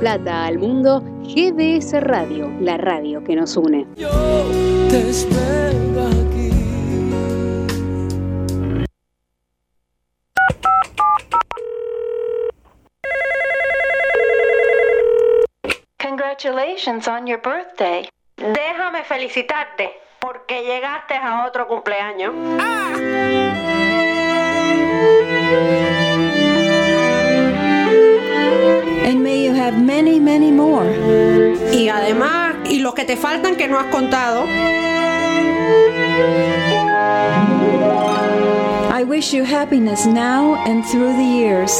Plata al mundo, GDS Radio, la radio que nos une. Yo te espero aquí. Congratulations on your birthday. Déjame felicitarte porque llegaste a otro cumpleaños. And may you have many, many more. Y además, y los que te faltan que no has contado. I wish you happiness now and through the years.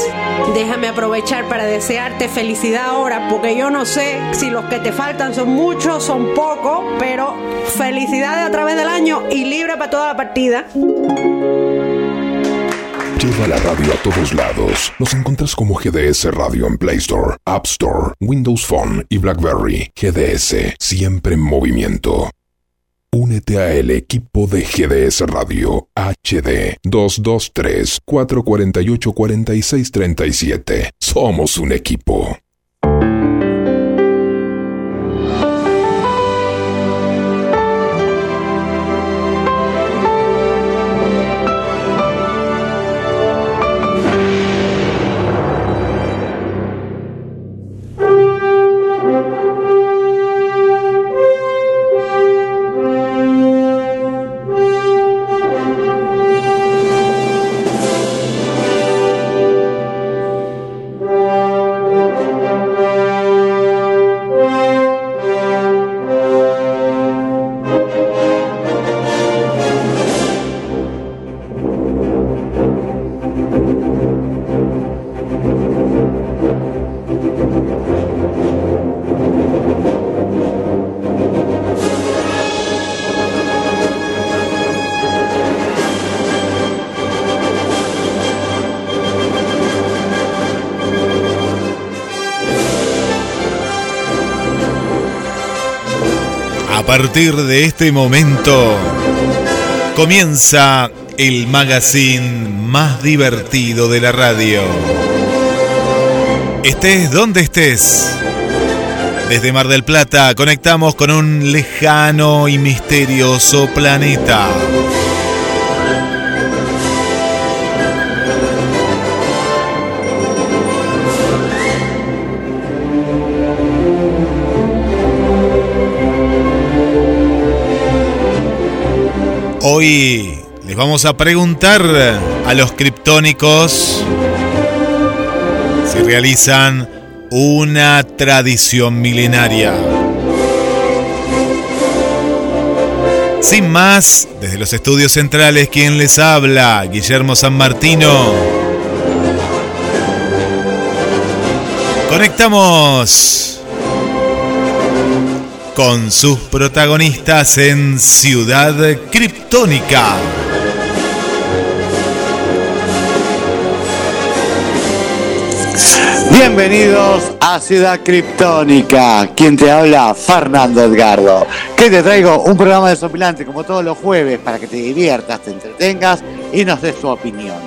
Déjame aprovechar para desearte felicidad ahora, porque yo no sé si los que te faltan son muchos, son pocos, pero felicidades a través del año y libre para toda la partida. Lleva la radio a todos lados. Nos encuentras como GDS Radio en Play Store, App Store, Windows Phone y BlackBerry. GDS, siempre en movimiento. Únete a el equipo de GDS Radio HD 223 448 4637. Somos un equipo. Partir de este momento comienza el magazine más divertido de la radio. Estés donde estés. Desde Mar del Plata conectamos con un lejano y misterioso planeta. Hoy les vamos a preguntar a los criptónicos si realizan una tradición milenaria. Sin más, desde los estudios centrales, quien les habla, Guillermo San Martino. Conectamos con sus protagonistas en Ciudad Criptónica. Bienvenidos a Ciudad Criptónica. Quien te habla, Fernando Edgardo. Que te traigo un programa desopilante como todos los jueves para que te diviertas, te entretengas y nos des tu opinión.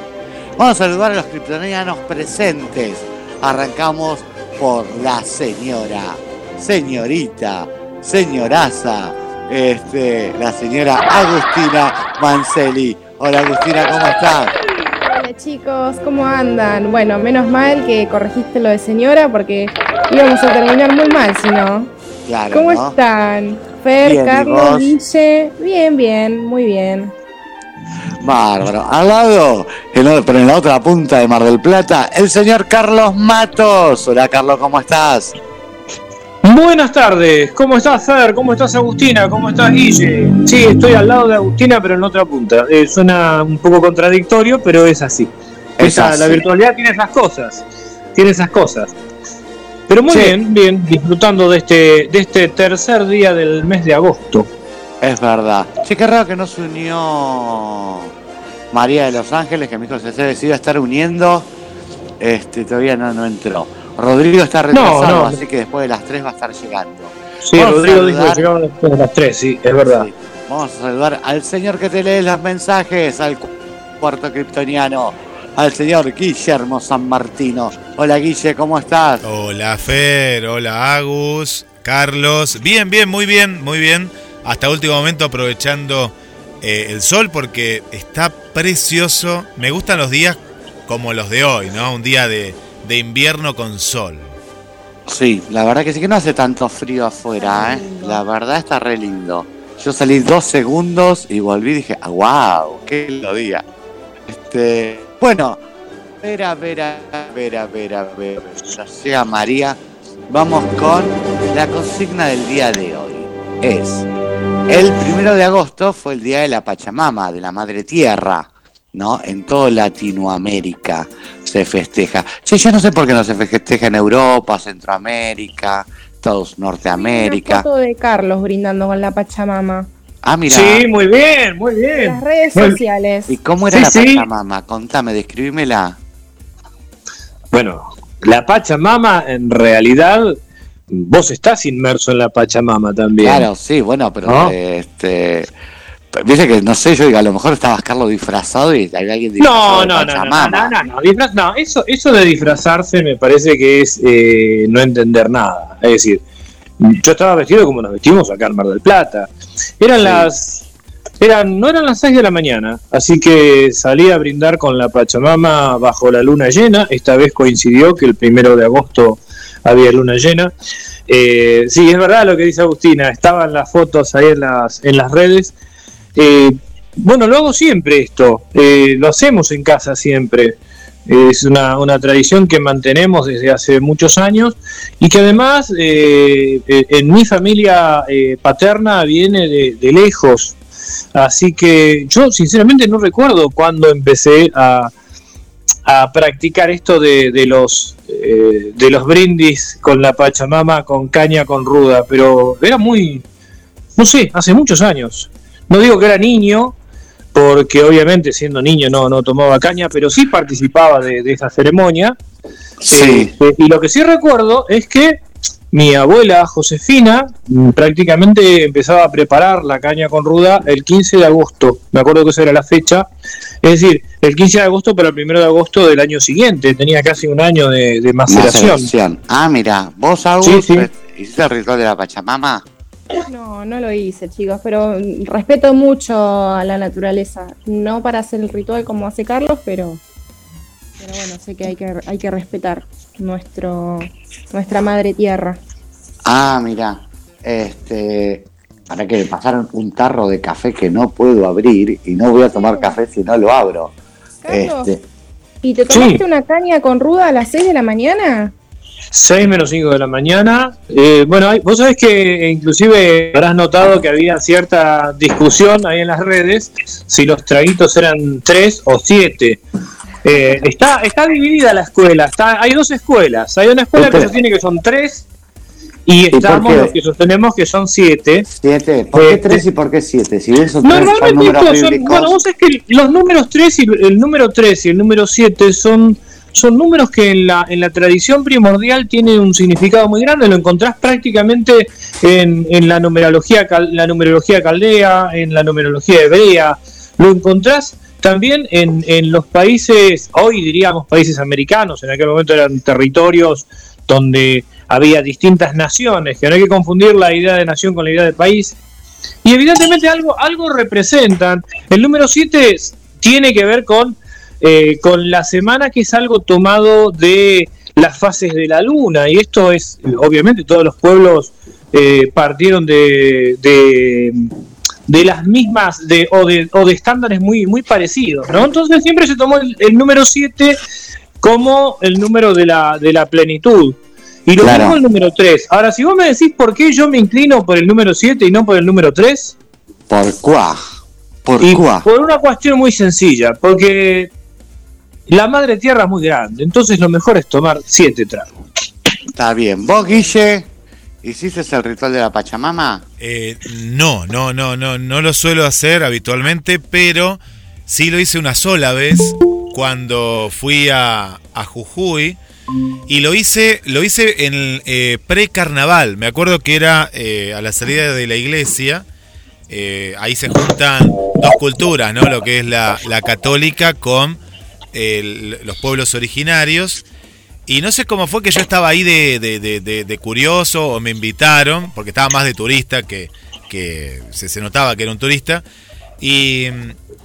Vamos a saludar a los criptonianos presentes. Arrancamos por la señora, señorita, señoraza, este, la señora Agustina Manceli. Hola Agustina, ¿cómo estás? Hola chicos, ¿cómo andan? Bueno, menos mal que corregiste lo de señora porque íbamos a terminar muy mal si no. Claro, ¿Cómo ¿no? están? Fer, Bien, ¿y Carlos? Guille. Bien, bien, muy bien. Bárbaro. Al lado, en pero en la otra punta de Mar del Plata, el señor Carlos Matos. Hola Carlos, ¿cómo estás? Buenas tardes, ¿cómo estás Fer? ¿Cómo estás Agustina? ¿Cómo estás Guille? Sí, estoy al lado de Agustina, pero en otra punta. Eh, suena un poco contradictorio, pero es así. Es Esa- así. La virtualidad tiene esas cosas, tiene esas cosas. Pero muy Sí. bien, bien, disfrutando de este, de este tercer día del mes de agosto. Es verdad. Che, qué raro que no se unió María de los Ángeles, que dijo que se iba a estar uniendo. Este, todavía no, no entró. Rodrigo está retrasado, no. así que después de las 3 va a estar llegando. Sí, Vamos Rodrigo dijo que llegaba después de las 3, sí, es verdad. Sí. Vamos a saludar al señor que te lee los mensajes, al cu- cuarto kryptoniano. al señor Guillermo San Martino. Hola Guille, ¿cómo estás? Hola Fer, hola Agus, Carlos. Bien, bien, muy bien, muy bien. Hasta último momento aprovechando eh, el sol porque está precioso. Me gustan los días como los de hoy, ¿no? Un día de, de invierno con sol. Sí, la verdad que sí que no hace tanto frío afuera, ¿eh? La verdad está re lindo. Yo salí dos segundos y volví y dije, ah, wow, qué lindo día. Este, bueno, vera, vera, vera, vera, vera, ya llega María. Vamos con la consigna del día de hoy. Es, el primero de agosto fue el día de la Pachamama, de la Madre Tierra. ¿no? En toda Latinoamérica se festeja. Sí, yo no sé por qué no se festeja en Europa, Centroamérica, Estados Norteamérica. Una foto de Carlos brindando con la Pachamama. Ah, mira. Sí, muy bien, muy bien. En las redes sociales. ¿Y cómo era la Pachamama? Contame, describímela. Bueno, la Pachamama en realidad vos estás inmerso en la Pachamama también. Claro, sí, bueno, pero este Dice que no sé, yo digo, a lo mejor estabas Carlos disfrazado y hay alguien disfrazado. No, no, no, no, no, no, no, no, eso, eso de disfrazarse me parece que es eh, no entender nada. Es decir, yo estaba vestido como nos vestimos acá en Mar del Plata. Eran las. Eran, no eran las 6 de la mañana, así que salí a brindar con la Pachamama bajo la luna llena. Esta vez coincidió que el primero de agosto había luna llena. Eh, sí, es verdad lo que dice Agustina, estaban las fotos ahí en las, en las redes. Eh, bueno, lo hago siempre esto, eh, lo hacemos en casa siempre. Es una, tradición que mantenemos desde hace muchos años y que además eh, en mi familia paterna viene de, lejos. Así que yo sinceramente no recuerdo cuándo empecé a, a practicar esto de, de los de los brindis con la Pachamama, con caña, con ruda, pero era muy, no sé, hace muchos años. No digo que era niño, porque obviamente siendo niño no, no tomaba caña, pero sí participaba de, esa ceremonia. Sí. Eh, y lo que sí recuerdo es que mi abuela Josefina mm, prácticamente empezaba a preparar la caña con ruda el 15 de agosto. Me acuerdo que esa era la fecha. Es decir, el 15 de agosto para el 1 de agosto del año siguiente. Tenía casi un año de, maceración. Ah, mira, vos, Agus, hiciste el ritual de la Pachamama. No, no lo hice, chicos, pero respeto mucho a la naturaleza. No para hacer el ritual como hace Carlos, pero, pero bueno, sé que hay que, hay que respetar nuestro, nuestra madre tierra. Ah, mira, este, para que me pasaron un tarro de café que no puedo abrir y no voy a tomar café si no lo abro. Este, ¿Y te tomaste una caña con ruda a las 6 de la mañana? 6 menos 5 de la mañana. Eh, bueno, vos sabés que inclusive habrás notado que había cierta discusión ahí en las redes si los traguitos eran 3 o 7. Eh, está, está dividida la escuela, está, hay dos escuelas. Hay una escuela que sostiene que son 3 y estamos los que sostenemos que son 7. 7, ¿por qué 3 y por qué 7? Si son Normalmente son, bueno, vos sabés que los números 3 y el número 3 y el número 7 son son números que en la, en la tradición primordial tienen un significado muy grande, lo encontrás prácticamente en, en la, numerología, la numerología caldea, en la numerología hebrea, lo encontrás también en, en los países, hoy diríamos países americanos, en aquel momento eran territorios donde había distintas naciones, que no hay que confundir la idea de nación con la idea de país. Y evidentemente algo, algo representan. El número 7 tiene que ver con eh, con la semana que es algo tomado de las fases de la luna, y esto es, obviamente, todos los pueblos eh, partieron de, de, las mismas de, o, de, o de estándares muy, muy parecidos, ¿no? Entonces siempre se tomó el, número 7 como el número de la, de la plenitud. Y lo mismo el número 3. Ahora, si vos me decís por qué yo me inclino por el número 7 y no por el número 3. ¿Por cuá? ¿Por Por una cuestión muy sencilla. Porque la madre tierra es muy grande, entonces lo mejor es tomar siete tragos. Está bien. ¿Vos, Guille, hiciste el ritual de la Pachamama? Eh, no, no, no, no, no lo suelo hacer habitualmente, pero sí lo hice una sola vez cuando fui a, Jujuy. Y lo hice, lo hice en eh, pre-carnaval. Me acuerdo que era eh, a la salida de la iglesia. ahí se juntan dos culturas, ¿no? Lo que es la, la católica con los pueblos originarios. Y no sé cómo fue que yo estaba ahí de, curioso o me invitaron, porque estaba más de turista que, que se, notaba que era un turista. Y,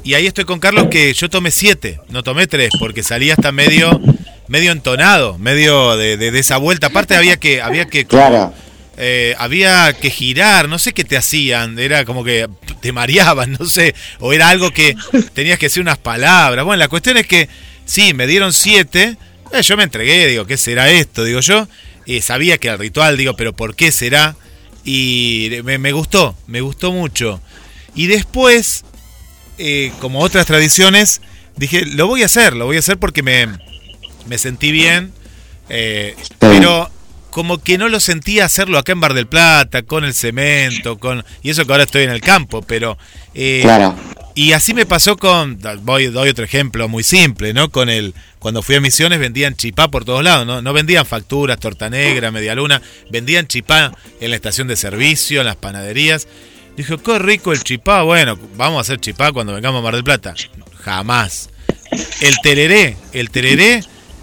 y ahí estoy con Carlos que yo tomé siete, no tomé tres, porque salía hasta medio, medio entonado, medio de, esa vuelta. Aparte había que, había que Claro. Eh, había que girar, no sé qué te hacían, era como que te mareaban, no sé, o era algo que tenías que decir unas palabras. Bueno, la cuestión es que sí, me dieron siete, eh, yo me entregué, digo, ¿qué será esto? Digo yo, y sabía que era el ritual, digo, pero ¿por qué será? Y me, me gustó, me gustó mucho. Y después, eh, como otras tradiciones, dije, lo voy a hacer, lo voy a hacer porque me, me sentí bien, eh, pero como que no lo sentía hacerlo acá en Bar del Plata, con el cemento, con y eso que ahora estoy en el campo, pero eh, Claro. y así me pasó con voy doy otro ejemplo muy simple, ¿no? Con el cuando fui a Misiones vendían chipá por todos lados, ¿no? No vendían facturas, torta negra, media luna, vendían chipá en la estación de servicio, en las panaderías. Dije, qué rico el chipá, bueno, vamos a hacer chipá cuando vengamos a Mar del Plata. Jamás. El tereré, el tereré,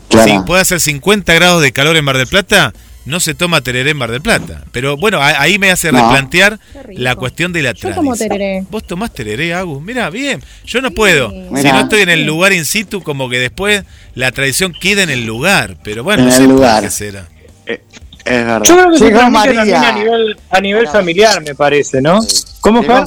Claro. si puede hacer 50 grados de calor en Mar del Plata, no se toma tereré en Mar del Plata. Pero bueno, ahí me hace No. replantear la cuestión de la Yo tomo tradición. tereré. Vos tomás tereré, Agus. Mira, bien. Yo no puedo. Si no estoy en el lugar in situ, como que después la tradición queda en el lugar. Pero bueno, En no el sé lugar. qué será. Es verdad. Yo creo que se María. a nivel, a nivel familiar, me parece, ¿no? Sí. ¿Cómo fue?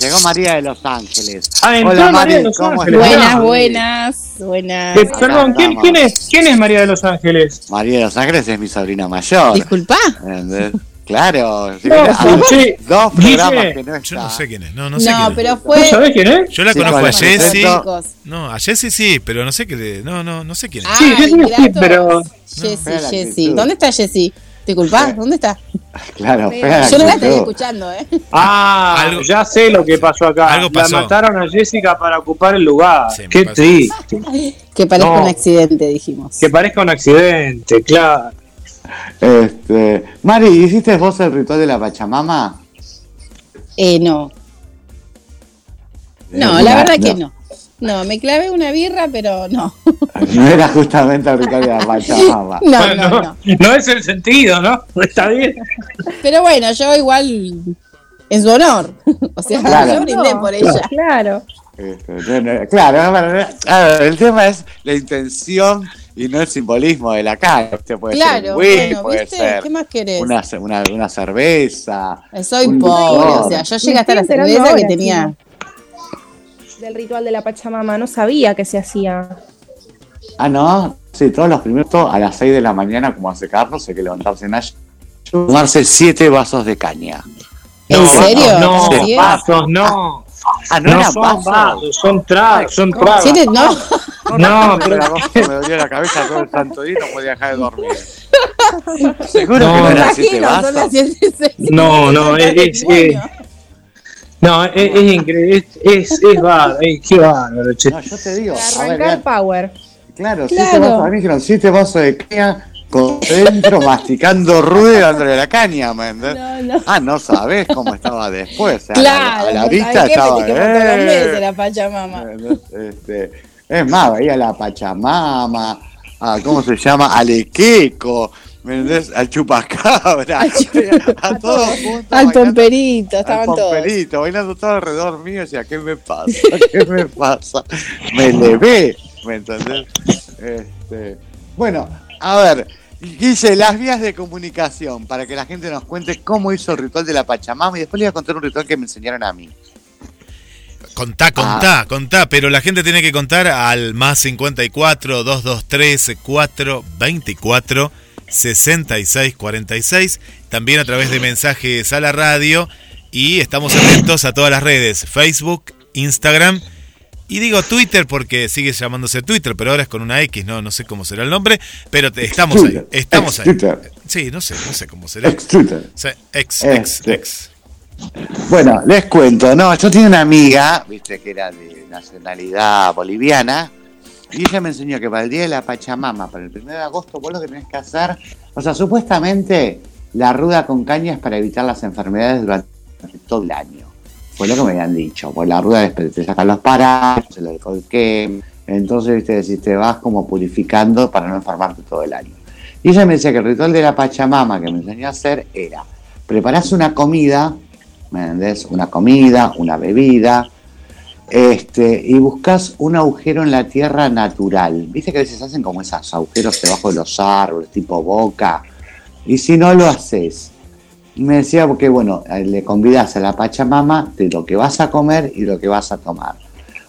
Llegó María de Los Ángeles. Ah, entró Hola María de Los ¿cómo Ángeles. Buenas, buenas, buenas. Eh, perdón, ¿quién, quién es, ¿quién es María de Los Ángeles? María de Los Ángeles es mi sobrina mayor. Disculpa. ¿entendés? Claro. si No, mira, che, dos Guille, programas que no Yo no está. sé quién es. No, no sé No, quién es. pero ¿Vos fue. sabés quién es? Yo la Sí, conozco a. Chicos. No, a Jessie sí, pero no sé qué. No, no, no sé quién es. Ah, Sí, Jessie sí, Gratos. pero- Jessie. actitud. ¿Dónde está Disculpa, ¿dónde está? Claro, Yo fea Yo no la estoy escuchando, ¿eh? Ah, Algo- ya sé lo que pasó acá. Algo pasó. La mataron a Jessica para ocupar el lugar. Sí, Qué pasó. triste. Que parezca No. un accidente, dijimos. Que parezca un accidente, claro. Este, Mari, ¿hiciste vos el ritual de la Pachamama? Eh, no. No, Eh, la verdad que no. No, me clavé una birra, pero no. No era justamente el ritual de la Pachamama. No, Bueno, no, no. no es el sentido, ¿no? Está bien. Pero bueno, yo igual en su honor. O sea, Claro. yo brindé por ella. Claro. Este, claro, ver, el tema es la intención y no el simbolismo de la cara. Este puede ser Claro, un whisky, bueno, puede ¿viste? ser ¿Qué más querés? una, una, una cerveza. Soy un pobre, licor. o sea, yo llegué hasta la cerveza que tenía. Del ritual de la Pachamama. No sabía que se hacía. Ah, no, sí, todos los primeros a las 6 de la mañana, como hace Carlos, hay que levantarse en Ash, tomarse 7 vasos de caña. ¿En serio? No, ¿Así es? vasos, no. Ah, no, No eran son vasos. vasos, son tragos, son tragos. ¿Siete? No. No, pero pero la voz me dolía la cabeza todo el santo día y no podía dejar de dormir. Seguro No, que no me eran 7 Imagino, son las vasos. siete, seis, No, no, es- es- testimonio. No, es, es increíble, es, es, es bárbaro, eh, qué bárbaro, che. No, yo te digo, a ver, arrancar Power. claro, Claro. 7 vasos, a mí dijeron 7 vasos de caña con dentro masticando ruido y dándole la caña, ¿me? No, no. Ah, no sabés cómo estaba después. o sea, a la- Claro, a la ¿sabes vista estaba. Meses ¡eh! la Pachamama. Este, es más, veía la Pachamama, a, ¿cómo se llama? Al Equeco, ¿me entendés? Al Chupacabra, a todos juntos. Al pomperito, al estaban todos. pomperito, bailando todo alrededor mío, y decía, ¿qué me pasa? ¿Qué me pasa? Me levé, ¿me entendés? Este, bueno, a ver, Guille, las vías de comunicación, para que la gente nos cuente cómo hizo el ritual de la Pachamama, y después le voy a contar un ritual que me enseñaron a mí. Contá, contá, contá, pero la gente tiene que contar al más 54 223 424 6646, también a través de mensajes a la radio y estamos atentos a todas las redes, Facebook, Instagram y digo Twitter porque sigue llamándose Twitter, pero ahora es con una X, no no sé cómo será el nombre, pero te- estamos ahí, Twitter, estamos ahí. ex-Twitter. Sí, no sé, no sé cómo será. Ex Twitter. Sí, ex, ex, Este. ex. Bueno, les cuento, no, yo tenía una amiga, viste, que era de nacionalidad boliviana, y ella me enseñó que para el día de la Pachamama, para el 1 de agosto, vos lo que tenés que hacer, o sea, supuestamente la ruda con caña es para evitar las enfermedades durante todo el año. Fue lo que me habían dicho, pues la ruda es te sacan los parásitos, el alcohol que Entonces, viste, si te vas como purificando para no enfermarte todo el año. Y ella me decía que el ritual de la Pachamama que me enseñó a hacer era, preparás una comida, ¿me entendés? Una comida, una bebida, este, y buscas un agujero en la tierra natural. Viste que a veces hacen como esos agujeros debajo de los árboles, tipo boca. Y si no lo haces, me decía porque, bueno, eh, le convidas a la Pachamama de lo que vas a comer y lo que vas a tomar.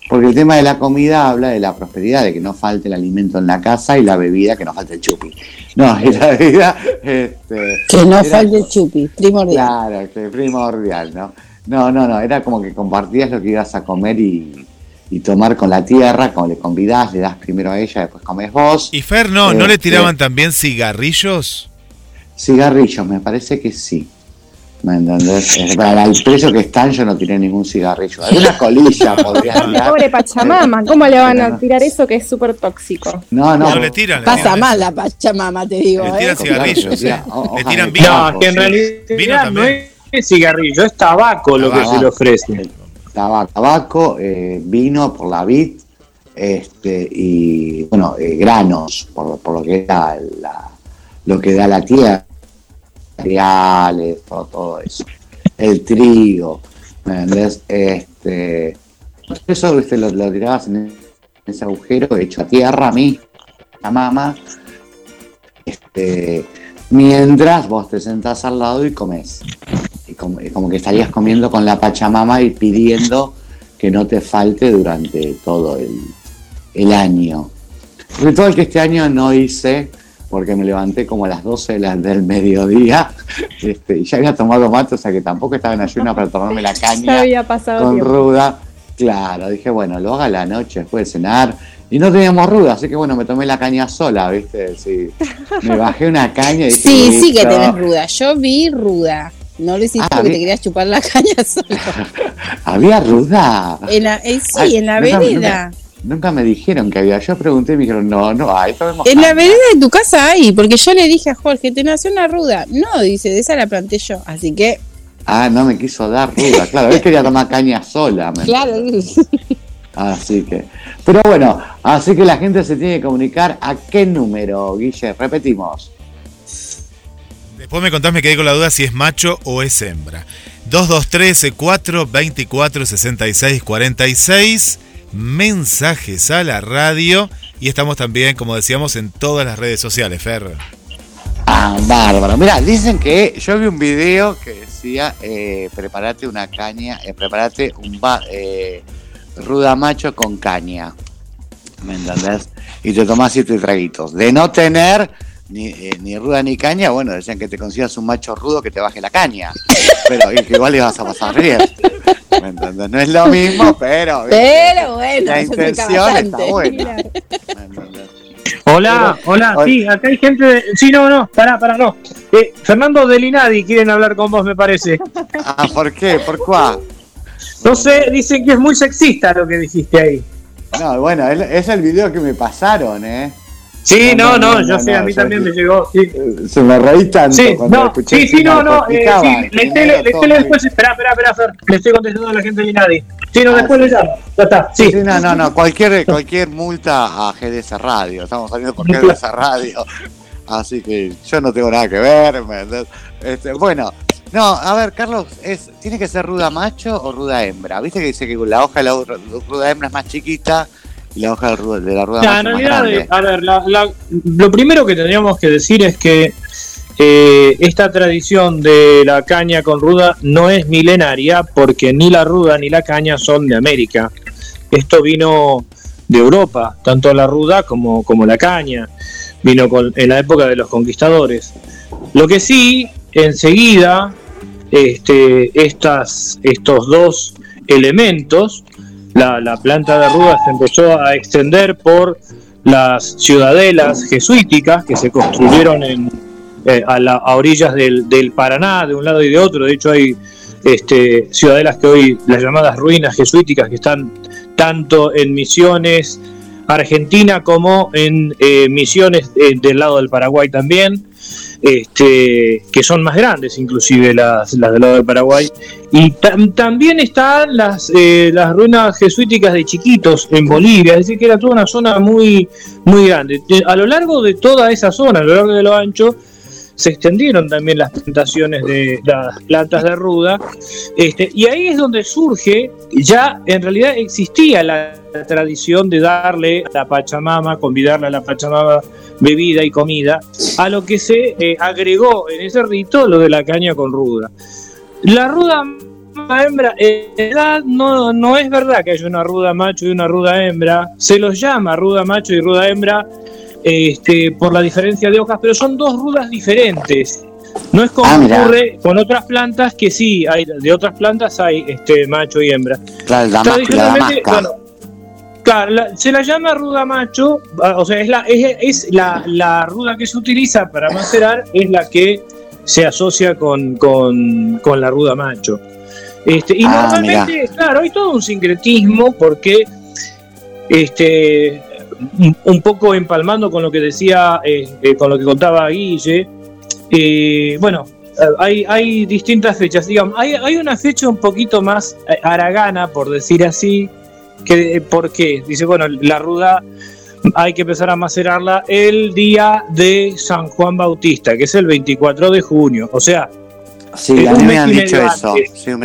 Porque el tema de la comida habla de la prosperidad, de que no falte el alimento en la casa y la bebida, que no falte el chupi. No, y la bebida. Este, Que no falte el chupi, primordial. Claro, que primordial, ¿no? No, no, no, era como que compartías lo que ibas a comer y, y tomar con la tierra, como le convidás, le das primero a ella, después comes vos. Y Fer, no, ¿no le Este, tiraban también cigarrillos? Cigarrillos, me parece que sí. ¿Me entendés? Eh, Para el precio que están, yo no tiré ningún cigarrillo. Alguna colilla podría tirar. Pobre Pachamama, ¿cómo le van a tirar eso que es súper tóxico? No, no. No le tiran, le Pasa tiran mal la Pachamama, te digo. Le ¿eh? tiran cigarrillos, Tira, eh. o- Le tiran vino. No, que en realidad Vino no también. Es cigarrillo, es tabaco lo que se le ofrece. Tabaco, tabaco, eh, vino por la vid, este, y bueno, eh, granos, por, por lo que da la, lo que da la tierra, cereales, todo, todo eso. El trigo, ¿me entendés? Este, eso ¿viste? Lo, lo tirabas en ese agujero hecho a tierra a mí, a mamá, este, mientras vos te sentás al lado y comes. Y como, que estarías comiendo con la Pachamama y pidiendo que no te falte durante todo el, el año. Ritual que este año no hice porque me levanté como a las 12 de la- del mediodía este, y ya había tomado mate, o sea que tampoco estaba en ayuno para tomarme la Ya caña había pasado con tiempo. ruda. Claro, dije, bueno, lo haga a la noche después de cenar. Y no teníamos ruda, así que bueno, me tomé la caña sola, ¿viste? Sí. Me bajé una caña y dije, Sí, sí que tenés ruda. Yo vi ruda. No lo hiciste Ah, porque te querías chupar la caña solo. Había ruda. En la, eh, sí, Ay, en la nunca- vereda. Nunca, nunca me dijeron que había. Yo pregunté y me dijeron, no, no hay. En la caña". vereda de tu casa hay, porque yo le dije a Jorge, te nació una ruda. No, dice, de esa la planté yo. Así que, Ah, no me quiso dar ruda. Claro, él quería tomar caña sola. ¿me claro. Así que, pero bueno, así que la gente se tiene que comunicar a qué número, Guille, repetimos. Después me contás, me quedé con la duda si es macho o es hembra. 2213 424 66 46 mensajes a la radio y estamos también, como decíamos, en todas las redes sociales, Fer. Ah, bárbaro. Mira, dicen que yo vi un video que decía, eh, prepárate una caña, eh, prepárate un ba- eh, ruda macho con caña. ¿Me entendés? Y te tomás siete traguitos. De no tener ni, eh, ni ruda ni caña, bueno, decían que te consigas un macho rudo que te baje la caña. Pero que igual le vas a pasar bien. ¿Me entendés? No es lo mismo, pero... Pero bueno, la intención está buena. Hola, Pero- hola, Hola. sí, acá hay gente de... Sí, no, no, pará, pará, no. Eh, Fernando del Inadi quieren hablar con vos, me parece. Ah, ¿por qué? ¿Por cuál? No sé, dicen que es muy sexista lo que dijiste ahí. No, bueno, es el video que me pasaron, ¿eh? Sí, no, no, No, no, yo sé, a mí también me llegó. Sí, Se me reí tanto sí, cuando no, sí, sí, no, no, eh, sí, le tele, después, espera, espera, espera, Fer, le estoy contestando a la gente del Inadi. Sí, no, Ah, después sí. le llamo, ya está, Sí, sí. no, no, no, cualquier, cualquier multa a GDS Radio, estamos saliendo por GDS Radio, así que yo no tengo nada que ver. Este, bueno, no, a ver, Carlos, es, ¿tiene que ser ruda macho o ruda hembra? Viste que dice que la hoja de la ruda hembra es más chiquita y la hoja de, la ruda Ya, en macho es más realidad, grande. a ver, la- la- lo primero que tendríamos que decir es que eh, esta tradición de la caña con ruda no es milenaria porque ni la ruda ni la caña son de América. Esto vino de Europa, tanto la ruda como, como la caña. Vino con- en la época de los conquistadores. Lo que sí, enseguida, este, estas, estos dos elementos, la, la planta de ruda se empezó a extender por las ciudadelas jesuíticas que se construyeron en, eh, a, la- a orillas del, del Paraná, de un lado y de otro. De hecho, hay este, ciudadelas que hoy, las llamadas ruinas jesuíticas, que están tanto en misiones Argentina como en eh, misiones eh, del lado del Paraguay también. Este, que son más grandes inclusive las, las del lado de Paraguay. Y tam- también están las, eh, las ruinas jesuíticas de Chiquitos en Bolivia, es decir, que era toda una zona muy, muy grande. De- A lo largo de toda esa zona, a lo largo de lo ancho, se extendieron también las plantaciones de las plantas de ruda, este, y ahí es donde surge, ya en realidad existía la tradición de darle a la Pachamama, convidarle a la Pachamama bebida y comida, a lo que se eh, agregó en ese rito lo de la caña con ruda. La ruda hembra, en no, no es verdad que haya una ruda macho y una ruda hembra, se los llama ruda macho y ruda hembra este, por la diferencia de hojas, pero son dos rudas diferentes. No es como Ah, ocurre con otras plantas que sí, hay, de otras plantas hay este, macho y hembra. Claro, la Tradicionalmente, bueno, claro, la- se la llama ruda macho, o sea, es, la, es, es la, la ruda que se utiliza para macerar, es la que se asocia con, con, con la ruda macho. Este, y Ah, normalmente, claro, hay todo un sincretismo porque este un, poco empalmando con lo que decía, eh, eh, con lo que contaba Guille, eh, bueno, hay, hay distintas fechas, digamos, hay, hay una fecha un poquito más eh, aragana, por decir así, que ¿por qué? Dice, bueno, la ruda hay que empezar a macerarla el día de San Juan Bautista, que es el 24 de junio, o sea, Sí, a un mí me mes han y dicho medio eso. antes. Un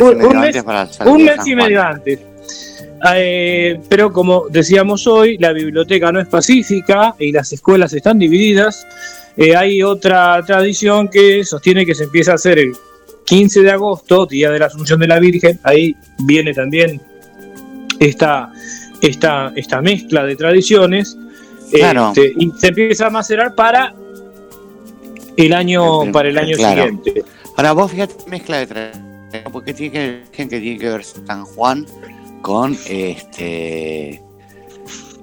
mes y medio un mes- antes Eh, pero como decíamos hoy, la biblioteca no es pacífica y las escuelas están divididas. Eh, hay otra tradición que sostiene que se empieza a hacer el 15 de agosto, día de la Asunción de la Virgen. Ahí viene también esta, esta, esta mezcla de tradiciones. Claro. Este, y se empieza a macerar para el año, para el año claro. siguiente. Ahora vos fíjate mezcla de tradiciones, porque tiene que, tiene que ver San Juan con este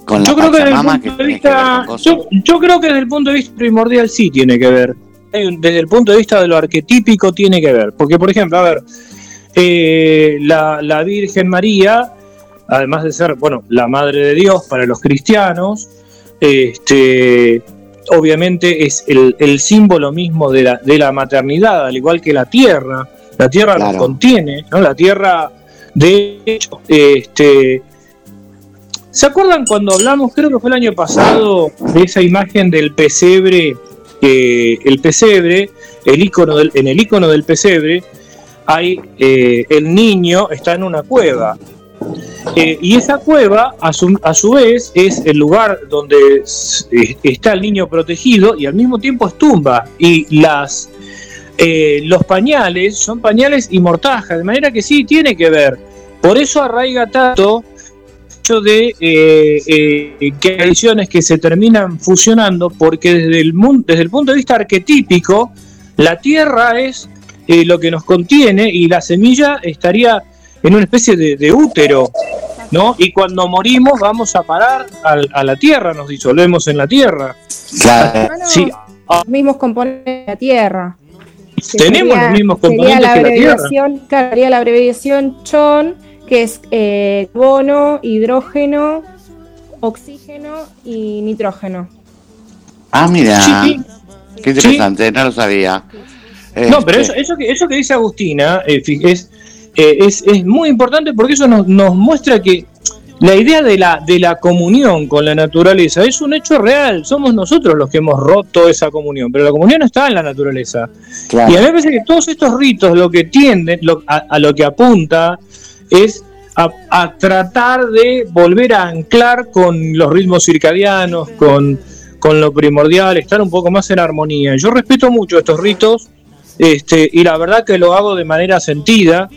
con la yo creo que desde el punto de vista yo, yo creo que desde el punto de vista primordial sí tiene que ver. Desde el punto de vista de lo arquetípico tiene que ver. Porque por ejemplo a ver eh, la, la Virgen María además de ser bueno la madre de Dios para los cristianos este obviamente es el, el símbolo mismo de la, de la maternidad al igual que la tierra. La tierra Claro. nos contiene no la tierra de hecho este ¿Se acuerdan cuando hablamos, creo que fue el año pasado, de esa imagen del pesebre? el pesebre, el icono del, en el icono del pesebre, hay eh, el niño está en una cueva. Eh, y esa cueva, a su, a su vez, es el lugar donde está el niño protegido y al mismo tiempo es tumba. Y las eh, los pañales son pañales y mortaja, de manera que sí tiene que ver. Por eso arraiga tanto hecho de eh, eh, que hay tradiciones que se terminan fusionando, porque desde el, desde el punto de vista arquetípico, la tierra es eh, lo que nos contiene y la semilla estaría en una especie de, de útero, ¿no? Y cuando morimos vamos a parar al- a la tierra, nos disolvemos en la tierra. Claro. Sí, los mismos componentes de la Tierra. Tenemos los mismos sería componentes la que la tierra. abreviación, claro, sería la abreviación CHON, que es eh, carbono, hidrógeno, oxígeno y nitrógeno. Ah, mira. Sí, Qué interesante, no lo sabía. No, pero Este, eso, eso, que, eso que dice Agustina eh, es, eh, es, es muy importante porque eso nos, nos muestra que la idea de la, de la comunión con la naturaleza es un hecho real. Somos nosotros los que hemos roto esa comunión, pero la comunión no está en la naturaleza. claro. Y a mí me parece que todos estos ritos lo que tienden, lo- a, a lo que apunta, es a, a tratar de volver a anclar con los ritmos circadianos, con, con lo primordial, estar un poco más en armonía. Yo respeto mucho estos ritos este, y la verdad que lo hago de manera sentida.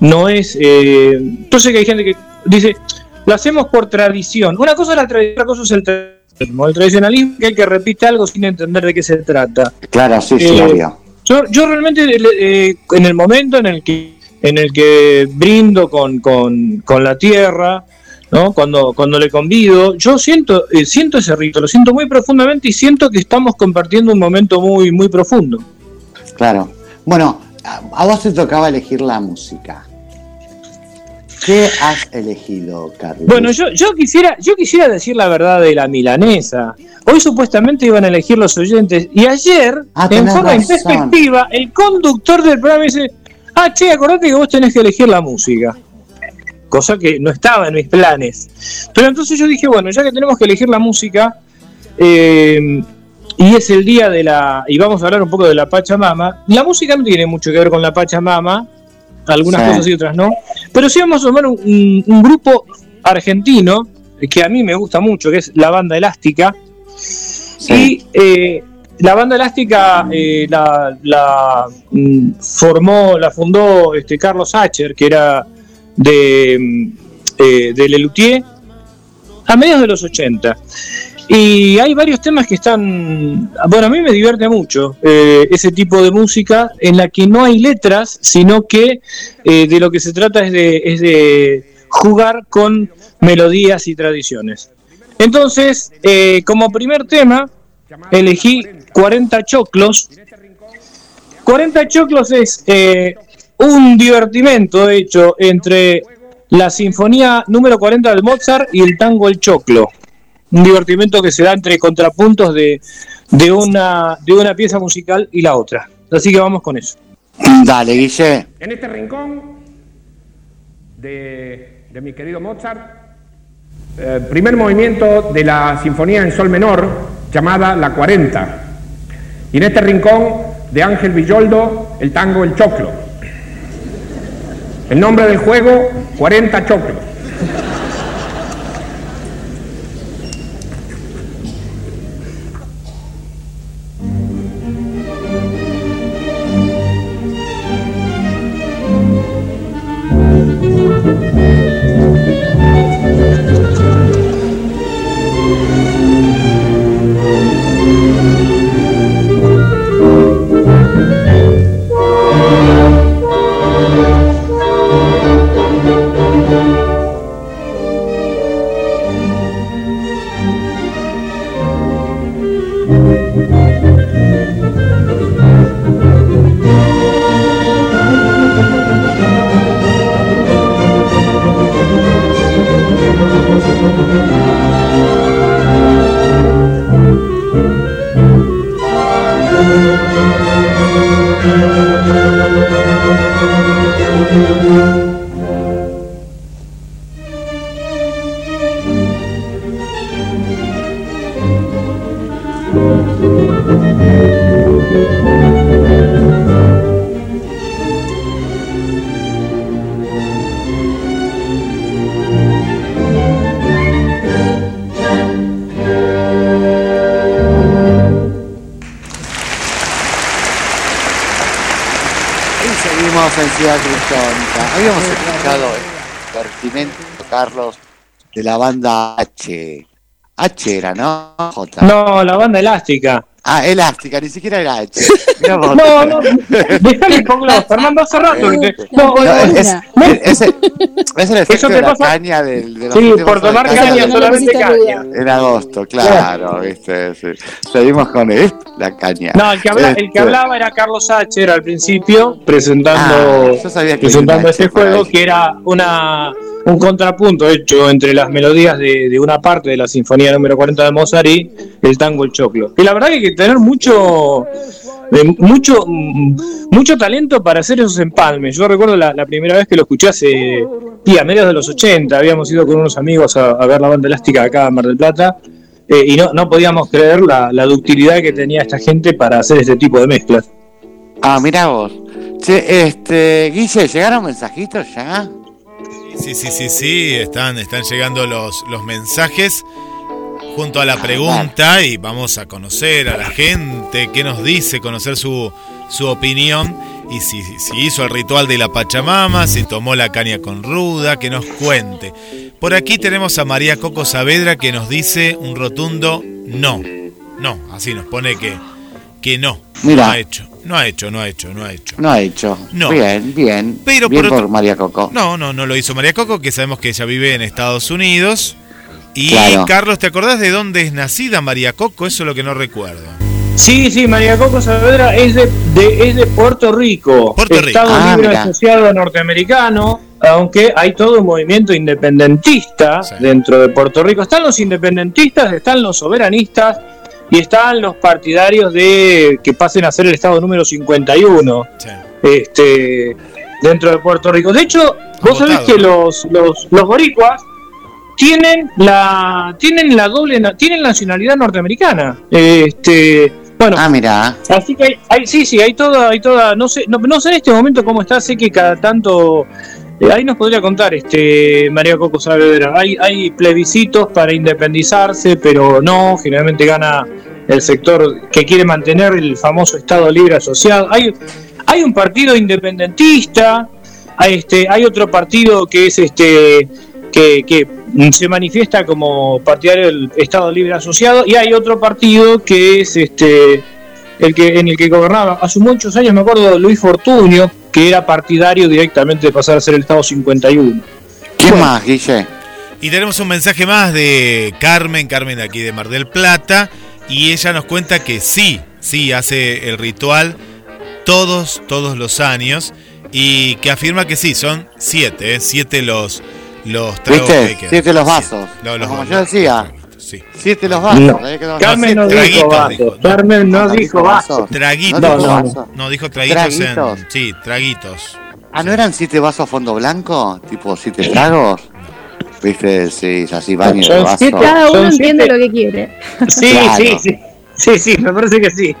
No es. Eh, yo sé que hay gente que dice, lo hacemos por tradición. Una cosa es la tradición, otra cosa es el tradicionalismo. El tradicionalismo que el que repite algo sin entender de qué se trata. Claro, sí, sí, Eh, obvio. Yo, yo realmente eh, en el momento en el que en el que brindo con, con, con la tierra, ¿no? Cuando, cuando le convido, yo siento, eh, siento ese rito, lo siento muy profundamente y siento que estamos compartiendo un momento muy, muy profundo. Claro. Bueno, a vos te tocaba elegir la música. ¿Qué has elegido, Carlos? Bueno, yo, yo quisiera, yo quisiera decir la verdad de la milanesa. Hoy supuestamente iban a elegir los oyentes y ayer, Ah, en forma introspectiva, el conductor del programa dice, ah, che, acordate que vos tenés que elegir la música. Cosa que no estaba en mis planes. Pero entonces yo dije, bueno, ya que tenemos que elegir la música, eh, y es el día de la... y vamos a hablar un poco de la Pachamama, la música no tiene mucho que ver con la Pachamama, algunas Sí. cosas y otras no, pero sí vamos a tomar un, un- un grupo argentino que a mí me gusta mucho, que es la banda elástica, y eh, la banda elástica eh, la, la, mm, formó, la fundó este Carlos Acher, que era de, mm, eh, de Lelutier, a mediados de los 80. Y hay varios temas que están, bueno, a mí me divierte mucho eh, ese tipo de música en la que no hay letras, sino que eh, de lo que se trata es de, es de jugar con melodías y tradiciones. Entonces, eh, como primer tema, elegí 40 choclos. 40 choclos es un divertimento hecho entre la sinfonía número 40 del Mozart y el tango El Choclo. Un divertimento que se da entre contrapuntos de, de, una, de una pieza musical y la otra. Así que vamos con eso. Dale, Guille. En este rincón de, de mi querido Mozart, eh, primer movimiento de la Sinfonía en Sol Menor, llamada La 40. Y en este rincón de Ángel Villoldo, el tango El Choclo. El nombre del juego, 40 choclos. La banda H. H era, ¿no? J. No, la banda elástica. Ah, elástica, ni siquiera era H. Mirá vos. No, no, déjame pongo Fernando hace rato. que te- no, No, es- no. es el de la pasa- caña del, de los Sí, por tomar caña, solamente caña. En agosto, claro, viste. sí. Seguimos con él, la caña. No, el que, habla- el que Este, hablaba era Carlos Sacher al principio, presentando, Ah, yo sabía que presentando este H juego, ahí. que era una, un contrapunto hecho entre las melodías de, una parte de la Sinfonía número 40 de Mozart y el tango El Choclo. Y la verdad que hay que tener mucho, eh, mucho, mm, mucho talento para hacer esos empalmes. Yo recuerdo la, primera vez que lo escuché hace, y a mediados de los 80, habíamos ido con unos amigos a, ver la banda elástica acá en Mar del Plata. eh, y no, no podíamos creer la, la ductilidad que tenía esta gente para hacer este tipo de mezclas. Ah, mira vos. Che, este, Guille, ¿llegaron mensajitos ya? Sí, sí, sí, sí, están, están llegando los, los mensajes junto a la pregunta y vamos a conocer a la gente, qué nos dice, conocer su, su opinión y si, si hizo el ritual de la Pachamama, si tomó la caña con ruda, que nos cuente. Por aquí tenemos a María Coco Saavedra que nos dice un rotundo no. No, así nos pone que, que no. Mira. No ha hecho, no ha hecho, no ha hecho, no ha hecho. No ha hecho. No. Bien, bien. Pero bien por María Coco. No, no, no lo hizo María Coco, que sabemos que ella vive en Estados Unidos. Y Claro. Carlos, ¿te acordás de dónde es nacida María Coco? Eso es lo que no recuerdo. Sí, sí, María Coco Saavedra es de, de- es de Puerto Rico, Puerto Rico. Estado Ah, Libre mira. Asociado Norteamericano, aunque hay todo un movimiento independentista dentro de Puerto Rico. Están los independentistas, están los soberanistas y están los partidarios de que pasen a ser el Estado número 51 este, dentro de Puerto Rico. De hecho, vos sabés que los, los, los boricuas tienen la tienen la doble na- tienen nacionalidad norteamericana. Este, bueno, Ah, mira. Así que hay, hay- sí, sí, hay toda, hay toda, no sé, no, no sé en este momento cómo está, sé que cada tanto, eh, ahí nos podría contar este María Coco Saavedra, hay, plebiscitos para independizarse, pero no, generalmente gana el sector que quiere mantener el famoso Estado Libre Asociado. Hay, hay un partido independentista, hay, este, hay otro partido que es este que, que se manifiesta como partidario del Estado Libre Asociado y hay otro partido que es este el que en el que gobernaba hace muchos años me acuerdo Luis Fortunio que era partidario directamente de pasar a ser el Estado 51 ¿Quién más, Guille? Y tenemos un mensaje más de Carmen, Carmen de aquí de Mar del Plata, y ella nos cuenta que sí, sí, hace el ritual todos, todos los años, y que afirma que sí, son siete, ¿eh? siete los, los tragos que ¿Viste? quedan. Siete los vasos. Los- Como yo decía. Sí. Siete los vasos. No. quedamos Carmen no dijo vasos Carmen no dijo vasos Traguitos. No, no, no. no. No, dijo traguitos, Traguitos. en. Sí, traguitos. Ah, ¿no eran siete vasos a fondo blanco? Tipo siete tragos. ¿Viste? Sí, así baño de Son vaso. siete- Cada uno Son entiende siete- lo que quiere. sí Claro. sí sí sí sí me parece que sí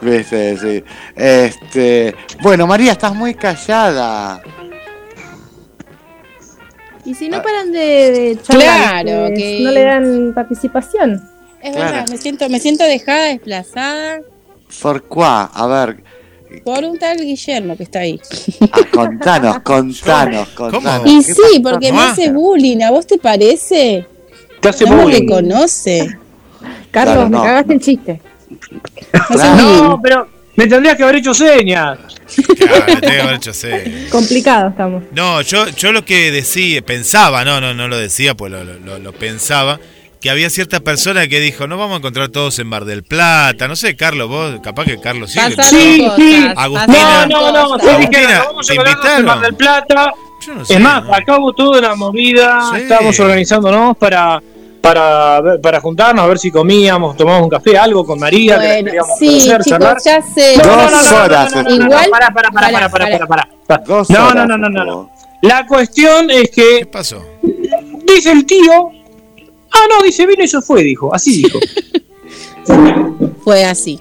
¿Viste? Sí. Este, bueno, María, estás muy callada. Y si no paran de, de charlar, Claro, ustedes, que- no le dan participación. Es Claro. verdad, me siento, me siento dejada, desplazada ¿Por cuá? A ver, por un tal Guillermo que está ahí. ah, contanos, contanos, contanos. Y ¿Qué sí, porque me Ah. hace bullying, ¿a vos te parece? te hace No bullying reconoce. Carlos, Claro, me no. cagaste el chiste. Claro. no pero me tendrías que haber hecho señas Claro, tengo que haber hecho sí. Complicado estamos. No, yo, yo lo que decía, pensaba, no, no, no lo decía, pues lo, lo- lo pensaba, que había cierta persona que dijo, no vamos a encontrar todos en Mar del Plata, no sé, Carlos, vos, capaz que Carlos sí. Pasaron Sí, cosas, sí. Agustina. No, no, no, sí Agustina, vamos ¿te a encontrarnos en Mar invitaron? del Plata. Yo no sé, Es más, ¿no? acá hubo toda una movida, Sí. estábamos organizándonos para para ver- para juntarnos, a ver si comíamos, tomamos un café, algo con María, que Bueno, queríamos sí, conocer, chicos, charlar. ya sé. No, no, no, Dos no, horas. Igual- Para, para, No, horas no, no, no, no. La cuestión es ¿Qué que pasó? dice el tío. Ah, no, dice, vino y se fue, dijo. Así dijo. Fue así.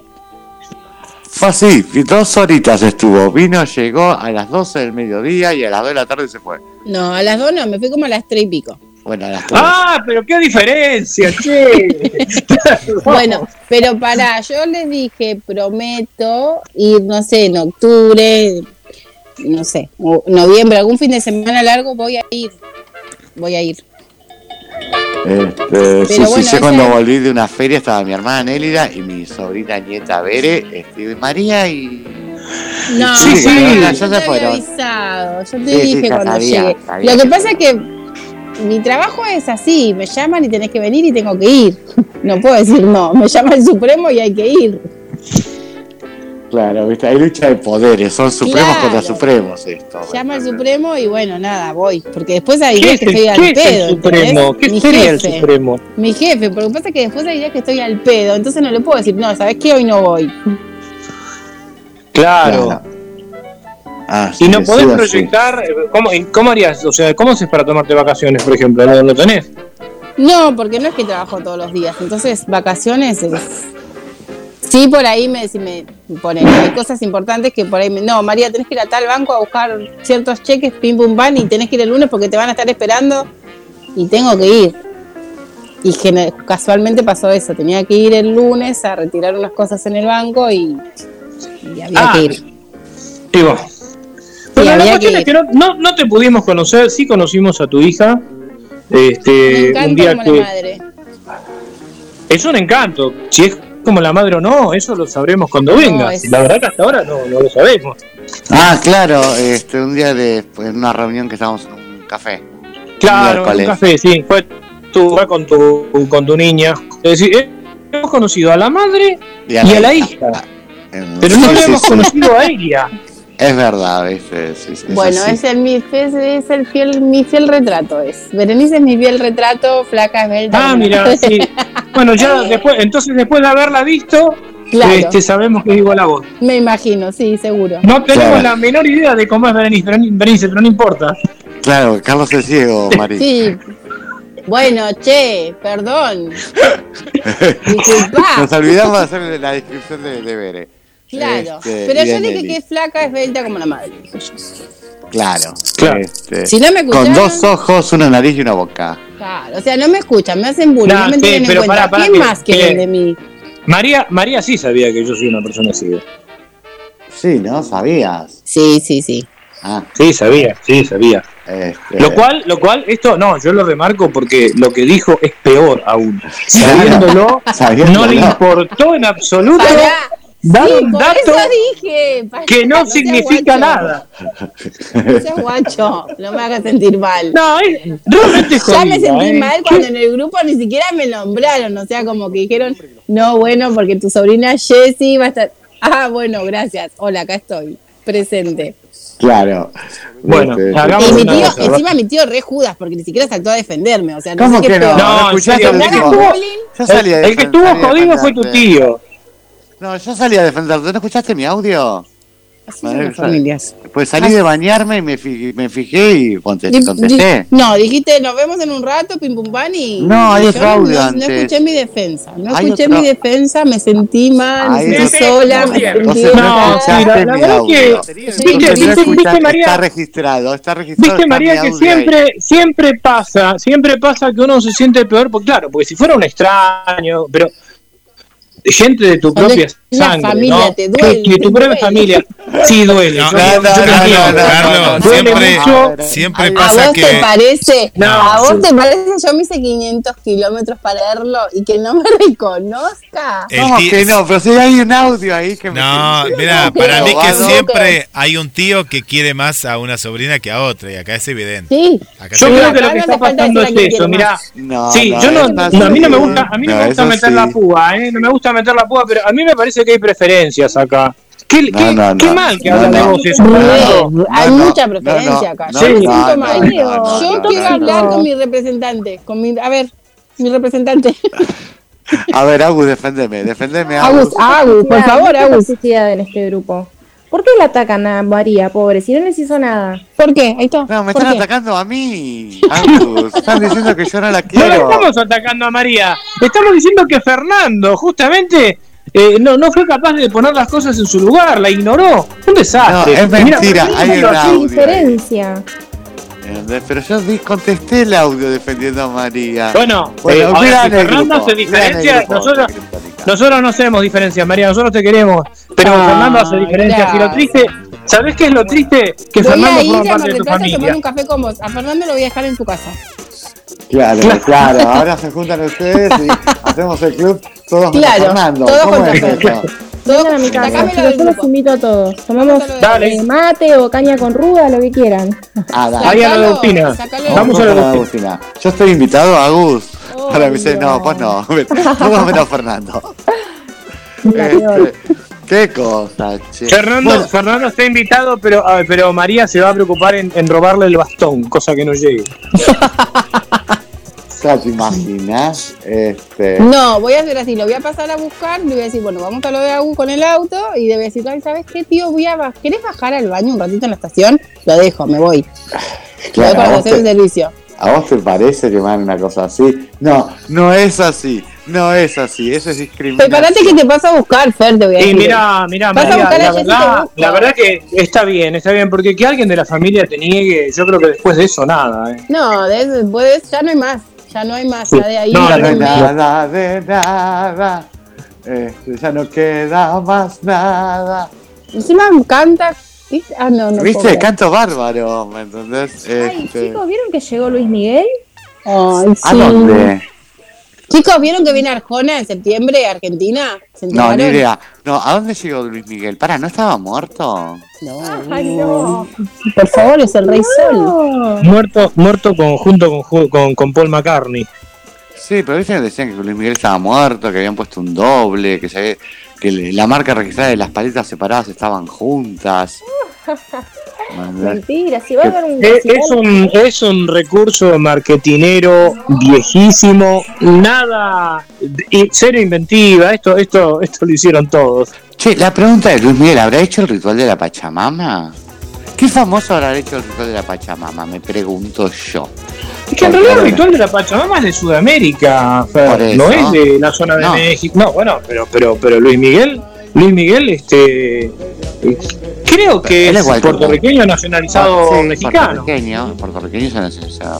Fue así, dos horitas estuvo. Vino, llegó a las 12 del mediodía y a las 2 de la tarde se fue. No, a las dos no, me fui como a las tres y pico. Bueno, las 3. ah, pero qué diferencia, che. Bueno, pero para, yo les dije, prometo ir, no sé, en octubre, no sé, o noviembre, algún fin de semana largo voy a ir. Voy a ir. Este, sí, sí, bueno, yo cuando volví de una feria estaba mi hermana Nélida y mi sobrina nieta Bere, este, María y... No, Sí, sí, yo ya te se había avisado, yo te Sí, sí, dije cuando sabía, llegue. sabía Lo que que pasa es que mi trabajo es así, me llaman y tenés que venir y tengo que ir. No puedo decir no, me llama el Supremo y hay que ir. Claro, ¿viste? hay lucha de poderes, son supremos Claro. contra supremos esto. Llama el Supremo y bueno, nada, voy. Porque después hay ¿Qué días es que estoy al qué es pedo. el Supremo? ¿Qué Mi sería el. Supremo? Mi jefe, porque pasa es que después hay días que estoy al pedo, entonces no le puedo decir, no, ¿sabes qué? Hoy no voy. Claro. Ah, Y sí, no sí, podés sí. proyectar, eh, ¿cómo, y ¿cómo harías? O sea, ¿cómo haces para tomarte vacaciones, por ejemplo? ¿No, no tenés? No, porque no es que trabajo todos los días, entonces vacaciones es... Sí, por ahí me, si me ponen, hay cosas importantes que por ahí me... No, María, tenés que ir a tal banco a buscar ciertos cheques, pim pum pam, y tenés que ir el lunes porque te van a estar esperando y tengo que ir. Y casualmente pasó eso, tenía que ir el lunes a retirar unas cosas en el banco y, y había Ah, que ir. Digo. Sí, Pero la cuestión que es que no, no, no te pudimos conocer, sí conocimos a tu hija. Me Este, un día como que la madre. es un encanto. Si es como la madre o no, eso lo sabremos cuando venga. es- La verdad que hasta ahora no, no lo sabemos. Ah, claro, este, un día de pues, en una reunión que estábamos en un café. Claro, un café, sí. Fue tú con tu, con tu niña. Es decir, hemos conocido a la madre Y y a a, la hija. Pero no sí, hemos sí. conocido a ella. Es verdad, ¿viste? Sí, sí, es Bueno, es el, mi, es, es el fiel, mi fiel retrato. Es. Berenice es mi fiel retrato, flaca, esbelta. Ah, mira, sí. Bueno, ya después, entonces después de haberla visto, Claro. este, sabemos que es igual a vos. Me imagino, sí, seguro. No tenemos Claro. la menor idea de cómo es Berenice, pero, Berenice, pero no importa. Claro, Carlos es ciego, Mari. Sí. Bueno, che, perdón. Disculpa. Nos olvidamos de hacer la descripción de, de Bere. Claro. Este, Pero yo de dije que es flaca, esbelta como la madre. Claro. Claro. Este, Si no me con dos ojos, una nariz y una boca. Claro, o sea, no me escuchan, me hacen bullying, no me sí, tienen en pero cuenta. pará, pará, ¿Quién más quieren que- de mí? María, María sí sabía que yo soy una persona ciega. Sí, ¿no? ¿Sabías? Sí, sí, sí. Ah, Sí, sabía, sí, sabía. este, Lo cual, lo cual, esto no, yo lo remarco porque lo que dijo es peor aún. Sabiéndolo, Sabiéndolo. no le importó en absoluto Pará. Dar Sí, un dato dije. que no significa nada. No seas guacho, no me hagas sentir mal. No, es, realmente es Ya me sentí ¿eh? mal cuando en el grupo ni siquiera me nombraron, o sea, como que dijeron, no, bueno, porque tu sobrina Jessie va a estar... Ah, bueno, gracias. Hola, acá estoy, presente. Claro. Bueno, Este, hagamos Y mi una tío, cosa, encima mi tío re Judas, porque ni siquiera saltó a defenderme, o sea, no ¿Cómo sé qué que no? peor. No, ¿No en escuchaste serio, el El, el que estuvo jodido fue tu tío. No, yo salí a defenderte. ¿No escuchaste mi audio? así son Madre las familias. Pues salí de bañarme y me fijé, me fijé y contesté. Di- contesté. di- No, dijiste, nos vemos en un rato, pim pum pan y. No, hay otro audio no, antes. No escuché mi defensa. No Hay escuché otro- mi defensa, me sentí mal, Hay me sentí otro- sola, no, me sentí no sí, la- verdad que- viste, no viste, María- Está registrado, está registrado. Viste, María, que siempre, siempre pasa, siempre pasa que uno se siente peor, porque claro, porque si fuera un extraño, pero gente de tu propia sangre, familia, ¿no? te duele, Que- tu propia duele. familia, sí duele. No, yo- no, yo no, no, no, Carlos, Duele siempre- mucho. Siempre Ay, ¿A pasa vos que. te parece? No, ¿A vos sí. te parece? Yo me hice 500 kilómetros para verlo y que no me reconozca. El ¿Cómo ti- que no? Pero si hay un audio ahí que me. No, mira, No, para mí que siempre hay un tío que quiere más a una sobrina que a otra, y acá es evidente. Sí. Acá Yo creo que lo no que está pasando es eso, mirá. No, Sí, no, yo no, no, a mí no me gusta, a mí no, me No, gusta meter la púa, ¿eh? No me gusta meter la púa, pero a mí me parece que hay preferencias acá. ¿Qué, No, qué- no, qué no. mal que No, habla de no. hay No, no, mucha no, preferencia no, acá. no, Yo me no, siento no, mal. no, no, Yo no, quiero no, hablar no. con mi representante. Con mi, a ver, mi representante. A ver, Agus, defendeme, defendeme, Agus, Agus. Agus, por favor, Agus. en este grupo. ¿Por qué la atacan a María, pobre? Si no les hizo nada. ¿Por qué? Ahí está. No, me ¿Por están qué? atacando a mí. Agus, están diciendo que yo no la No quiero. le estamos atacando a María, estamos diciendo que Fernando justamente eh, no, no fue capaz de poner las cosas en su lugar, la ignoró. Un desastre. No, es Mira, mentira, ¿por qué hay no un lo audio. hace? ¿Qué ahí. diferencia? ¿Entendés? Pero yo contesté el audio defendiendo a María. Bueno, Bueno, eh, Fernando hace diferencia, nosotros, nosotros no hacemos diferencias, María, nosotros te queremos, pero Ah, Fernando hace diferencias. Y lo triste, ¿sabés qué es lo triste? Que Voy Fernando a ir forma a parte de tu a tomar un café con vos. A Fernando lo voy a dejar en tu casa. Claro, claro. Ahora se juntan ustedes y hacemos el club todos Claro, Fernando. todos ¿Cómo contra es Fernando. eso? Todo, Vengan a mi casa, chicos, yo los invito a todos. Tomamos Dale. eh, mate o caña con ruda, lo que quieran. Ah, dale. A la Agustina. Vamos a la Agustina. Yo estoy invitado a Agus. Ahora me dice, no, pues no. Vamos menos Fernando. Este, qué cosa, che. Fernando, Bueno, Fernando está invitado, pero, a ver, pero María se va a preocupar en, en robarle el bastón, cosa que no llegue. te imaginas. Este. No, voy a hacer así, lo voy a pasar a buscar, le voy a decir, bueno, vamos a lo de Agus con el auto y le voy a decir, ay, ¿sabes qué, tío? Voy a baj- ¿Querés bajar al baño un ratito en la estación? Lo dejo, me voy. Claro, para hacer el te- servicio. ¿A vos te parece que me dan una cosa así? No, no es así. No es así. Eso es discriminación. Prepárate que te paso a buscar, Fer, te voy a Y decir. mira, mira, Vas a María, buscar a la te verdad, la verdad que está bien, está bien, porque que alguien de la familia te niegue, yo creo que después de eso nada. ¿eh? No, de eso, después ya no hay más. Ya no hay más. Ya de ahí No, no hay nada de nada. Este, ya no queda más nada. Encima canta. ¿viste? Ah, no, no. ¿Viste? Canto bárbaro, ¿me entendés? Ay, Este, chicos, ¿vieron que llegó Luis Miguel? Ay, ¿A sí. dónde? Chicos, ¿vieron que viene Arjona en septiembre, Argentina? ¿Se No, ni idea. No, ¿a dónde llegó Luis Miguel? Para, ¿no estaba muerto? No. Ay, no. Por favor, es el Rey Sol. No. Muerto, muerto con, junto con, Ju- con, con Paul McCartney. Sí, pero dicen que decían que Luis Miguel estaba muerto, que habían puesto un doble, que, se, que la marca registrada de las paletas separadas estaban juntas. Mentira, si va a haber un. Es, si es va- un, es un recurso marketinero viejísimo, nada, cero inventiva, esto, esto, esto lo hicieron todos. Che, la pregunta de Luis Miguel, ¿habrá hecho el ritual de la Pachamama? ¿Qué famoso habrá hecho el ritual de la Pachamama? Me pregunto yo. Es que en realidad el ritual de la Pachamama es de Sudamérica, Fer, no es de la zona de No. México. No, bueno, pero, pero, pero Luis Miguel, Luis Miguel, este, creo que Él es puertorriqueño nacionalizado Sí, mexicano. Puertorriqueño, puertorriqueño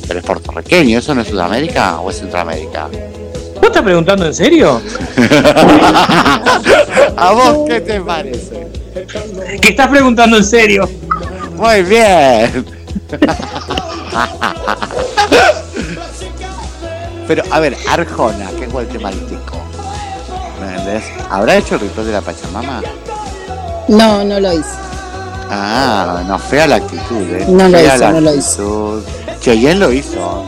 pero es puertorriqueño, ¿eso no es Sudamérica o es Centroamérica? ¿Vos estás preguntando en serio? ¿A vos qué te parece? ¿Qué estás preguntando en serio? Muy bien. Pero, a ver, Arjona, que es guatemalteco. ¿Me entendés? ¿Habrá hecho el ritual de la Pachamama? No, no lo hice. Ah, no, fea la actitud, ¿eh? No lo Fea hizo, la no lo actitud. Cheyenne lo hizo.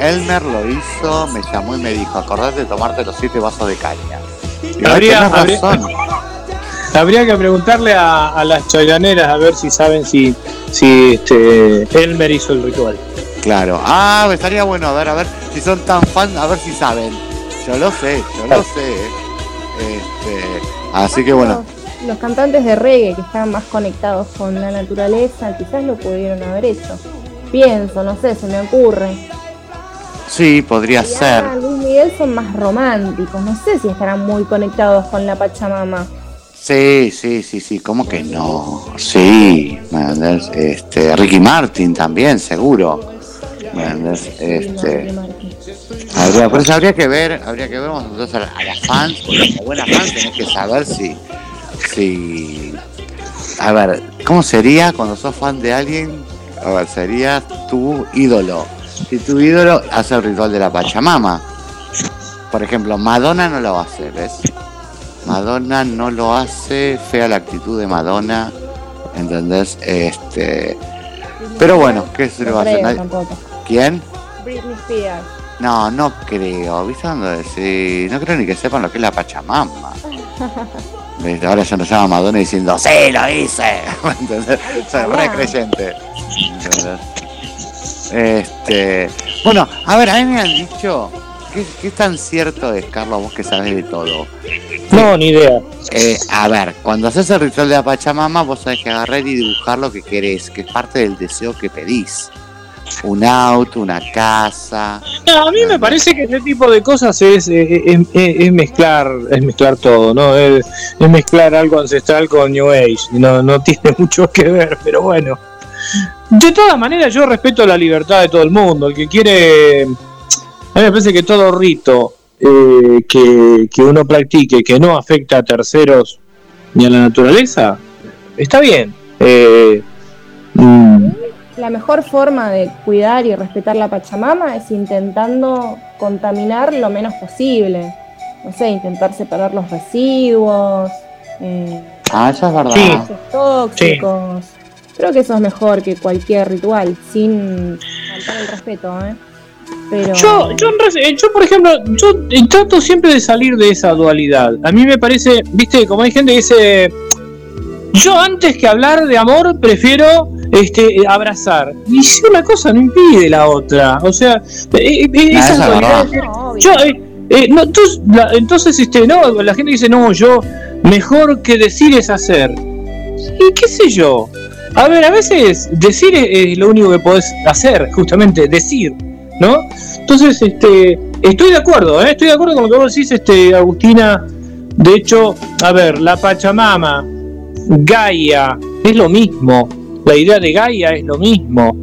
Elmer lo hizo, me llamó y me dijo, acordate de tomarte los siete vasos de caña. Y Habría- habría- razón. Habría que preguntarle a, a las chayaneras a ver si saben si, si este, Elmer hizo el ritual. Claro. Ah, estaría bueno, a ver, a ver si son tan fan, a ver si saben. Yo lo sé, yo lo sé. Este, así que bueno, Los cantantes de reggae que estaban más conectados con la naturaleza, quizás lo pudieron haber hecho. Pienso, no sé, se me ocurre. sí, podría ser. Luis Miguel son más románticos, no sé si estarán muy conectados con la Pachamama. Sí, sí, sí, sí, ¿cómo que no? Sí. Este, Ricky Martin también, seguro. Este, habría, por eso habría que ver, habría que ver nosotros a, la- a las fans, porque como buenas fans tenés que saber si, si, a ver, ¿cómo sería cuando sos fan de alguien? A ver, sería tu ídolo. Si tu ídolo hace el ritual de la Pachamama. Por ejemplo, Madonna no lo hace, ¿ves? Madonna no lo hace, fea la actitud de Madonna, ¿entendés? Este, pero bueno, ¿qué se le va a hacer? ¿Quién? Britney Spears. No, no creo, ¿viste dónde decir? No creo ni que sepan lo que es la Pachamama. ¿Viste? Ahora ya nos llama Madonna diciendo, ¡Sí, lo hice! ¿Entendés? Soy re creyente. Este, bueno, a ver, a mí me han dicho, ¿qué, qué tan cierto es, Carlos, vos que sabés de todo? No, ni idea. Eh, a ver, cuando haces el ritual de la Pachamama, vos tenés que agarrar y dibujar lo que querés, que es parte del deseo que pedís. Un auto, una casa. No, a mí me parece que ese tipo de cosas es, es, mezclar es mezclar todo, ¿no? Es, es mezclar algo ancestral con New Age. No, no tiene mucho que ver, pero bueno. De todas maneras, yo respeto la libertad de todo el mundo. El que quiere. A mí me parece que todo rito eh, que, que uno practique que no afecta a terceros ni a la naturaleza, está bien. Eh, mm, La mejor forma de cuidar y respetar la Pachamama es intentando contaminar lo menos posible. No sé, intentar separar los residuos, eh, Ah, eso es verdad. tóxicos. Creo que eso es mejor que cualquier ritual, sin faltar el respeto, ¿eh? Pero Yo, yo, eh, yo, por ejemplo, yo eh, trato siempre de salir de esa dualidad. A mí me parece, viste, como hay gente que dice, yo antes que hablar de amor prefiero este eh, abrazar. Y si una cosa no impide la otra, o sea, eh, eh, esas esa es dualidades- verdad. yo, eh, eh, no, entonces, la- entonces, este, no, la gente dice, no, yo mejor que decir es hacer. Y qué sé yo. A ver, a veces decir es, es lo único que podés hacer, justamente, decir, ¿no? Entonces, este, estoy de acuerdo, ¿eh? estoy de acuerdo con lo que vos decís, este, Agustina. De hecho, a ver, la Pachamama, Gaia, es lo mismo. La idea de Gaia es lo mismo.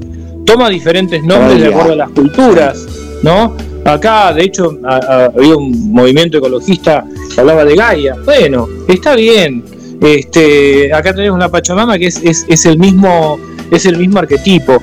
Toma diferentes nombres de acuerdo a las culturas, ¿no? Acá, de hecho, a- a- había un movimiento ecologista que hablaba de Gaia. Bueno, está bien. Este, acá tenemos la Pachamama que es, es, es el mismo es el mismo arquetipo.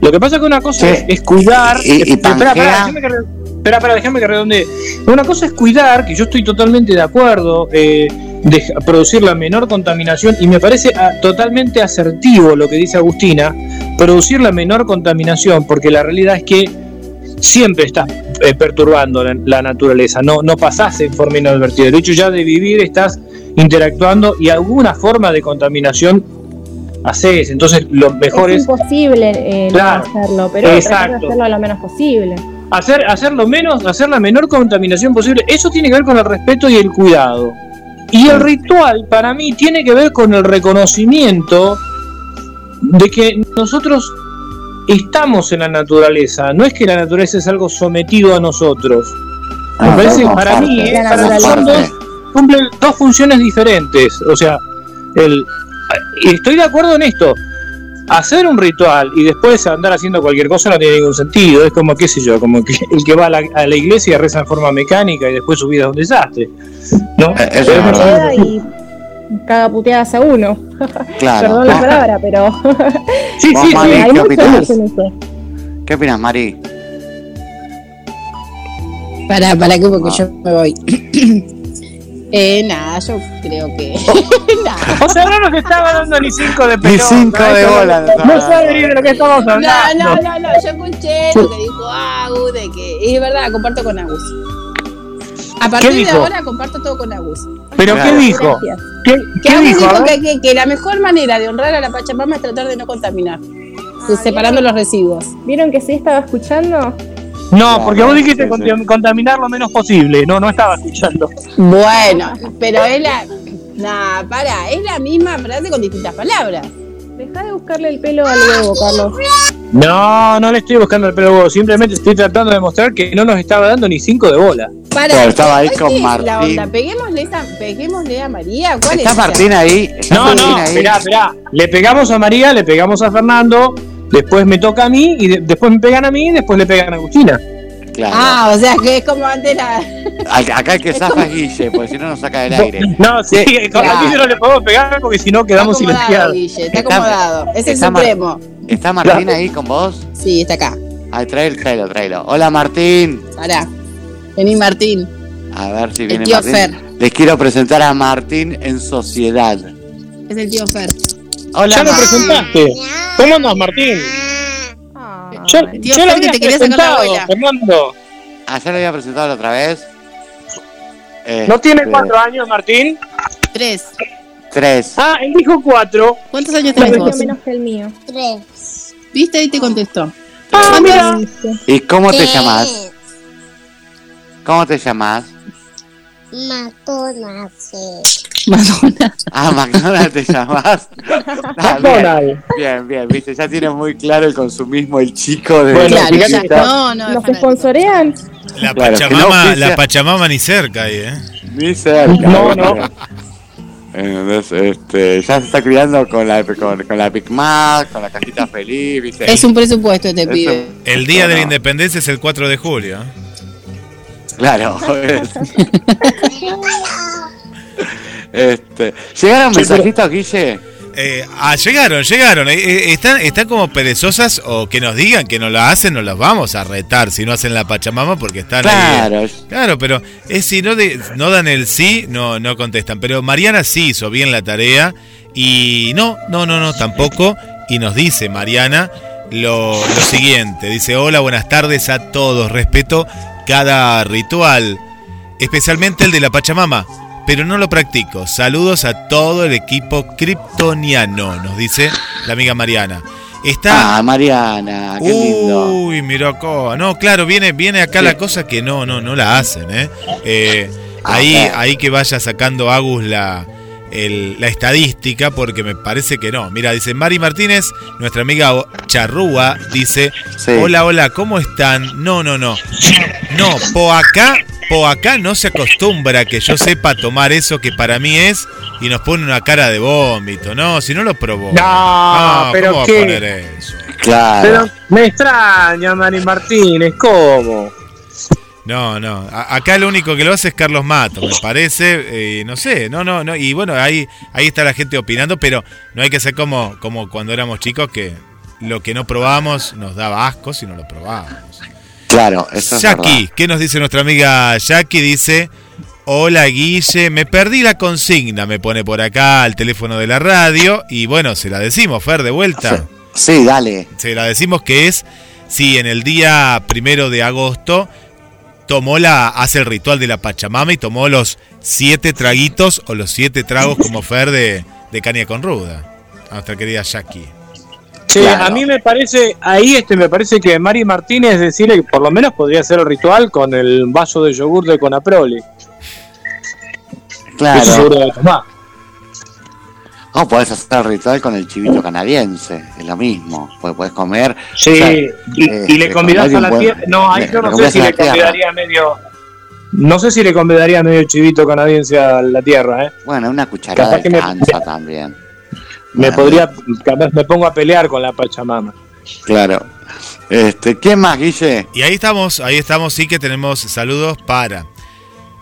Lo que pasa que una cosa Sí. es, es cuidar. Y- y re- espera, espera, déjame que redondee. Una cosa es cuidar, que yo estoy totalmente de acuerdo, eh, de producir la menor contaminación, y me parece ah, totalmente asertivo lo que dice Agustina, producir la menor contaminación, porque la realidad es que siempre estás eh, perturbando la, la naturaleza, no, no pasás en forma inadvertida. De hecho, ya de vivir estás interactuando y alguna forma de contaminación haces. Entonces, lo mejor es es, imposible eh, no hacerlo, pero Exacto. hacerlo lo menos posible. Hacer, hacer lo menos, hacer la menor contaminación posible. Eso tiene que ver con el respeto y el cuidado. Y el ritual, para mí, tiene que ver con el reconocimiento de que nosotros estamos en la naturaleza. No es que la naturaleza es algo sometido a nosotros. Me Ah, parece que somos para mí, eh, para parte. dos, funciones diferentes. O sea, el, estoy de acuerdo en esto. Hacer un ritual y después andar haciendo cualquier cosa no tiene ningún sentido. Es como, qué sé yo, como que el que va a la, a la iglesia y reza en forma mecánica y después su vida es un desastre. ¿no? Eh, eso es verdad. Y caga puteadas a uno. Claro. Perdón la ¿Vos- palabra, pero Sí, sí, Mari, sí. ¿qué eso. ¿Qué opinas, Mari? Para, para que porque Ah. yo me voy. eh, nada, yo creo que. nada. O sea, no nos estaba dando ni cinco de Ni pelota. cinco de no- bola. No sabe ni de lo que estamos No, hablando. no, no, no, yo escuché lo que dijo Agus, de que es verdad, comparto con Agus. A partir de dijo? ahora comparto todo con Agus. ¿Pero Claro. qué dijo? ¿Qué, Que qué Agus dijo? que, que, que la mejor manera de honrar a la Pachamama es tratar de no contaminar, pues, separando los residuos. ¿Vieron que sí estaba escuchando? No, porque vos dijiste Sí, sí. contam- contaminar lo menos posible. No, no estaba escuchando. Bueno, pero es la. Nah, para, es la misma frase con distintas palabras. Deja de buscarle el pelo al huevo, Carlos. No, no le estoy buscando el pelo al huevo, simplemente estoy tratando de demostrar que no nos estaba dando ni cinco de bola. Para, Claro, estaba ahí ¿cuál con es La Martín. onda? Peguémosle, esa, peguémosle a María. ¿Cuál ¿Está es? Martín ahí? ¿Está No, Martín no, ahí? esperá, esperá. Le pegamos a María, le pegamos a Fernando, después me toca a mí, y de- después me pegan a mí, y después le pegan a Agustina. Claro. Ah, o sea que es como antes la. Acá acá el que zafa es Guille, porque si no nos saca del aire. No, sí, con Claro. Agustina no le podemos pegar porque si no quedamos está acomodado, silenciados. Guille, está Está- acomodado. Es el está Mar- supremo. ¿Está Martín ahí con vos? Sí, está acá. Ay, tráelo, tráelo, tráelo. Hola Martín. Pará. Vení, Martín. A ver si El viene tío Martín. Fer. Les quiero presentar a Martín en sociedad. Es el tío Fer. Hola Ya lo presentaste. ¿Cómo andas, Martín? Ya, Tío ya lo habías te quería sacar la abuela. Fernando. Ah, ya lo había presentado la otra vez. ¿No tiene Este, cuatro años, Martín? Tres. Tres. Ah, él dijo cuatro. ¿Cuántos años tenés vos? menos que el mío. ¿Viste? Ahí te contestó. Ah, mira. ¿Y cómo te llamas? ¿Cómo te llamas? McDonald's. Madonna. Ah, McDonald's te llamas. Ah, bien, McDonald's. bien, bien, viste, ya tiene muy claro el consumismo el chico de Bueno, que está- No, no, es ¿Nos fanático. sponsorean? La Claro, no Pachamama, la Pachamama ni cerca ahí, ¿eh? Ni cerca. No, no. Entonces, este, ya se está criando con la, con, con la Big Mac, con la cajita feliz, ¿viste? Es un presupuesto este Eso- pibe. El día de la No. independencia es el 4 de julio. ¿Eh? Claro. es- este, ¿Llegaron mensajitos, Guille? Eh, ah, llegaron, llegaron. Eh, eh, están, están como perezosas o que nos digan que no la hacen, no las vamos a retar si no hacen la Pachamama porque están ahí. Claro. Claro, pero es si no, de- no dan el sí, no, no contestan. Pero Mariana sí hizo bien la tarea y no, no, no, no, tampoco. Y nos dice Mariana lo, lo siguiente. Dice, hola, buenas tardes a todos. Respeto cada ritual, especialmente el de la Pachamama. Pero no lo practico. Saludos a todo el equipo kryptoniano, nos dice la amiga Mariana. Está Ah, Mariana, qué lindo. Uy, mira acá. No, claro, viene, viene acá la cosa que no, no, no la hacen, ¿eh? Eh, Ah, ahí, claro. ahí que vaya sacando Agus la, el- la estadística, porque me parece que no. Mira, dice Mari Martínez, nuestra amiga Charrúa, dice, Sí. hola, hola, ¿cómo están? No, no, no. No, po acá, po acá no se acostumbra que yo sepa tomar eso que para mí es y nos pone una cara de vómito, ¿no? Si no lo probó. No, pero ¿cómo va a qué? poner eso? Claro. Pero me extraña, Mari Martínez, ¿cómo? No, no. A- acá lo único que lo hace es Carlos Mato, me parece. eh, no sé, no, no, no. Y bueno, ahí, ahí está la gente opinando, pero no hay que ser como, como cuando éramos chicos que lo que no probamos nos daba asco si no lo probábamos. Claro, eso es Jackie, verdad. ¿qué nos dice nuestra amiga Jackie? Dice, hola Guille, me perdí la consigna, me pone por acá al teléfono de la radio y bueno, se la decimos, Fer, de vuelta. Sí, dale. Se la decimos que es sí, en el día primero de agosto tomó la, hace el ritual de la Pachamama y tomó los siete traguitos o los siete tragos como Fer de, de caña con ruda. A nuestra querida Jackie. Sí, Claro. a mí me parece, ahí este me parece que Mari Martínez decirle que por lo menos podría hacer el ritual con el vaso de yogur de Conaprole. Eso seguro Claro. tomar. O podés hacer el ritual con el chivito canadiense, es lo mismo. Pues podés comer. Sí, o sea, y, y le convidás con a la tierra. buen- No, ahí le- yo no sé si le tierra. convidaría medio. No sé si le convidaría medio chivito canadiense a la tierra, ¿eh? Bueno, una cucharada de me- cansa también. Me Bueno, podría, capaz me pongo a pelear con la Pachamama. Claro. Este, ¿Quién más, Guille? Y ahí estamos, ahí estamos, sí que tenemos saludos para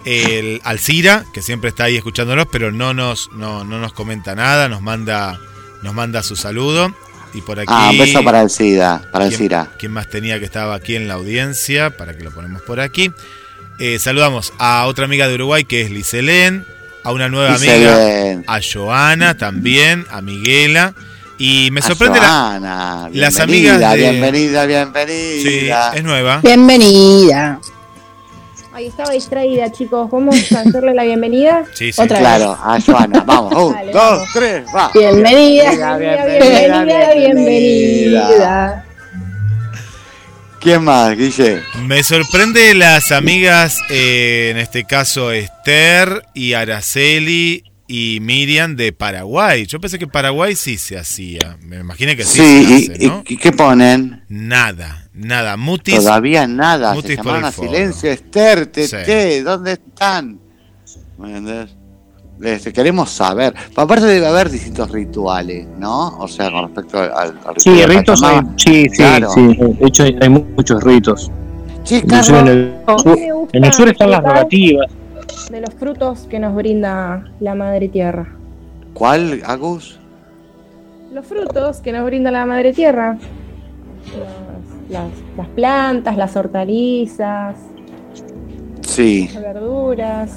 el Alcira, que siempre está ahí escuchándonos, pero no nos, no, no nos comenta nada, nos manda, nos manda su saludo. Y por aquí. Ah, un beso para el SIDA, para el ¿quién, Cira. quién más tenía que estaba aquí en la audiencia? Para que lo ponemos por aquí. Eh, saludamos a otra amiga de Uruguay que es Liselén, a una nueva amiga, a Joana también, a Miguela. Y me A sorprende la, Joana, las bienvenida, amigas de- Bienvenida, Sí, bienvenida. es nueva. Bienvenida. Ahí estaba distraída, chicos. ¿Vamos a hacerle la bienvenida? Sí, sí. Otra Claro, a Joana. Vamos, un, Dale, dos, vamos. tres, va. Bienvenida. Bienvenida, bienvenida, bienvenida. ¿Quién más, Guille? Me sorprende las amigas, eh, en este caso Esther y Araceli y Miriam de Paraguay. Yo pensé que Paraguay sí se hacía. Me imaginé que sí, Sí, se y, hace, ¿no? y qué ponen? Nada, nada. Mutis. Todavía nada. Mutis Se por llamaron a silencio. Esther, Sí. Tete, ¿dónde están? ¿Me entendés? Este, queremos saber. Aparte debe haber distintos rituales, ¿no? O sea, con respecto al, al Sí, de ritos hay, sí, sí, Claro. sí. De hecho, hay muchos ritos. Che, Inclusive en Carlos, el, sur, en el sur están las disfrutar rogativas. De los frutos que nos brinda la madre tierra. ¿cuál, Agus? Los frutos que nos brinda la madre tierra. Las, plantas, las hortalizas, Sí. las verduras,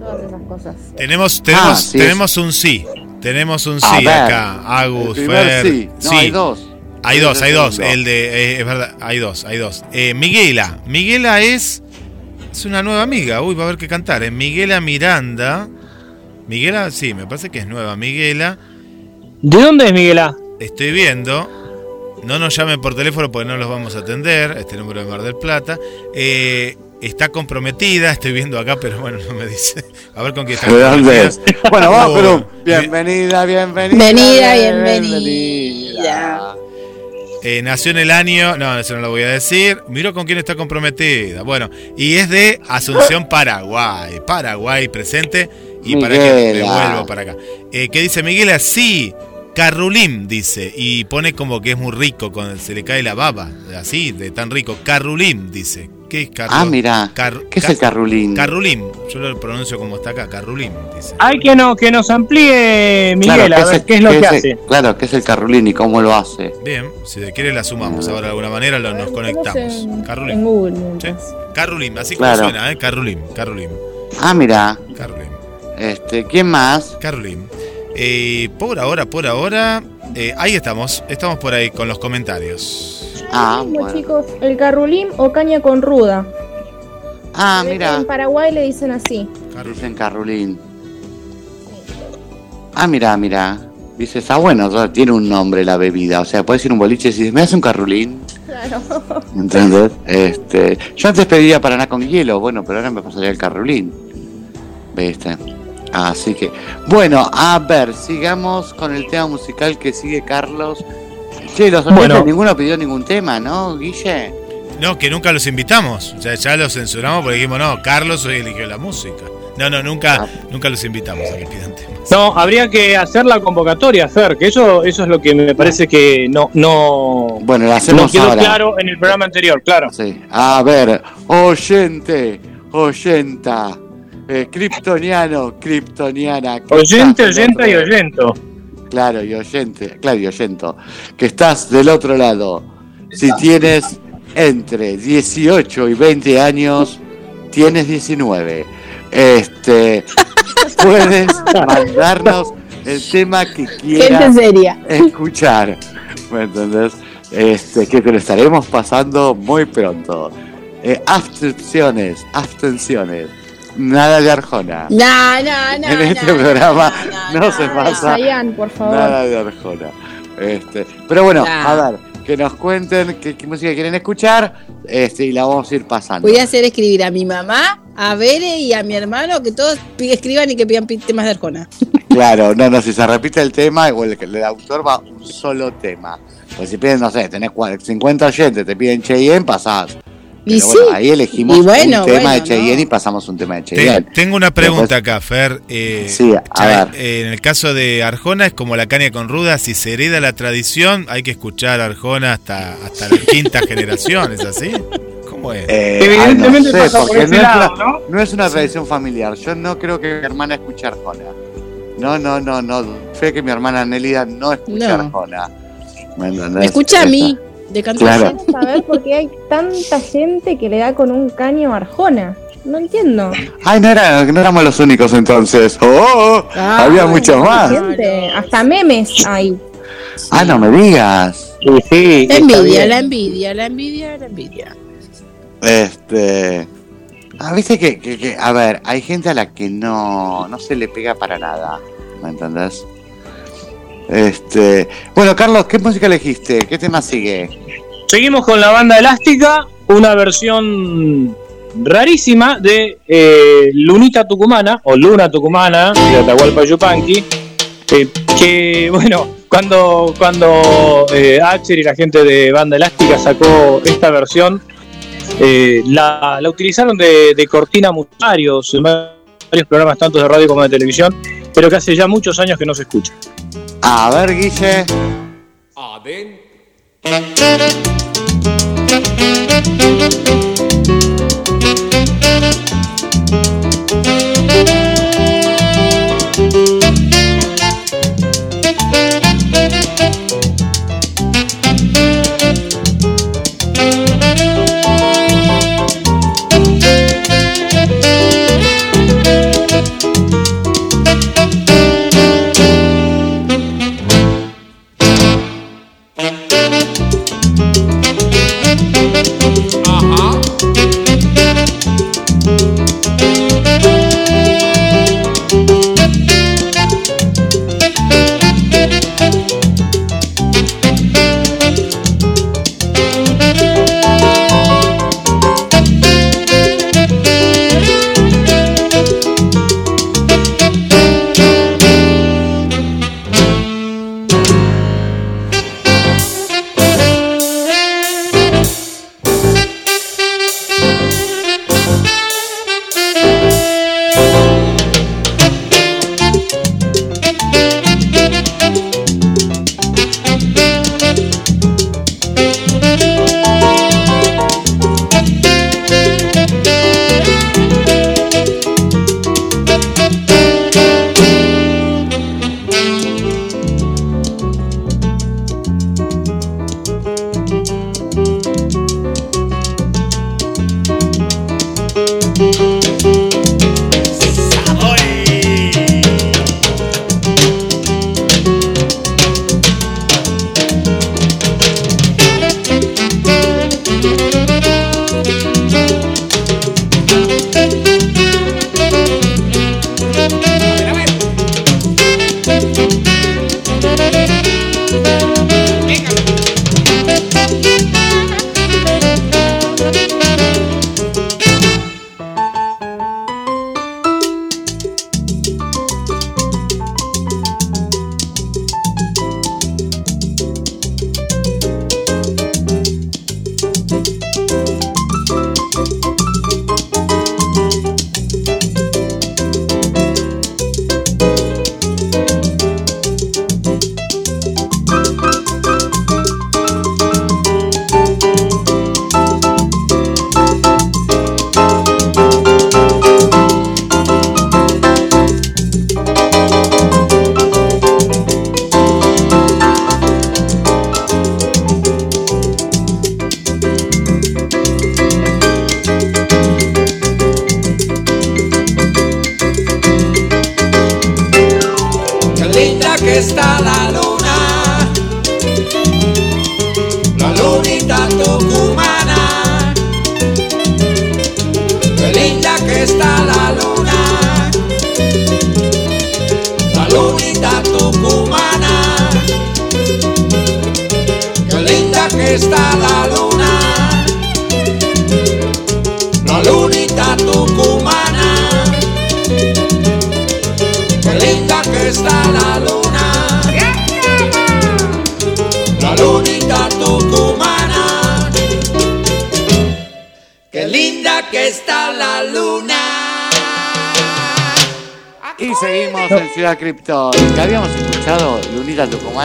todas esas cosas. Tenemos, tenemos, Ah, sí, tenemos un sí. Tenemos un A sí ver, acá. Agus, Fer. sí. No, hay dos. Hay dos, hay el dos. El de, eh, es verdad, hay dos, hay dos. Eh, Miguela. Miguela es. Es una nueva amiga. Uy, va a haber que cantar. ¿eh? Miguela Miranda. Miguela, sí, me parece que es nueva. Miguela. ¿De dónde es Miguela? Estoy viendo. No nos llamen por teléfono porque no los vamos a atender. Este número de Mar del Plata. Eh, está comprometida. Estoy viendo acá, pero bueno, no me dice. A ver con quién está. Bueno, vamos Oh, bienvenida, bienvenida. Bienvenida, bienvenida. Eh, nació en el año, no, eso no lo voy a decir. Miro con quién está comprometida. Bueno, y es de Asunción, Paraguay. Paraguay presente. Y para que me vuelvo para acá. Eh, ¿Qué dice Miguela? Sí, Carrulim dice. Y pone como que es muy rico, cuando se le cae la baba. Así, de tan rico. Carrulim dice. ¿Qué es Carrulim? Ah, mira. ¿Qué es el carrulín? Carrulim. Yo lo pronuncio como está acá. Carrulim dice. Hay que, no, que nos amplíe Miguel, Claro, a ¿qué ver es qué es lo que es hace. Claro, ¿qué es el carrulín y cómo lo hace? Bien, si de quiere la sumamos ahora de alguna manera, lo, nos conectamos. Carrulim. en Google. Carrulim, así Claro. como suena, ¿eh? Carrulim, Carrulim. Ah, mira. Carrulim. Este, ¿quién más? Carolín. Eh, por ahora, por ahora, eh, ahí estamos, estamos por ahí con los comentarios. Ah, Mismo, bueno. chicos, el carrulín o caña con ruda. Ah, mira. En Paraguay le dicen así. Dicen carrulín. Ah, mira, mira. Dice, está bueno, o sea, tiene un nombre la bebida. O sea, puedes ir a un boliche y decir, ¿me hace un carrulín? Claro. ¿Entendés? Este, yo antes pedía Paraná con hielo, bueno, pero ahora me pasaría el carrulín. ¿Viste? Así que, bueno, a ver, sigamos con el tema musical que sigue Carlos. Che, los oyentes Bueno. ninguno pidió ningún tema, ¿no, Guille? No, que nunca los invitamos. Ya, ya los censuramos porque dijimos, no, Carlos hoy eligió la música. No, no, nunca, nunca los invitamos a que pidan temas. No, habría que hacer la convocatoria, Fer, que eso, eso es lo que me parece que no, no, Bueno, lo no hacemos quedó ahora. claro en el programa anterior, claro. Sí. A ver, oyente, oyenta, eh, kryptoniano, kryptoniana. Oyente, oyenta y oyento. Claro, y oyente, claro, y oyento, que estás del otro lado. Si tienes entre 18 y 20 años, tienes 19. Este, puedes mandarnos el tema que quieras escuchar. ¿Me entendés? este, que te lo estaremos pasando muy pronto. Eh, abstenciones, abstenciones. Nada de Arjona. No, no, no. en este programa no, se pasa Chayanne, por favor. nada de Arjona. Este, pero bueno, Nah. a ver, que nos cuenten qué, qué música quieren escuchar este, y la vamos a ir pasando. Voy a hacer escribir a mi mamá, a Bere y a mi hermano que todos escriban y que pidan pi- temas de Arjona. Claro, no, no, si se repite el tema, igual que el autor va un solo tema. Pues si piden, no sé, tenés cua- 50 oyentes, te piden Cheyenne, pasás. Y bueno, sí. ahí elegimos Y bueno, un tema bueno, de Cheyenne no. y pasamos un tema de Te- Cheyenne. tengo una pregunta Después- acá, Fer. Eh, Sí, a ver. eh, en el caso de Arjona es como la caña con ruda, si se hereda la tradición, hay que escuchar Arjona hasta, hasta la quinta generación, ¿es así? ¿Cómo es? Eh, Evidentemente ah, no sé, pasa por porque ese no, es una, ¿no? no es una tradición familiar. Yo no creo que mi hermana escuche Arjona. No, no, no, no. Fe que mi hermana Nélida no escucha No. Arjona. ¿Me? Me escucha a mí, de cantar. Claro. Saber por qué hay tanta gente que le da con un caño a Arjona. No entiendo. Ay, no, era, no éramos los únicos entonces. ¡Oh! Ah, había muchos más. Gente, hasta memes hay. Ah, no me digas. Sí, sí, La envidia, la envidia, la envidia, la envidia. Este. Ah, viste que, que- que- a ver, hay gente a la que no, no se le pega para nada. ¿Me entendés? Este. Bueno, Carlos, ¿qué música elegiste? ¿Qué tema sigue? Seguimos con la banda elástica, una versión rarísima de eh, Lunita Tucumana, o Luna Tucumana, de Atahualpa Yupanqui, eh, que, bueno, cuando, cuando eh, Axel y la gente de banda elástica sacó esta versión, eh, la, la utilizaron de, de cortina en varios programas, tanto de radio como de televisión, pero que hace ya muchos años que no se escucha. A ver, Guille.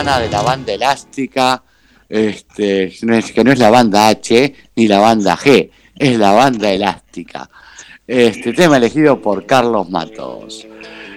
De la banda Elástica, este, que no es la banda H ni la banda G, es la banda Elástica. Este tema elegido por Carlos Matos.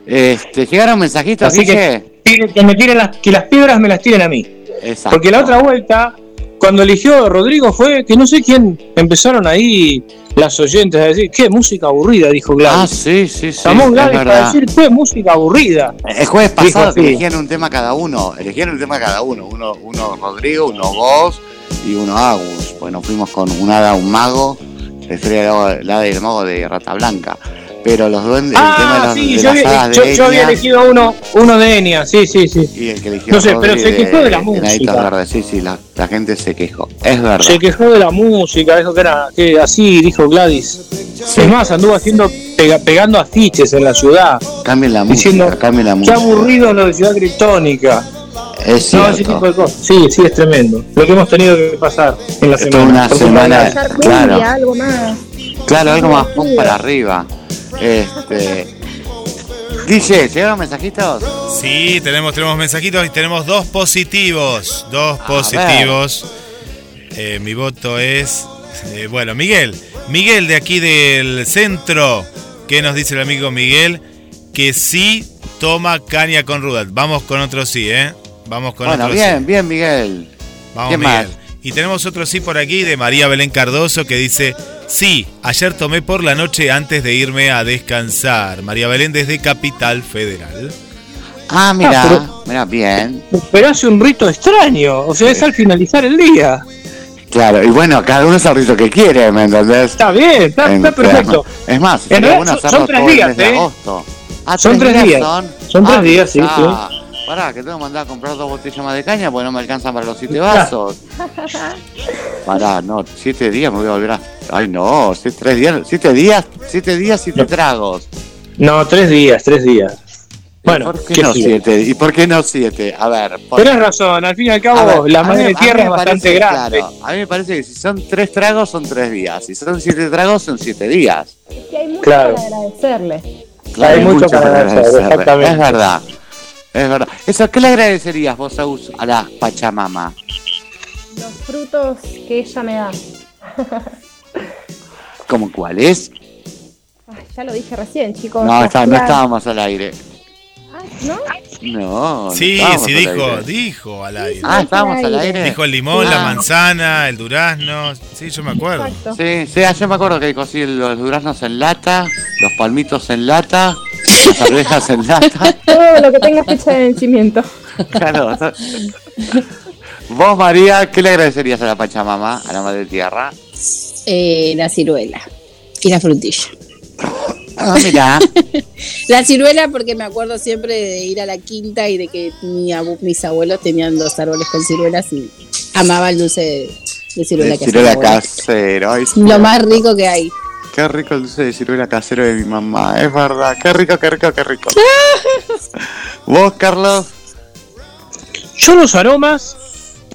Este, llegaron mensajitos, Así que, Guille? que me tiren las, que las piedras me las tiren a mí. Exacto. Porque la otra vuelta, cuando eligió Rodrigo, fue que no sé quién empezaron ahí las oyentes a decir, qué música aburrida, dijo Gladys. Ah, sí, sí, sí. Es Gladys para decir, qué música aburrida. El jueves pasado que elegían un tema cada uno, elegían un tema cada uno, uno, uno Rodrigo, uno vos y uno Agus. Pues nos fuimos con un hada, un mago, la historia del hada y el mago de Rata Blanca. Pero los duendes, el tema de, Ah, los, sí, de yo, las había- yo- de yo había elegido uno, uno de Enya, sí, sí, sí. y el que eligió No sé, pero se quejó de la música. Verdes. Sí, sí, la, la gente se quejó. Es verdad. Se quejó de la música, dijo que era que así, dijo Gladys. Es más, anduvo haciendo pega- pegando afiches en la ciudad. Cambien la música, Diciendo, cambien la Qué música. aburrido lo de Ciudad Criptónica. Es No, ese tipo de cosas. Sí, sí, es tremendo. Lo que hemos tenido que pasar en la semana. una semana, claro. algo más. Claro, algo más pum para arriba. Este. Dice, ¿llegaron mensajitos? Sí, tenemos, tenemos mensajitos y tenemos dos positivos. Dos positivos. Eh, mi voto es. eh, bueno, Miguel. Miguel de aquí del centro. ¿Qué nos dice el amigo Miguel? Que sí toma caña con Rudolf. Vamos con otro sí, ¿eh? Vamos con Bueno, otro bien, sí. bien, Miguel. Vamos, ¿Quién Miguel. más? Y tenemos otro sí por aquí de María Belén Cardoso que dice, sí, ayer tomé por la noche antes de irme a descansar. María Belén desde Capital Federal. Ah, mira, Ah, mira, bien. Pero hace un rito extraño. O sea, es al finalizar el día. Claro, y bueno, cada uno es el rito que quiere, ¿me entendés? Está bien, está, perfecto. Es más, En realidad bueno son- tres días, ¿eh? agosto. Ah, Son tres días. Son, Son tres Ah, días, sí, ah, Pará, que tengo que mandar a comprar dos botellas más de caña porque no me alcanzan para los siete vasos. Pará, no, siete días me voy a volver a. Ay, no, siete, tres días, siete días, siete días, siete tragos. No, tres días, tres días. Bueno, ¿Por qué qué no siete? ¿Y por qué no siete? A ver, por- Tenés razón, al fin y al cabo, ver, la madre a tierra es bastante parece, grande. claro, a mí me parece que si son tres tragos son tres días, si son siete tragos son siete días. Es que hay mucho Claro. para agradecerle. Claro, Hay mucho para agradecer, agradecer, exactamente. Es verdad, es verdad. Eso, ¿qué le agradecerías vos Agus, a la Pachamama? Los frutos que ella me da. ¿Cómo cuál es? Ay, ya lo dije recién, chicos. No, está, no estábamos al aire. ¿No? No, no Sí, estábamos sí, dijo, aire. dijo al aire. Ah, estábamos al aire. Dijo el limón, la manzana, el durazno. Sí, yo me acuerdo. Exacto. Sí, sí, ah, yo me acuerdo que dijo sí, los duraznos en lata, los palmitos en lata, las arvejas en lata. Todo lo que tenga fecha de vencimiento. Claro. Vos, María, ¿qué le agradecerías a la Pachamama, a la Madre Tierra? Eh, la ciruela y la frutilla. Ah, mira. La ciruela porque me acuerdo siempre de ir a la quinta y de que mi abu- mis abuelos tenían dos árboles con ciruelas y amaba el dulce de, de ciruela De que casero. Ay, sí. Lo más rico que hay. Qué rico el dulce de ciruela casero de mi mamá. Es verdad. Qué rico, qué rico, qué rico. ¿Vos, Carlos? Yo los aromas,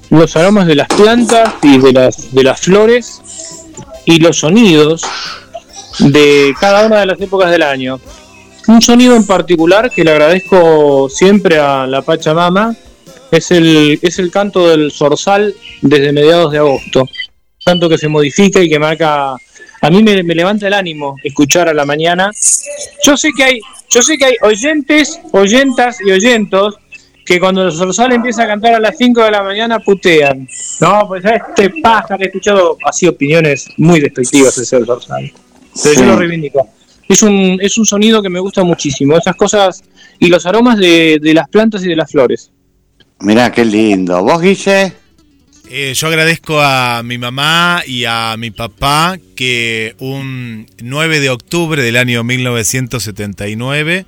los aromas de las plantas y de las, de las flores y los sonidos de cada una de las épocas del año. Un sonido en particular que le agradezco siempre a la Pachamama es el, es el canto del zorzal desde mediados de agosto. Tanto que se modifica y que marca. A mí me, me levanta el ánimo escuchar a la mañana. Yo sé que hay, yo sé que hay oyentes, oyentas y oyentos que cuando el zorzal empieza a cantar a las 5 de la mañana putean. No, pues a este pájaro he escuchado así opiniones muy despectivas hacia el zorzal. Pero Sí. yo lo reivindico. Es un, es un sonido que me gusta muchísimo. Esas cosas y los aromas de, de las plantas y de las flores. Mirá, qué lindo. ¿Vos, Guille? Eh, yo agradezco a mi mamá y a mi papá que un 9 de octubre del año 1979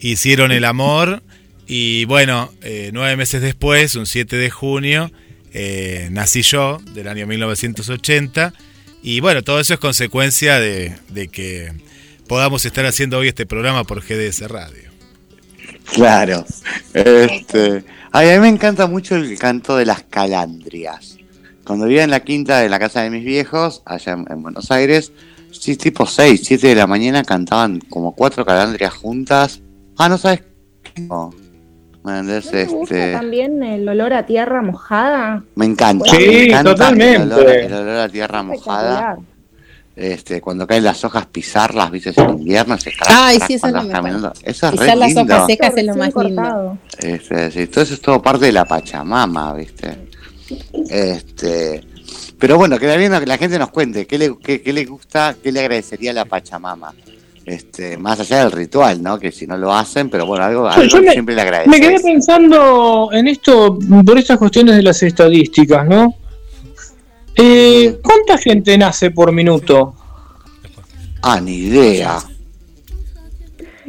hicieron el amor y bueno, eh, nueve meses después, un 7 de junio, eh, nací yo del año 1980 y bueno, todo eso es consecuencia de, de que podamos estar haciendo hoy este programa por GDS Radio. Claro. Este, a mí me encanta mucho el canto de las calandrias. Cuando vivía en la quinta de la casa de mis viejos, allá en, en Buenos Aires, sí, tipo 6, 7 de la mañana cantaban como cuatro calandrias juntas. Ah, no sabes. No. ¿Me entendés? ¿No te gusta Este, también el olor a tierra mojada? me encanta. Sí, me encanta totalmente. El olor, el olor a tierra mojada. Este, cuando caen las hojas, pisarlas, viste, en invierno, se Ay, sí, eso es cuando lo mejor. caminando. Eso es Pisar las lindo. hojas secas es lo más lindo. cortado. Este, sí, todo eso es todo parte de la Pachamama, ¿viste? Este, pero bueno, queda bien que la gente nos cuente qué le, qué, qué le gusta, qué le agradecería a la Pachamama. Este, más allá del ritual, ¿no? Que si no lo hacen, pero bueno, algo, algo Yo que me- siempre le Me agradece. quedé pensando en esto por estas cuestiones de las estadísticas, ¿no? Eh, ¿Cuánta gente nace por minuto? Ah, ni idea.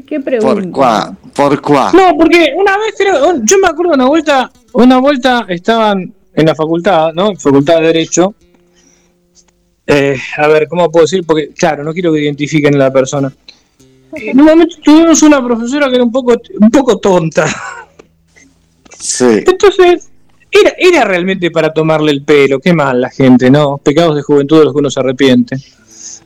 ¿Qué ¿Por pregunta? cuá? ¿Por cuá? No, porque una vez creo, yo me acuerdo una vuelta, una vuelta estaban en la facultad, ¿no? Facultad de Derecho. Eh, a ver, ¿cómo puedo decir? Porque, claro, no quiero que identifiquen a la persona. En un momento tuvimos una profesora que era un poco, un poco tonta. Sí. Entonces, era, era realmente para tomarle el pelo. Qué mal la gente, ¿no? Pecados de juventud de los que uno se arrepiente.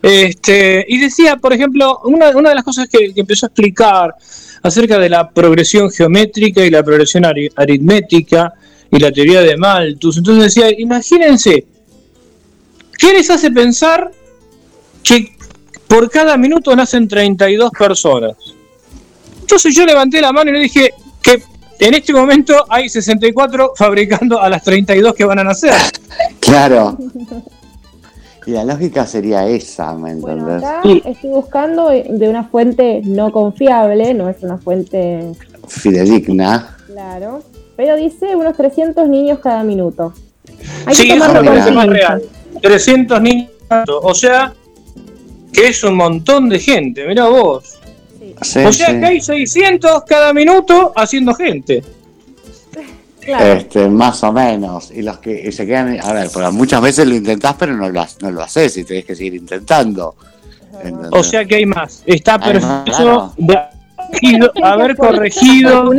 Este, y decía, por ejemplo, una, una de las cosas que, que empezó a explicar acerca de la progresión geométrica y la progresión ari- aritmética y la teoría de Malthus. Entonces decía, imagínense, ¿qué les hace pensar que por cada minuto nacen 32 personas? Entonces yo levanté la mano y le dije que en este momento hay 64 fabricando a las 32 que van a nacer. Claro. Y la lógica sería esa, ¿me Bueno, entendés? acá estoy buscando de una fuente no confiable, no es una fuente Fidedigna. claro, pero dice unos 300 niños cada minuto. Hay Sí, que eso tomarlo me con parece más real. 300 niños, o sea, que es un montón de gente, mira vos. Sí, o sea sí. que hay 600 cada minuto haciendo gente. Este, más o menos. Y los que y se quedan, a ver, porque muchas veces lo intentás, pero no lo, ha- no lo haces y tenés que seguir intentando. ¿entendés? O sea que hay más. Está perfecto corregido- haber corregido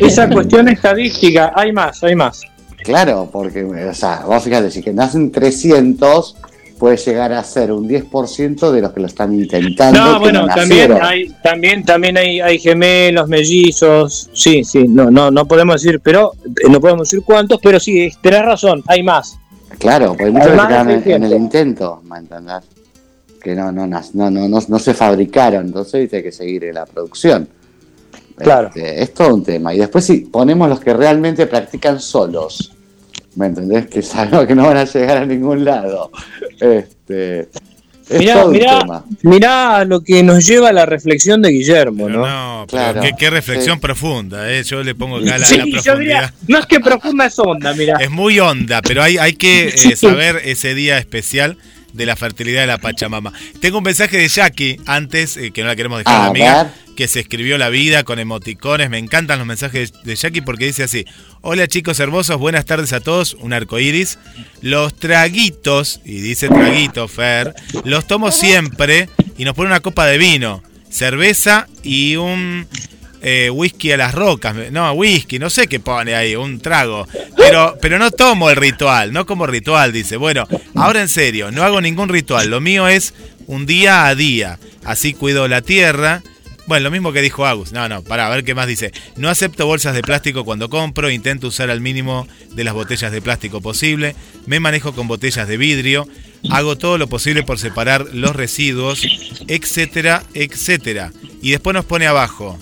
esa cuestión estadística. Hay más, hay más. Claro, porque, o sea, vos fíjate, si que nacen 300, puede llegar a ser un 10% de los que lo están intentando. No, bueno, no también hay, también, también hay, hay gemelos, mellizos, sí, sí, no, no, no podemos decir, pero eh, no podemos decir cuántos, pero sí, tenés razón, hay más. Claro, porque muchos que quedan en, en 600. el intento, ¿me entendés? Que no, no, nas- no, no, no, no se fabricaron, entonces hay que seguir en la producción. Claro. Este, es todo un tema. Y después si ponemos los que realmente practican solos, ¿me entendés? Que sabemos que no van a llegar a ningún lado. Este, es Mirá, todo un mirá, tema. mirá lo que nos lleva a la reflexión de Guillermo, ¿no? No, pero Claro. qué, qué reflexión profunda, ¿eh? Yo le pongo acá la, Sí, la yo profundidad. diría, no es que profunda es onda, mirá. Es muy honda, pero hay, hay que eh, saber ese día especial de la fertilidad de la Pachamama. Tengo un mensaje de Jackie antes, eh, que no la queremos dejar, A amiga, ver. que se escribió la vida con emoticones. Me encantan los mensajes de Jackie porque dice así: Hola chicos hermosos, buenas tardes a todos. Un arco iris. Los traguitos, y dice traguito, Fer, los tomo siempre y nos pone una copa de vino, cerveza y un eh, whisky a las rocas. No, whisky, no sé qué pone ahí, un trago. Pero, pero no tomo el ritual, no como ritual, dice. Bueno, ahora en serio, no hago ningún ritual. Lo mío es un día a día. Así cuido la tierra. Bueno, lo mismo que dijo Agus. No, no, para a ver qué más dice. No acepto bolsas de plástico cuando compro, intento usar al mínimo de las botellas de plástico posible. Me manejo con botellas de vidrio. Hago todo lo posible por separar los residuos, etcétera, etcétera. Y después nos pone abajo.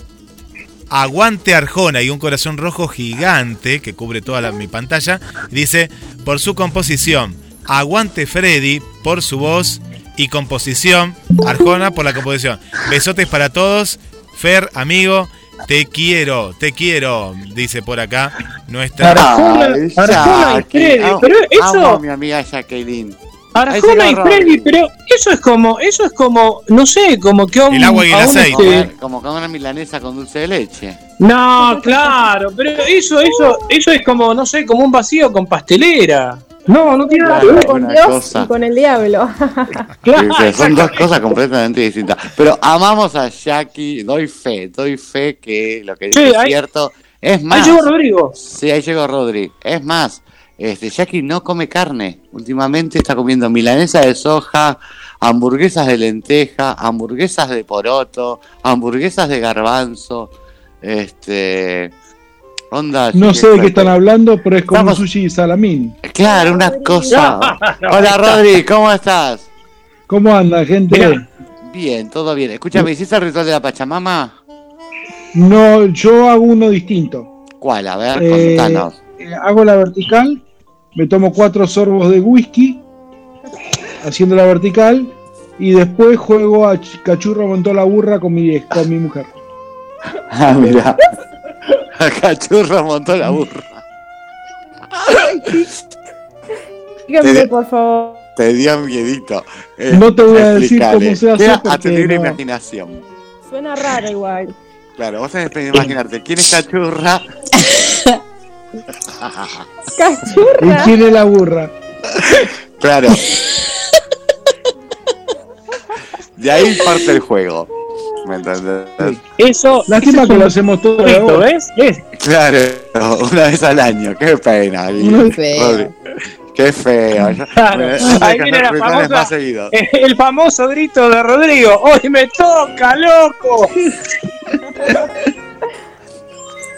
Aguante Arjona y un corazón rojo gigante que cubre toda la- mi pantalla. Dice, por su composición, Aguante Freddy por su voz y composición, Arjona por la composición. Besotes para todos, Fer, amigo, te quiero, te quiero, dice por acá nuestra. Arjona, Ay, Arjona y Jackie. Freddy, Amo- pero eso- amo a mi amiga Jacqueline. Arjona Ahí y Freddy, pero eso es como, eso es como, no sé, como que a un, El agua y el aceite. Como, este- como con una milanesa con dulce de leche. No, claro, pero eso, eso, eso es como, no sé, como un vacío con pastelera. No, no tiene nada que ver. con Dios cosa. y con el diablo. Claro, Sí, son dos cosas completamente distintas. Pero amamos a Jackie, doy fe, doy fe que lo que dice Sí, es ahí- cierto. Es Ahí más, llegó Rodrigo. sí, ahí llegó Rodri. Es más, este, Jackie no come carne. Últimamente está comiendo milanesa de soja, hamburguesas de lenteja, hamburguesas de poroto, hamburguesas de garbanzo. Este. Onda. No sé de qué están hablando, pero es como Estamos- sushi y salamín. Claro, una cosa. Hola Rodri, ¿cómo estás? ¿Cómo anda, gente? Bien, todo bien. Escúchame, ¿hiciste el ritual de la Pachamama? No, yo hago uno distinto. ¿Cuál? A ver, Eh, contanos. eh, hago la vertical, me tomo cuatro sorbos de whisky, haciendo la vertical, y después juego a ch- cachurro montó la burra con mi, con mi mujer. Ah, mira. Cachurro montó la burra. Dígame, Te- por favor. Te dio miedito. Eh, No te voy a decir cómo se hace Queda a tu libre no. imaginación. Suena raro igual. Claro, vos tenés que imaginarte quién es cachurra. ¿Y quién es la burra? Claro. De ahí parte el juego. ¿Me entendés? Eso, Lástima que lo hacemos todo ahora. ¿ves? Es- Claro, una vez al año. Qué pena. Una- Feo. Qué feo. Claro. Ahí que viene hacer la rituales famosa- más seguidos. el famoso grito de Rodrigo. ¡Hoy me toca, loco!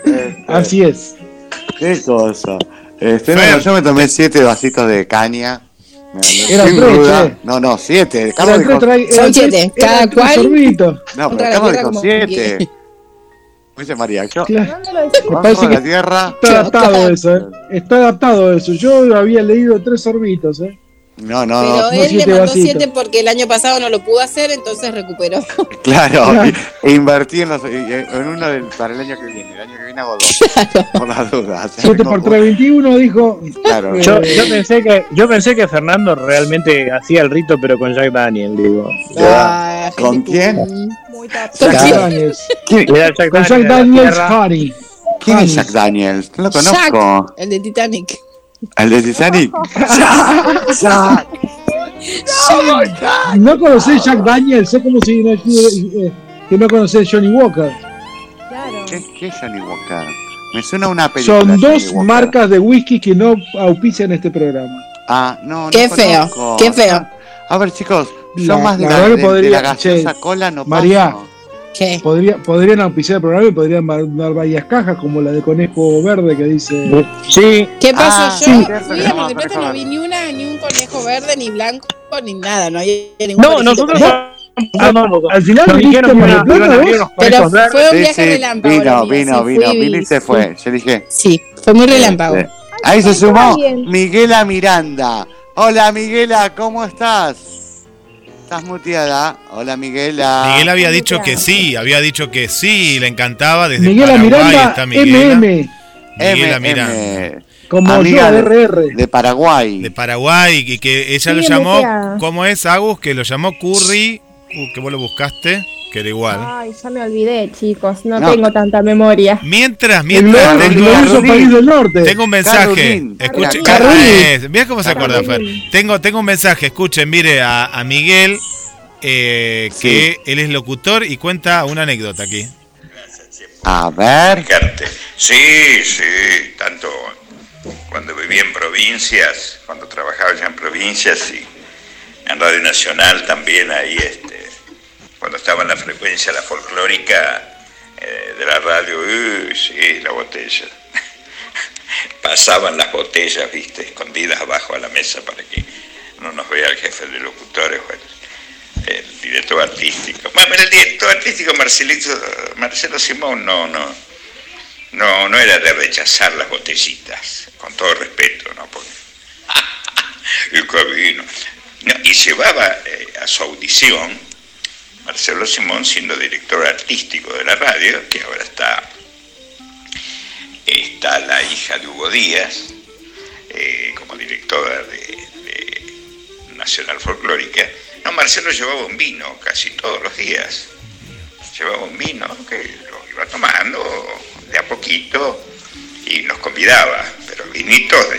Este, Así es. Qué cosa. Este, no, yo me tomé siete vasitos de caña. Me- Eran sin tres, duda. che. No, no, siete. Tres, dijo, tra- Son siete, cada cual. sorbitos. no, pero tierra dijo como siete. que- Dice María, yo Claro. Bajo parece de la que- tierra. Está adaptado eso, ¿eh? Está adaptado eso. Yo había leído tres sorbitos, ¿eh? No, no, Pero no, él le siete mandó vasitos. siete porque el año pasado no lo pudo hacer, entonces recuperó. claro. Claro. e invertí en, los, en uno del, para el año que viene. El año que viene hago dos. Por las dudas. 7 por 3, 21, dijo. Claro. Eh, Yo, yo pensé que yo pensé que Fernando realmente hacía el rito, pero con Jack Daniel, digo. Ah, ¿Con quién? Muy tapado. ¿Con Jack quién? Daniels. ¿Quién, Le da Jack Con Jack Daniel. Honey. quién es. Jack Daniels? No lo Jack, conozco. el de Titanic. ¿El de Titanic? Jack, Jack. No conocés Jack Daniels, es como si no, eh, que no conocés Johnny Walker. Claro. ¿Qué, qué es Johnny Walker? Me suena una película. Son dos marcas de whisky que no auspician este programa. Ah, no, no Qué feo, conozco. qué feo. A ver, chicos, La- más de la de- gaseosa che, cola no María. paso. ¿Qué? Podría, podrían auspiciar el programa y podrían mandar varias cajas, como la de Conejo Verde que dice. Sí, ¿Qué pasó? Ah, Yo sí. fui a No, Mar del Plata, conejo no vi ni una, ni un conejo verde, ni blanco, ni nada. No había ningún No, nosotros conejo. tampoco. Al final dijeron Mar del Plata, Pero fue un Sí, viaje sí, relámpago. vino, vino, sí, vino, vino y se fue. Yo dije. Sí, fue muy relámpago. este, ahí se sumó. Miguela Miranda. Hola Miguela, ¿cómo estás? ¿Estás muteada? Hola Miguela. Miguel había ¿cómo dicho que sí, había dicho que sí, le encantaba desde Miguel Paraguay Miranda, está Miguela. MM, Miguela M, Miranda. M, como Amiga yo, de- RR. de Paraguay. De Paraguay, y que ella lo llamó. ¿cómo es Agus? Que lo llamó Curry, uh, que vos lo buscaste, que era igual. Ay, ya me olvidé, chicos. No, No. tengo tanta memoria. Mientras, mientras tengo, Carolina. país del norte. tengo un mensaje. Escuchen, mirá cómo se acuerda Fer. Tengo, tengo un mensaje, escuchen, mire a, a Miguel, eh, Sí. que él es locutor y cuenta una anécdota aquí. A ver. Sí, sí, tanto cuando vivía en provincias, cuando trabajaba ya en provincias y en Radio Nacional también ahí, este, cuando estaba en la frecuencia, la folclórica eh, de la radio, uy, sí, la botella. Pasaban las botellas, viste, escondidas abajo a la mesa para que no nos vea el jefe de locutores, bueno, el director artístico. Bueno, el director artístico Marcelito, Marcelo Simón no, no, no, no era de rechazar las botellitas, con todo respeto, ¿no? Porque, que vino. No, y llevaba eh, a su audición, Marcelo Simón siendo director artístico de la radio, que ahora está, está la hija de Hugo Díaz, eh, como directora de, Nacional Folclórica. No, Marcelo llevaba un vino casi todos los días. Llevaba un vino que lo iba tomando de a poquito y nos convidaba, pero vinitos de,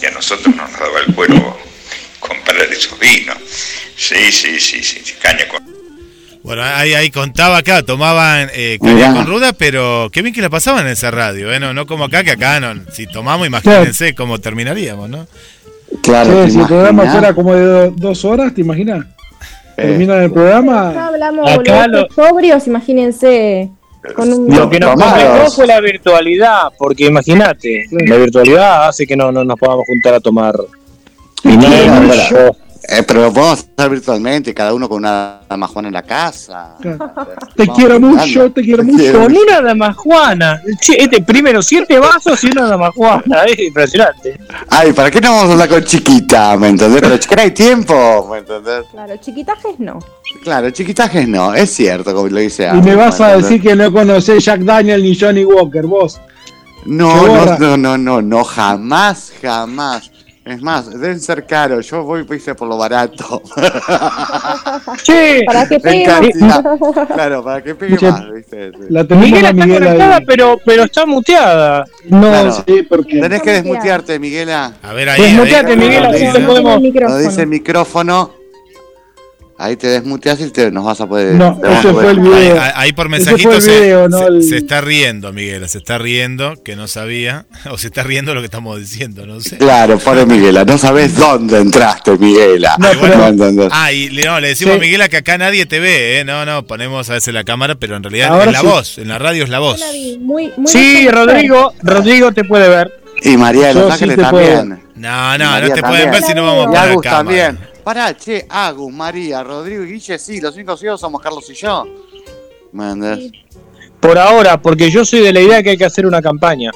de- a nosotros no nos daba el cuero comprar esos vinos. Sí, sí, sí, sí, sí, caña con... Bueno, ahí, ahí contaba acá, tomaban eh, caña Mirá. con ruda, pero qué bien que la pasaban en esa radio, ¿eh? No, no como acá, que acá no, si tomamos, imagínense cómo terminaríamos, ¿no? Claro, Che, ¿te si el programa fuera como de do- dos horas, ¿te imaginas? Eh, Termina el Acá programa. hablamos Acá boludeces sobrios, imagínense. Con un Lo que nos complicó fue la virtualidad, porque imagínate, la virtualidad hace que no, no nos podamos juntar a tomar Claro, Eh, pero lo podemos hacer virtualmente, cada uno con una damajuana en la casa. Te quiero mucho, te quiero mucho. Con una damajuana. Che, este, primero siete vasos y una damajuana. Es impresionante. Ay, ¿para qué no vamos a hablar con chiquita? ¿Me entendés? Pero chiquita hay tiempo, ¿me entendés? Claro, chiquitajes no. Claro, chiquitajes no, es cierto, como lo dice Y me vas a decir que no conocés Jack Daniel ni Johnny Walker, vos. No, no, no, no, no, no, jamás, jamás. Es más, deben ser caros. Yo voy hice por lo barato. Che, Para que pegue más. Claro, para que pegue Che, más, ¿viste? Sí. La tenemos Miguel está Miguel conectada, ahí. pero, pero está muteada. No, Claro. sí, porque. Tenés que desmutearte, Miguela. A ver ahí. Desmuteate, ahí- Miguel, Lo así dice- te podemos. el micrófono. Lo dice el micrófono. Ahí te desmuteas y te, nos vas a poder. No, ese fue el Ahí, video. ahí- ahí por mensajito se, video, no se- el- se está riendo, Miguel, se está riendo, que no sabía, o se está riendo lo que estamos diciendo, no sé. Claro, pobre Miguela. No sabes dónde entraste, Miguela. No, pero- ¿Me entendés? Ah, y le, no, le decimos Sí. a Miguela que acá nadie te ve, ¿eh? No, no, ponemos a veces la cámara, pero en realidad Ahora es la sí. voz, en la radio es la voz. muy, muy Sí. Rodrigo, Rodrigo te puede ver. Y María de Los sí Ángeles también. No, no, María no te también. pueden ver si no vamos a poner cámara. también. Pará, che, Agus, María, Rodrigo y Guille, sí, los únicos ciegos somos Carlos y yo. ¿Me entendés? Por ahora, porque yo soy de la idea que hay que hacer una campaña.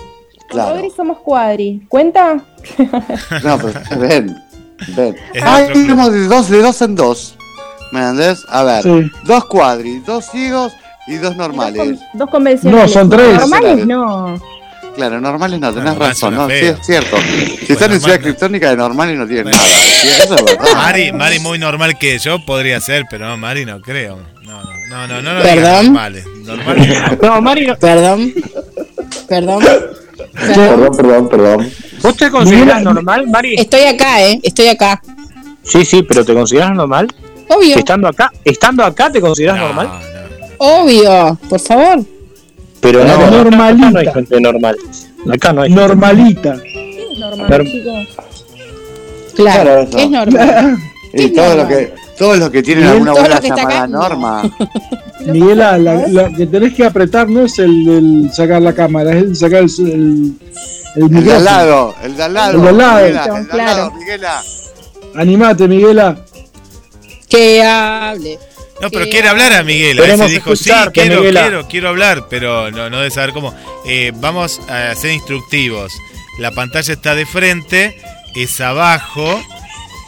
Claro. Rodri somos cuadri. ¿Cuenta? No, pero ven, ven. Club. tenemos de dos, de dos en dos. ¿Me entendés? A ver, Sí. dos cuadri, dos ciegos y dos Dos, normales. con- dos convencionales. No, son tres. Normales no. Claro, normales no, tenés razón, no, sí, es cierto. Si Pues están en ciudad no. criptónica de normales no tienen Bueno. nada. Sí, Eso es verdad. Mari, Mari muy normal que yo podría ser, pero no, Mari no creo. No, no, no, no, no, no ¿Perdón? digas normales. Normales no. No, Mari, no- Perdón. Perdón. Perdón, perdón, perdón. ¿vos te consideras normal, Mari? Estoy acá, ¿eh? Estoy acá. Sí, sí, pero ¿te consideras normal? Obvio, Estando acá, estando acá te consideras No, normal? no. obvio. Por favor. Pero no, Claro, acá no hay normalita. gente normal. Acá no hay gente Normalita. Normal, chicos. Claro, Claro, eso. es normal. Y Es todo lo normal. que, todos los que tienen Miguel, alguna todo abuela lo que está llamada acá, no. Norma. Miguela, la, la que tenés que apretar no es el sacar la cámara, es el sacar el, el, el El de al lado, el de al lado. El de al lado. Miguela, el de al Claro. lado, Miguela. Animate, Miguela. Que hable. No, pero quiere hablar a Miguel. A veces dijo, sí, quiero, Miguela. quiero, quiero hablar, pero no, no debe saber cómo. Eh, vamos a ser instructivos. La pantalla está de frente, es abajo,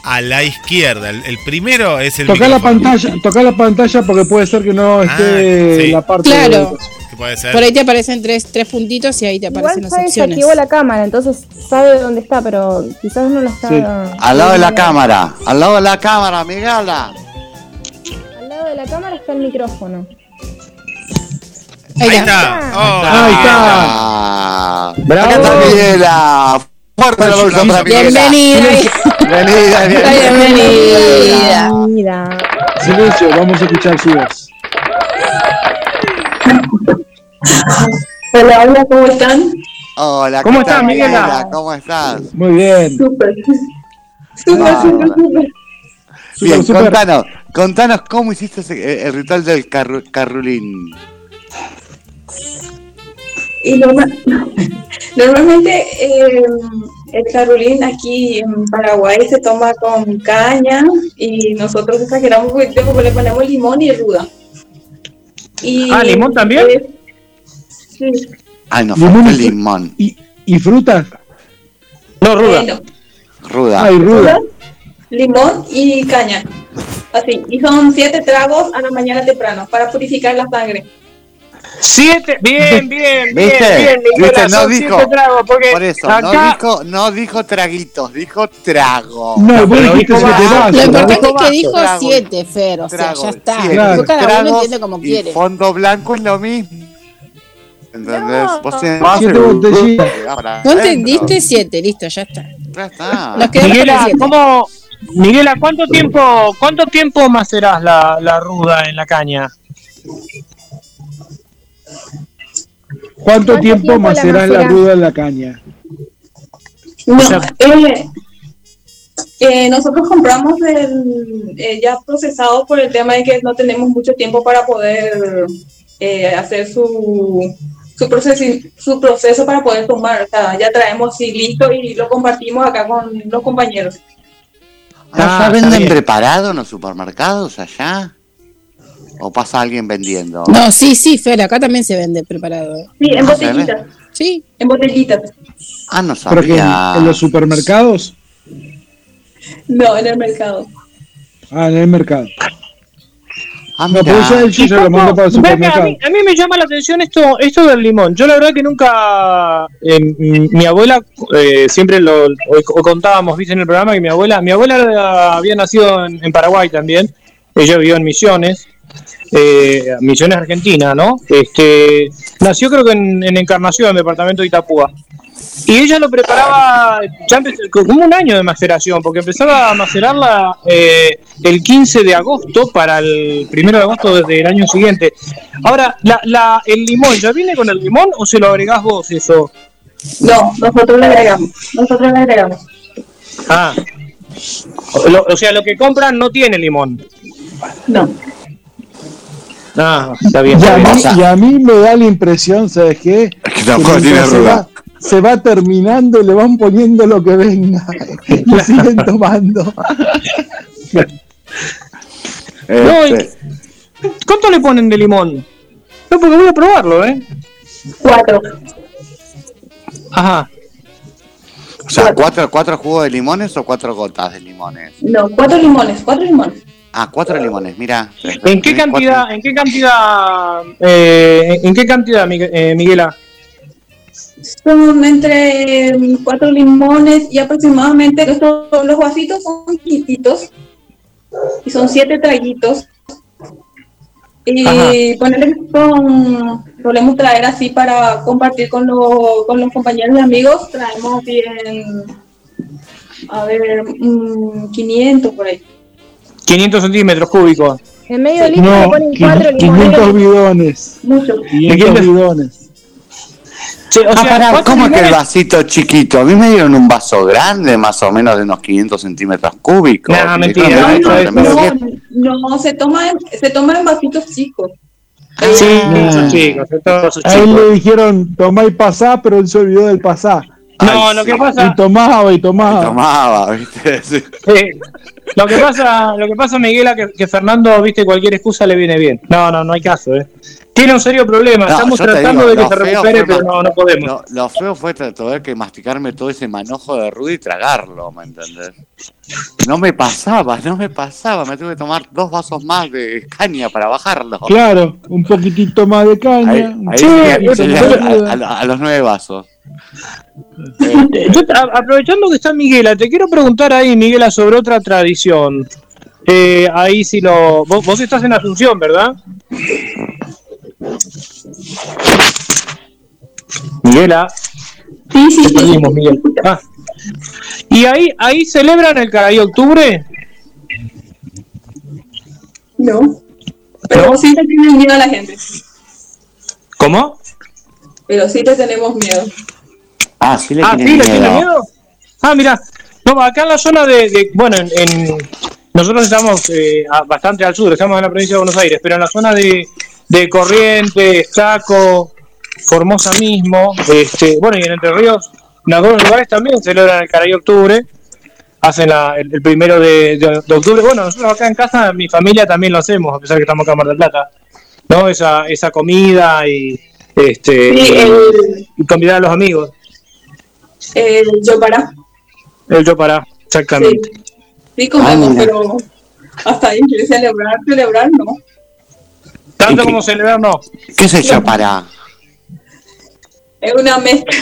a la izquierda. El, el primero es el Tocar la pantalla, tocar la pantalla porque puede ser que no esté Ah, sí. la parte Claro. de- puede ser. Por ahí te aparecen tres, tres puntitos y ahí te Igual aparecen las ya opciones. desactivó la cámara, entonces sabe dónde está, pero quizás no lo está. Sí. Al lado de la cámara, al lado de la cámara, Miguela. De la cámara está el micrófono. Ahí Ahí está. está. Oh, Ahí está. Bravo. acá está Miguela. Fuerte el aplauso para Miguela. Bienvenida. Bienvenida, Bienvenida. Mira. Silencio, vamos a escuchar su voz. Hola, hola, ¿cómo están? Hola, ¿qué ¿Cómo estás, Miguela? ¿Cómo estás? Muy bien. Súper. Súper, súper, súper. Bien, contanos, contanos cómo hiciste ese- eh, el ritual del carru- carrulín. Y norma- normalmente eh, el carolín aquí en Paraguay se toma con caña y nosotros exageramos un poquito porque le ponemos limón y ruda. Y, Ah, ¿limón también? eh, sí, Ay, no, Limón y limón. ¿Y, y frutas? No, ruda. bueno, Ruda. Ay, ruda. Limón y caña. Así, y son siete tragos a la mañana temprano para purificar la sangre. Siete, bien, bien, bien, ¿Viste? bien, Nicolás, ¿Viste? No dijo. siete tragos, porque Por eso, acá, no, dijo, no dijo traguitos, dijo trago. No, vos pero dijiste dijo siete vaso. vasos. Lo importante es que dijo trago. siete, Fer, o sea, Trago, ya está. sí, Claro. Cada uno entiende como y quiere. fondo blanco es lo mismo. ¿Entendés? Vos tenés- Siete botellitas. ¿No entendiste? Siete, listo, ya está. Ya está. Miguela, siete. ¿cómo, Miguela, ¿cuánto tiempo, cuánto tiempo macerás la, la ruda en la caña? ¿Cuánto tiempo tiempo la macerás la macerás? ruda en la caña? No, sea- eh, eh, nosotros compramos el, eh, ya procesado por el tema de que no tenemos mucho tiempo para poder eh, hacer su, su, proceso, su proceso para poder tomar. O sea, ya traemos así listo y lo compartimos acá con los compañeros. ¿Ah, Ah, ¿Ya está venden bien. preparado en los supermercados allá? ¿O pasa alguien vendiendo? No, sí, sí, Fer, acá también se vende preparado. ¿eh? Sí, en Ah, botellitas. Sí. En botellitas. Ah, no ¿Pero que en, sabía. en los supermercados? No, en el mercado. Ah, en el mercado. Ah, No, él lo para el a, mí, a mí me llama la atención esto, esto del limón. Yo la verdad que nunca, eh, mi abuela eh, siempre lo, hoy, hoy contábamos, viste en el programa que mi abuela, mi abuela había nacido en, en Paraguay también. Ella vivió en Misiones, eh, Misiones Argentina, ¿no? Este, nació creo que en, en Encarnación, departamento de Itapúa. Y ella lo preparaba ya empe- como un año de maceración, porque empezaba a macerarla eh, el 15 de agosto para el primero de agosto desde el año siguiente. Ahora, la, la, ¿el limón ya viene con el limón o se lo agregás vos eso? No, nosotros le agregamos. Nosotros le agregamos. Ah, o, lo- o sea, lo que compran no tiene limón. No. Ah, está bien. Y Está a, mí, y a mí me da la impresión, ¿sabes qué? que tampoco tiene ruda. Se va terminando y le van poniendo lo que venga. Y siguen tomando. No, Este, ¿Cuánto le ponen de limón? No, porque voy a probarlo, ¿eh? Cuatro. Ajá. o sea, ¿cuatro, ¿cuatro jugos de limones o cuatro gotas de limones? No, cuatro limones, cuatro limones. Ah, cuatro limones, mira. ¿En qué cantidad, en qué cantidad, eh, en qué cantidad, eh, Miguela? Son entre mm, cuatro limones y aproximadamente estos, los vasitos son chiquititos y son siete traguitos. Y Ajá. ponerle son, solemos traer así para compartir con, los con los compañeros y amigos. Traemos bien, a ver, mm, 500 por ahí. 500 centímetros cúbicos. En medio litro le No, ponen cuatro 500 limones. bidones. Mucho. 500 bidones. Che, o Ah, sea, pará, ¿cuántos ¿cómo es que el vasito chiquito? A mí me dieron un vaso grande, más o menos de unos 500 centímetros cúbicos. Nah, Me mentira. No, no, se toma en, se toma en vasitos chicos. Sí, Ah. chicos, todos esos A él chicos. le dijeron tomá y pasá, pero él se olvidó del pasá. No, Ay, lo sí. que pasa, Y tomaba y tomaba. Tomaba, ¿viste? Sí. lo que pasa, lo que pasa, Miguela, que, que Fernando, viste, cualquier excusa le viene bien. No, no, no hay caso, eh. Tiene un serio problema. No, Estamos tratando digo, de que se recupere, pero no, no podemos. Lo, lo feo fue tener que masticarme todo ese manojo de ruda y tragarlo, ¿me entendés? No me pasaba, no me pasaba. Me tuve que tomar dos vasos más de caña para bajarlo. Claro, un poquitito más de caña. Ahí, llegué- de a, los nueve vasos. Eh, yo, aprovechando que está Miguela, te quiero preguntar ahí, Miguela, sobre otra tradición. Eh, ahí si lo. Vos, vos estás en Asunción, ¿verdad? Miguela. Sí, sí, sí. perdimos, Miguel. Ah. ¿Y ahí, ahí celebran el Caray Octubre? No. Pero ¿No? sí te tienen miedo a la gente. ¿Cómo? Pero sí te tenemos miedo. Ah, sí le Ah, tienen ¿sí le miedo. tiene miedo? Ah, mira. No, acá en la zona de. de- bueno, en, en- nosotros estamos eh, bastante al sur, estamos en la provincia de Buenos Aires, pero en la zona de, de Corrientes, Chaco, Formosa mismo, este, bueno, y en Entre Ríos, en algunos lugares también celebran el Caray Octubre. Hacen la- el, el primero de, de- de octubre. Bueno, nosotros acá en casa, mi familia también lo hacemos, a pesar que estamos acá en Mar del Plata. ¿No? Esa, esa comida y. Este, Sí, el- y convidar a los amigos. El yo para. El yo para, exactamente. Sí comemos, Ah, pero hasta ahí, celebrar, celebrar, no. Tanto como celebrar, no. ¿Qué se echó para? Es una mezcla,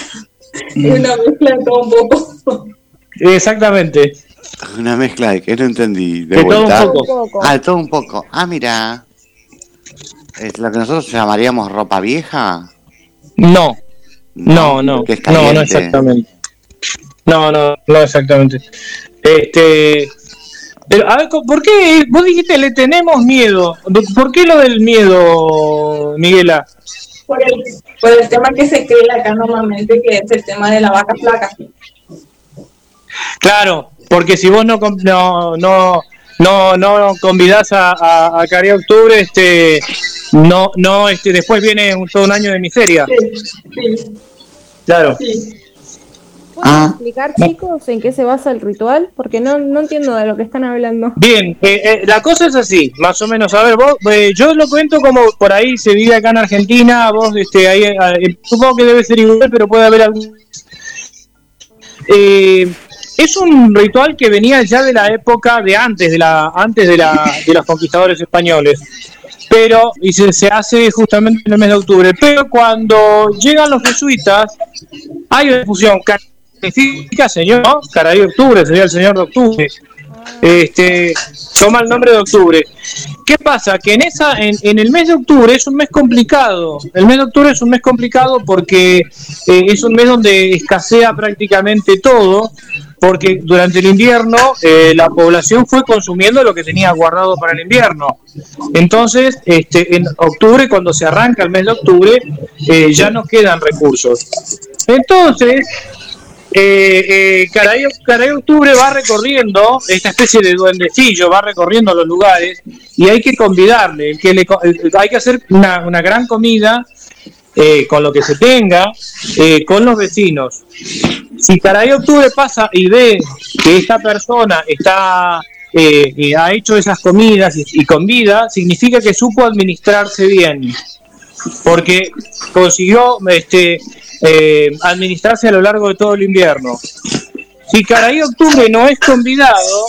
Mm. es una mezcla de todo un poco. Exactamente. Una mezcla de que no entendí. De, De todo un poco. Ah, de todo un poco. Ah, mira. ¿Es lo que nosotros llamaríamos ropa vieja? No. No, no. No, no exactamente. No, no, no exactamente. Este. Pero, a ver, ¿por qué? Vos dijiste le tenemos miedo. ¿Por qué lo del miedo, Miguela? Por el, por el tema que se cree acá normalmente, que es el tema de la vaca flaca. Claro, porque si vos no no no no, no convidás a, a, a Cari Octubre, este no no este después viene un, todo un año de miseria. Sí, Claro. Ah. explicar, chicos, en qué se basa el ritual? Porque no, no entiendo de lo que están hablando. Bien, eh, eh, la cosa es así, más o menos. A ver, vos, eh, yo lo cuento como por ahí se vive acá en Argentina. Vos, este, ahí, eh, supongo que debe ser igual, pero puede haber algún. Eh, es un ritual que venía ya de la época de antes de la antes de, la, de los conquistadores españoles, pero y se, se hace justamente en el mes de octubre. Pero cuando llegan los jesuitas, hay una fusión. Señor. Caray octubre, sería el señor de octubre este toma el nombre de octubre. ¿Qué pasa? Que en esa en, en el mes de octubre es un mes complicado. El mes de octubre es un mes complicado porque eh, es un mes donde escasea prácticamente todo, porque durante el invierno eh, la población fue consumiendo lo que tenía guardado para el invierno. Entonces, este, en octubre, cuando se arranca el mes de octubre, eh, ya no quedan recursos. Entonces, eh, eh, Caray, Caray Octubre va recorriendo, esta especie de duendecillo va recorriendo los lugares y hay que convidarle, que le, eh, hay que hacer una, una gran comida eh, con lo que se tenga, eh, con los vecinos. Si Caray Octubre pasa y ve que esta persona está eh, ha hecho esas comidas y, y con vida, significa que supo administrarse bien porque consiguió este, eh, administrarse a lo largo de todo el invierno. Si Caraí Octubre no es convidado,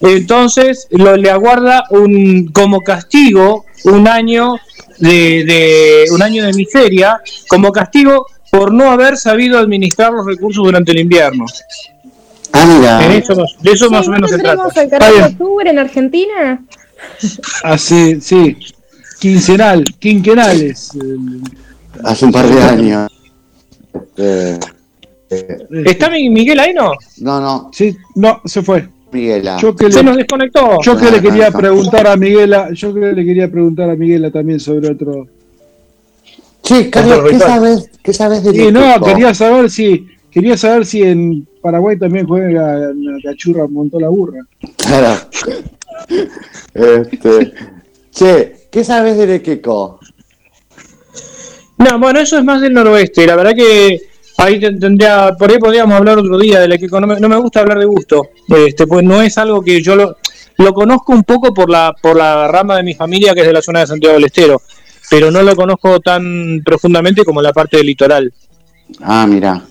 entonces lo, le aguarda un como castigo un año de, de- un año de miseria como castigo por no haber sabido administrar los recursos durante el invierno. Ah, mira. En eso de eso más o ¿no menos se trata. el octubre en Argentina? Hace, sí, quincenal, quinquenales. Hace un par de años. Eh, eh, ¿Está mi- Miguel ahí no? no, no. Sí, no, se fue. Miguela. Yo que Se nos desconectó. yo que le Ah, quería preguntar a Miguela, yo que le quería preguntar a Miguela también sobre otro. Che, Carlos, ¿qué sabes, ¿qué sabes de Sí, no, quería saber si quería saber si en Paraguay también juega la cachurra montó la burra. Claro. Este, che, ¿qué sabes de Lequeco? No, bueno, eso es más del noroeste. La verdad que ahí te- tendría, por ahí podríamos hablar otro día de la que no me, no me gusta hablar de gusto. Este, pues no es algo que yo lo, lo conozco un poco por la, por la rama de mi familia que es de la zona de Santiago del Estero, pero no lo conozco tan profundamente como la parte del litoral. Ah, mira.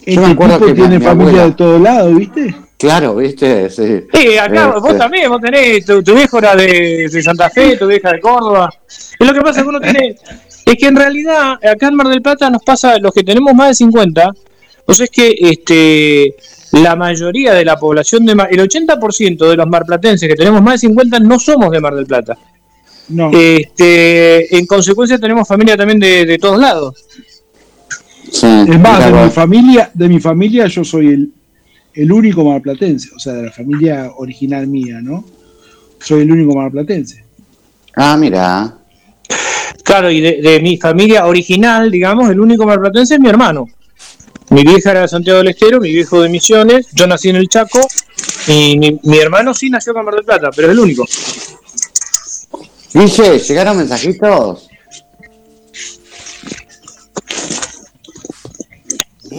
Este Yo me acuerdo tipo que tiene mi familia abuela- de todos lados, ¿viste? Claro, viste, sí. Sí, acá vos Este, también, vos tenés, tu, tu viejo era de, de Santa Fe, tu vieja de Córdoba. Es lo que pasa que uno tiene, es que en realidad acá en Mar del Plata nos pasa, los que tenemos más de 50, pues es que este la mayoría de la población de Mar, el 80% de los marplatenses que tenemos más de 50 no somos de Mar del Plata. No. Este, en consecuencia tenemos familia también de, de todos lados. Sí, Es más, de mi familia, de mi familia yo soy el, el único marplatense, o sea, de la familia original mía, ¿no? Soy el único marplatense. Ah, mira. Claro, y de, de mi familia original, digamos, el único marplatense es mi hermano. Mi vieja era de Santiago del Estero, mi viejo de Misiones, yo nací en el Chaco y mi, mi hermano sí nació con Mar del Plata, pero es el único. Dice, ¿llegaron mensajitos?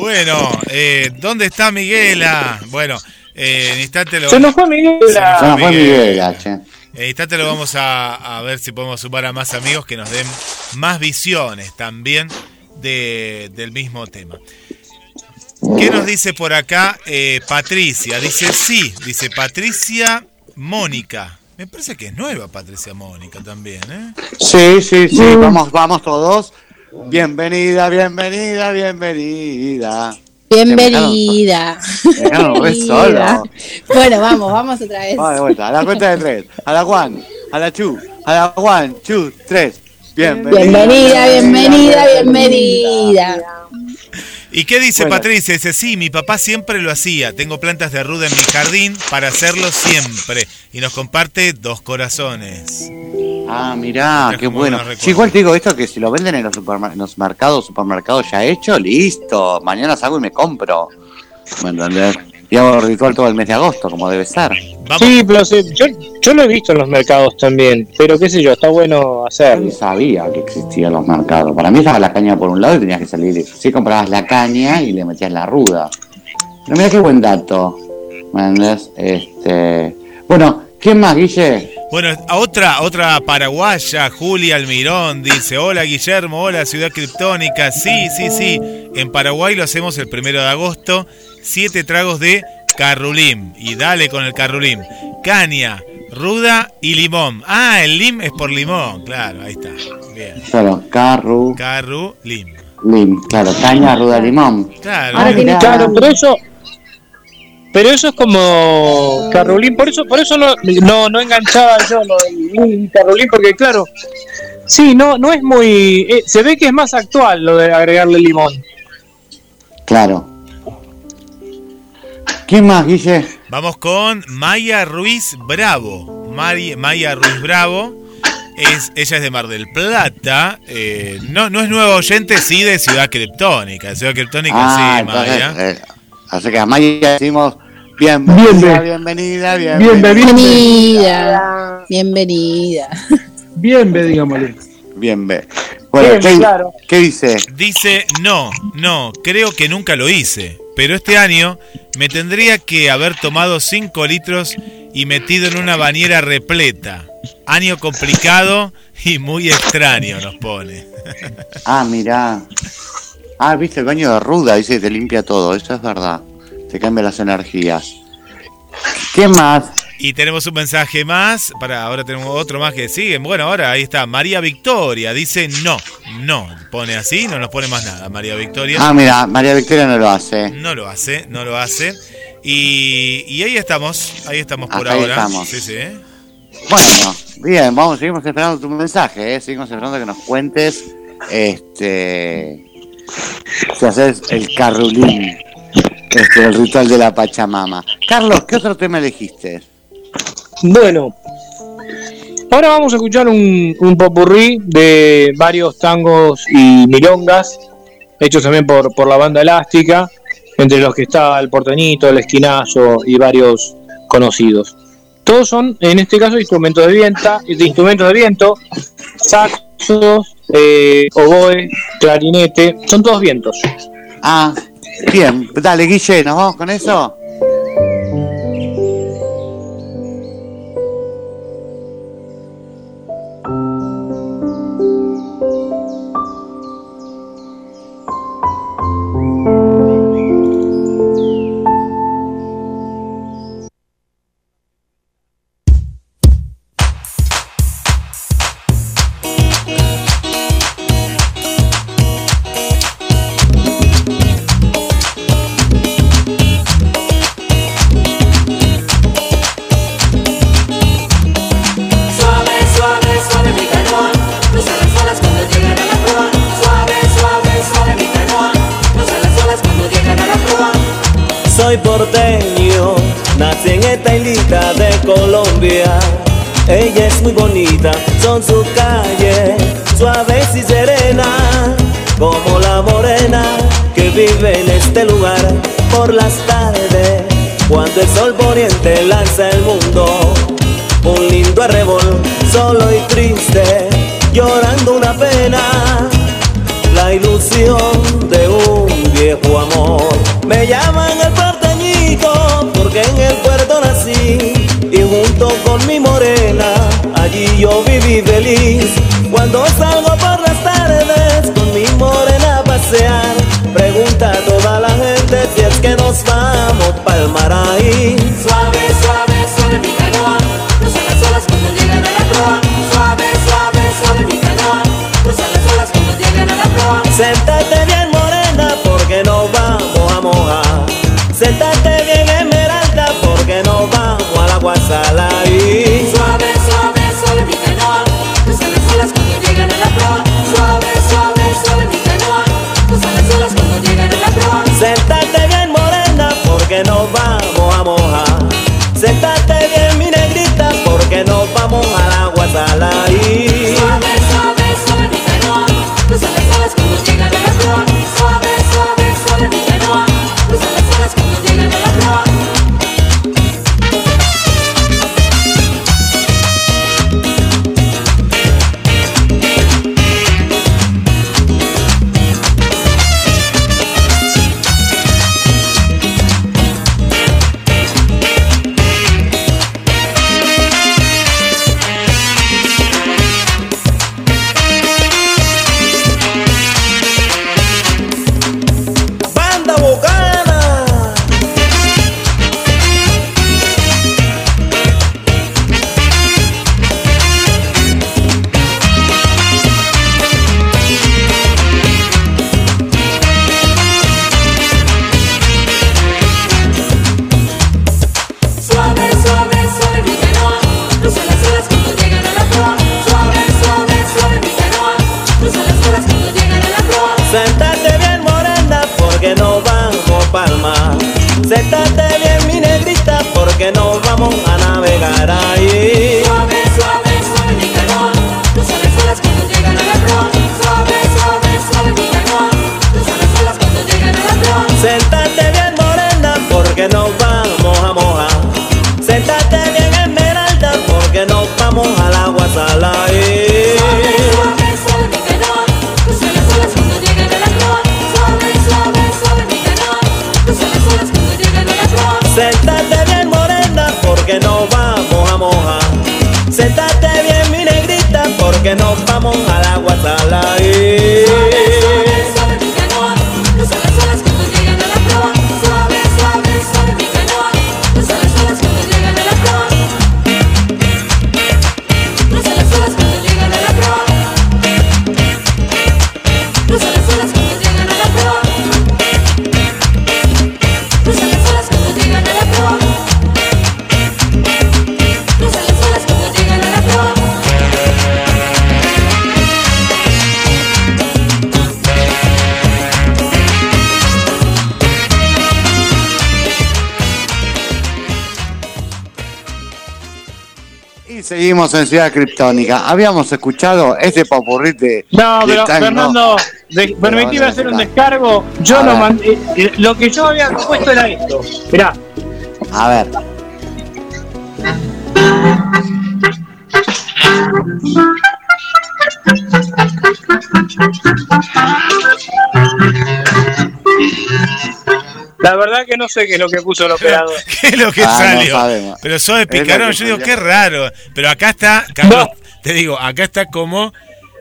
Bueno, eh, ¿dónde está Miguela? Bueno, eh, en instante lo Se nos fue Miguela. Se nos fue Miguela, che. En instante lo vamos a, a ver si podemos sumar a más amigos que nos den más visiones también de- del mismo tema. ¿Qué nos dice por acá eh, Patricia? Dice sí, dice Patricia Mónica. Me parece que es nueva Patricia Mónica también, ¿eh? Sí, sí, sí, vamos, vamos todos. Bienvenida, bienvenida, bienvenida. Bienvenida. Dejaron re solo. Bueno, vamos, vamos otra vez. Vamos de vuelta, a la cuenta de tres. A la one, a la two, a la one, two, tres. Bienvenida. Bienvenida, bienvenida, bienvenida. ¿Y qué dice Bueno. Patricia? Dice, sí, mi papá siempre lo hacía. Tengo plantas de ruda en mi jardín para hacerlo siempre. Y nos comparte dos corazones. Ah, mirá, qué bueno. Sí, igual te digo esto que si lo venden en los, supermer- en los mercados, supermercados ya hecho, listo. Mañana salgo y me compro. ¿Me entendés? Y hago el ritual todo el mes de agosto, como debe ser. Sí, pero sí, yo, yo lo he visto en los mercados también, pero qué sé yo, está bueno Yo hacerlo. ni sabía que existían los mercados. Para mí estaba la caña por un lado y tenías que salir. Sí, comprabas la caña y le metías la ruda. Pero mira qué buen dato. Este... Bueno, ¿quién más, Guille? Bueno, a otra, otra paraguaya, Julia Almirón, dice, hola Guillermo, hola Ciudad Criptónica. Sí, sí, sí. En Paraguay lo hacemos el primero de agosto. Siete tragos de carrulim. Y dale con el carrulim. Caña, ruda y limón. Ah, el lim es por limón. Claro, ahí está. Bien. Claro, Carru, Carrulim. Lim, claro, caña, ruda, limón. Claro. Ah, mirá. Claro, pero eso, pero eso es como Carolín, por eso, por eso no, no, no enganchaba yo lo del Carolín, porque claro, sí, no, no es muy, eh, se ve que es más actual lo de agregarle limón. Claro. ¿Quién más, Guille? Vamos con Maya Ruiz Bravo. Mari- Maya Ruiz Bravo. Es, ella es de Mar del Plata. eh, no, no es nueva oyente, sí de Ciudad Criptónica. Ciudad Criptónica, Ah, sí, entonces, Maya. eh, así que a Maya decimos bienvenida, bienvenida, bienvenida. Bienvenida. Bienvenida. Bien, ve, digámosle. Bueno, Bien, ¿qué, claro. qué dice? Dice, no, no, creo que nunca lo hice. Pero este año me tendría que haber tomado 5 litros y metido en una bañera repleta. Año complicado y muy extraño nos pone. Ah, mirá. Ah, viste el baño de ruda, dice te limpia todo, eso es verdad. Te cambia las energías. ¿Qué más? Y tenemos un mensaje más, para ahora tenemos otro más que sigue. Bueno, ahora ahí está, María Victoria, dice no, no, pone así, no nos pone más nada, María Victoria. Ah, mira, María Victoria no lo hace. No lo hace, no lo hace. Y, y ahí estamos, ahí estamos por Hasta ahí ahora. estamos. Sí, sí. Bueno, bien, vamos, seguimos esperando tu mensaje, ¿eh? seguimos esperando que nos cuentes este si haces el carrulín, este, el ritual de la Pachamama. Carlos, ¿qué otro tema elegiste? Bueno, ahora vamos a escuchar un, popurrí de varios tangos y milongas, hechos también por, por la banda elástica, entre los que está el porteñito, el esquinazo y varios conocidos. Todos son, en este caso, instrumentos de viento, instrumentos de viento, saxos, eh, oboe, clarinete, son todos vientos. Ah, bien, dale Guille, ¿nos vamos con eso? Seguimos en Ciudad Criptónica. Habíamos escuchado este popurrí de. No, de pero tango. Fernando, de- permitime hacer un descargo. Yo lo mandé. eh, Lo que yo había puesto era esto. Mirá. A ver. La verdad que no sé qué es lo que puso el operador. ¿Qué es lo que Ah, salió? Pero Sobe Es lo Picarón, yo digo, qué raro. Pero acá está, Carlos, te digo, acá está como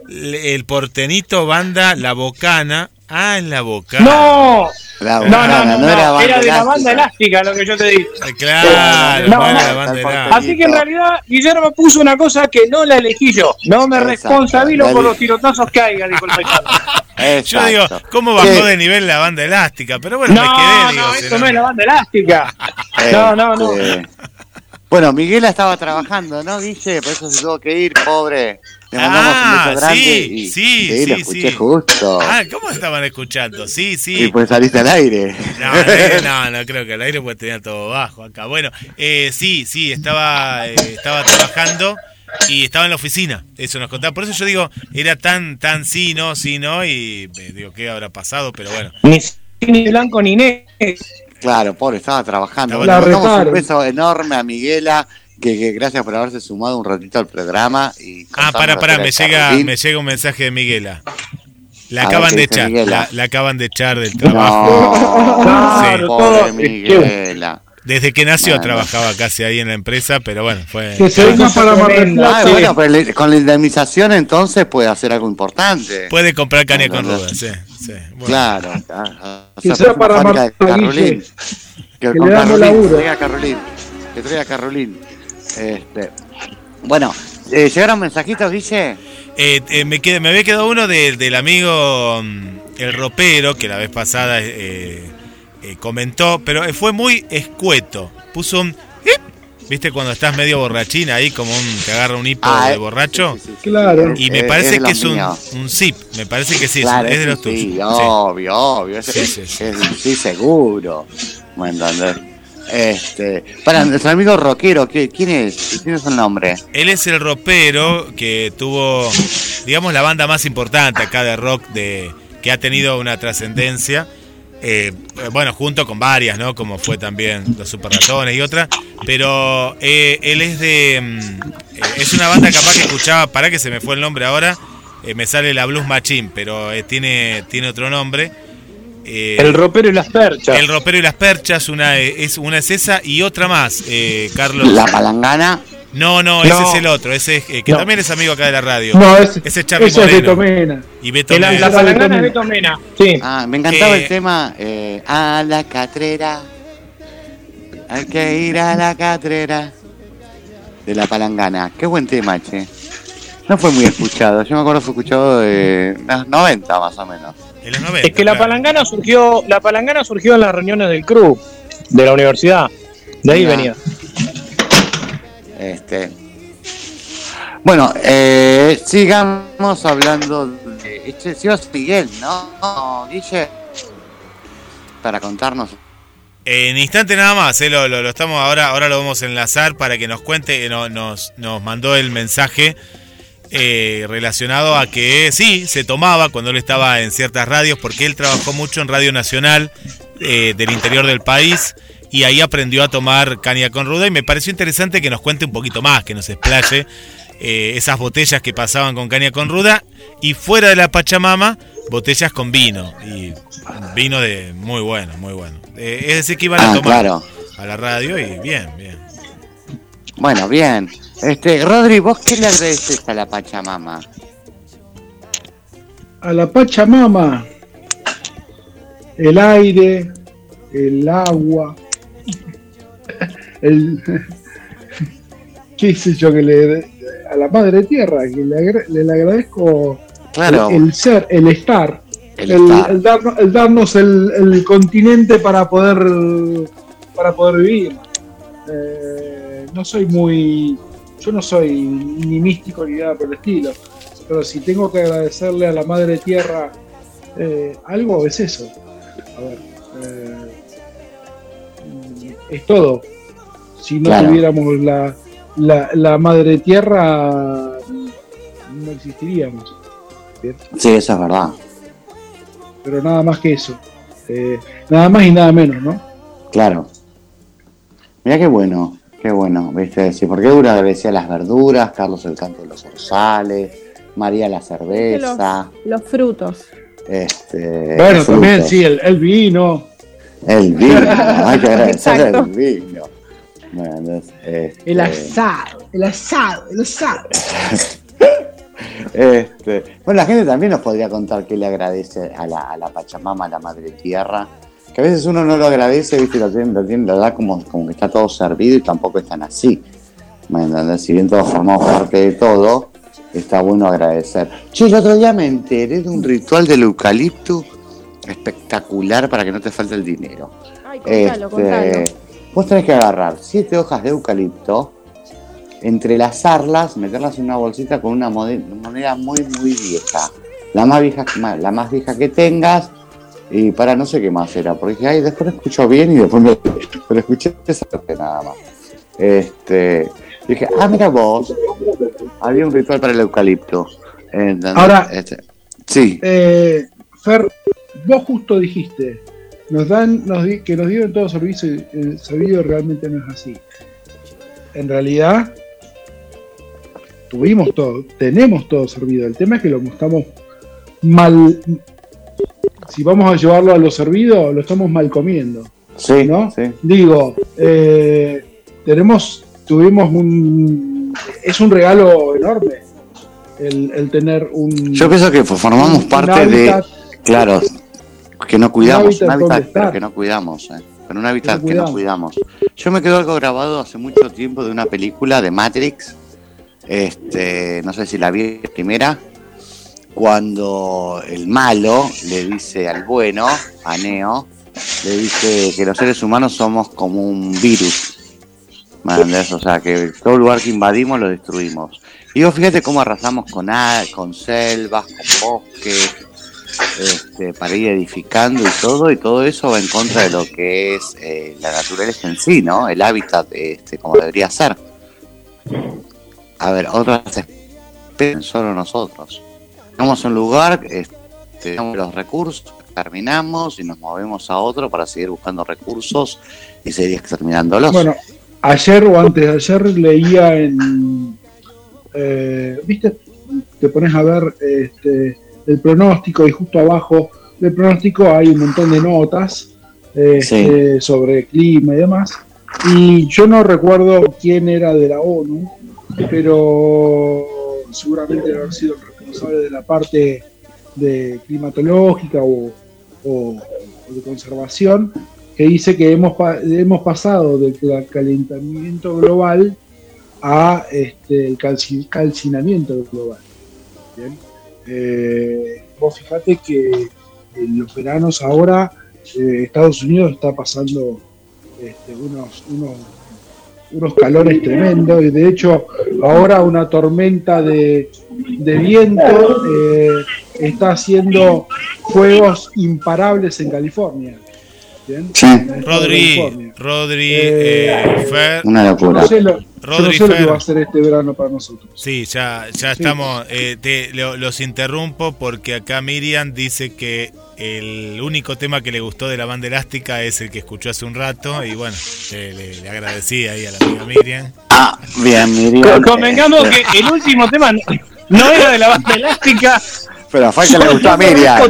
el portenito banda La Bocana. Ah, en La Bocana. ¡No! La No, no, no, no, era banda era de la banda elástica lo que yo te dije. Claro, No, no. la banda elástica. Así que en realidad Guillermo puso una cosa que no la elegí yo. No me Exacto, responsabilo por los tirotazos que haya, dijo el paisano. Yo digo, Exacto. ¿cómo bajó Sí. de nivel la banda elástica? Pero bueno, No, me quedé, digo, no, esto no es la banda elástica. No, no, no. Bueno, Miguela estaba trabajando, ¿no, Guille? Por eso se tuvo que ir, pobre. Le mandamos Ah, un beso grande. sí, y, sí, lo sí, escuché sí. justo. Ah, ¿cómo estaban escuchando? Sí, sí. Y pues saliste al aire. No, no, no, no creo que el aire puede tener todo bajo acá. Bueno, eh, sí, sí, estaba, eh, estaba trabajando y estaba en la oficina. Eso nos contaba. Por eso yo digo, era tan, tan sí, no, sí, no. Y eh, digo, ¿qué habrá pasado? Pero bueno. Ni ni blanco ni negro. Claro, pobre, estaba trabajando. Le mandamos un beso enorme a Miguela, que, que gracias por haberse sumado un ratito al programa. Y Ah, para, para, me llega, me llega un mensaje de Miguela. La A acaban ¿qué de echar, la, la acaban de echar del trabajo. No, Sí. pobre Miguela. Desde que nació Bueno. trabajaba casi ahí en la empresa, pero bueno, fue... Que se venga para Mar del Ah, bueno, pero le- con la indemnización entonces puede hacer algo importante. Puede comprar caña No, con no, no. ruedas, sí. Sí. Bueno. Claro. ah, o Que sea, sea para fábrica Mar- de Carolín. Que, Que con le damos Carolín, traiga Carolín. Que traiga Carolín. Este, bueno, eh, ¿llegaron mensajitos, Guille? Eh, eh, me, qued- me había quedado uno de- del amigo mm, El Ropero, que la vez pasada eh, eh, comentó, pero fue muy escueto. Puso un... ¿Viste cuando estás medio borrachín ahí, como un, te agarra un hipo Ah, de eh, borracho? Claro. Y me Eh, parece es que es un, un zip, me parece que sí, es- Claro, es, de los tuyos. sí, Sí. obvio, obvio. ese- Sí, sí, sí. es- sí, seguro. ¿Me entendés? Este, para nuestro amigo rockero, ¿qué- ¿quién es? ¿Quién es el nombre? Él es el ropero que tuvo, digamos, la banda más importante acá de rock de que ha tenido una trascendencia. Eh, bueno, junto con varias, ¿no? Como fue también Los Super Ratones y otra. Pero eh, él es de. mm, eh, es una banda capaz que escuchaba. Para que se me fue el nombre ahora. eh, me sale la Blues Machine, pero eh, tiene, tiene otro nombre. Eh, El ropero y las perchas. El ropero y las perchas, una es, una es esa y otra más, eh, Carlos. La palangana. No, no, No. ese es el otro, ese es, eh, que No. también es amigo acá de la radio. No, ese, ese es Charlie ese es. Beto Mena. Y Beto El- Mena. la palangana es Beto Mena. Sí. Ah, me encantaba Eh, el tema eh, a la catrera. Hay que ir a la catrera de la palangana. Qué buen tema, che. No fue muy escuchado. Yo me acuerdo fue escuchado de los 90 más o menos. En los 90. Es que la palangana surgió, la palangana surgió en las reuniones del CRU de la universidad. De ahí venía. Este. Bueno, eh, sigamos hablando de. Este, si vas Miguel, ¿no? Guille. Para contarnos. En instante nada más, eh, lo, lo- estamos ahora, ahora lo vamos a enlazar para que nos cuente, eh, no- nos, nos mandó el mensaje eh, relacionado a que sí, se tomaba cuando él estaba en ciertas radios, porque él trabajó mucho en Radio Nacional del interior del país y ahí aprendió a tomar caña con ruda y me pareció interesante que nos cuente un poquito más, que nos explaye eh, esas botellas que pasaban con caña con ruda y fuera de la Pachamama, botellas con vino y vino de muy bueno, muy bueno. Eh, es decir, que iban a Ah, tomar claro. a la radio y bien, bien. Bueno, bien. Este, Rodri, ¿vos qué le agradeces a la Pachamama? A la Pachamama, el aire, el agua, el. ¿Qué sé yo? Que le. A la Madre Tierra, que le, le- agradezco Claro. el, el ser, el estar. El el, estar. el darnos, el darnos el, el continente para poder para poder vivir. Eh, no soy muy, yo no soy ni místico ni nada por el estilo, pero si tengo que agradecerle a la Madre Tierra eh, algo es eso. A ver, eh, es todo. Si no Claro. tuviéramos la, la, la Madre Tierra, no existiríamos. Sí, eso es verdad. pero nada más que eso. Eh, nada más y nada menos, ¿no? Claro. Mira qué bueno, qué bueno, ¿viste? Sí, porque uno agradecía las verduras, Carlos el canto de los orzales, María la cerveza, Los frutos. este. bueno, los también sí, el, el vino. El vino, hay que agradecerle Exacto. el vino. Bueno, este, El asado, el asado, el asado. este, bueno, la gente también nos podría contar qué le agradece a la, a la Pachamama, a la Madre Tierra. Que a veces uno no lo agradece, ¿viste? Lo, tiene, lo, tiene- lo da como, como que está todo servido y tampoco es tan así. ¿Me entendés? Si bien todos formamos parte de todo, está bueno agradecer. Che, el otro día me enteré de un ritual del eucalipto espectacular para que no te falte el dinero. Ay, contalo, contalo. Este, vos tenés que agarrar siete hojas de eucalipto, entrelazarlas, meterlas en una bolsita con una moneda muy, muy vieja. La más vieja, la más vieja que tengas. Y para no sé qué más era, porque dije, ay, después lo escucho bien y después me, pero escuché esa parte nada más. Este, dije, ah, mira vos, había un ritual para el eucalipto. Ahora- Este, sí, Eh, Fer, vos justo dijiste, nos dan, nos di- que nos dieron todo servicio y el servicio realmente no es así. En realidad, tuvimos todo, tenemos todo servido. El tema es que lo estamos mal. Si vamos a llevarlo a lo servido, lo estamos mal comiendo. sí, ¿no? sí. Digo, eh, tenemos, tuvimos un. Es un regalo enorme el, el tener un. Yo pienso que formamos un parte de, claro, que no cuidamos, hábitat un hábitat, pero que no cuidamos, eh, pero un hábitat que no cuidamos. Yo me quedo algo grabado hace mucho tiempo de una película de Matrix, este, no sé si la vi primera, cuando el malo le dice al bueno, a Neo, le dice que los seres humanos somos como un virus. O sea, que todo lugar que invadimos lo destruimos. Y vos fíjate cómo arrasamos con, con selvas, con bosques, este, para ir edificando y todo, y todo eso va en contra de lo que es eh, la naturaleza en sí, ¿no? El hábitat, este, como debería ser. A ver, otras especies, solo nosotros. Tenemos un lugar, este, tenemos los recursos, terminamos y nos movemos a otro para seguir buscando recursos y seguir exterminándolos. Bueno, ayer o antes de ayer leía en. eh, ¿Viste? Te pones a ver este, el pronóstico y justo abajo del pronóstico hay un montón de notas este, sobre clima y demás. Y yo no recuerdo quién era de la ONU, pero seguramente debe haber sido el responsable de la parte de climatológica o, o- o de conservación, que dice que hemos, hemos pasado del calentamiento global a este, el calci- calcinamiento global. ¿bien? Eh, vos fijate que en los veranos ahora eh, Estados Unidos está pasando este, unos, unos, unos calores tremendos y de hecho ahora una tormenta de, de viento eh, está haciendo fuegos imparables en California. ¿bien? De Rodri, California. Rodri, Eh, eh, Fer. Una locura. Yo no sé lo, yo no Rodri sé lo que va a hacer este verano para nosotros. Sí, ya, ya Sí. estamos. eh, te- lo- los interrumpo porque acá Miriam dice que el único tema que le gustó de la banda elástica es el que escuchó hace un rato. Y bueno, eh, le, le agradecí ahí a la amiga Miriam. Ah, bien, Miriam. Convengamos Este, que el último tema no, no era de la banda elástica. Pero fue que le gustó a Miriam.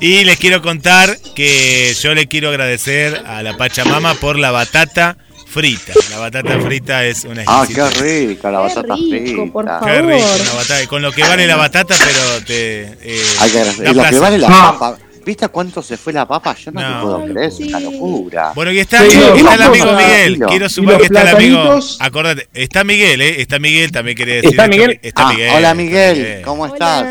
Y les quiero contar que yo le quiero agradecer a la Pachamama por la batata frita. La batata frita es una Ah, exquisita. qué rica la batata frita. por Qué rico, una batata. Con lo que vale la batata, pero te. eh, Hay que agradecer. da Y lo que vale la papa. ¿Viste cuánto se fue la papa? Yo no, No. te puedo creer, es una locura. Bueno, y está, Sí, está los el amigo Miguel. Quiero ¿Y sumar que está el amigo. Acordate, está Miguel, ¿eh? Está Miguel, también quería decir. ¿Está Miguel? Está Ah, Miguel. hola está Miguel, Miguel. ¿cómo estás?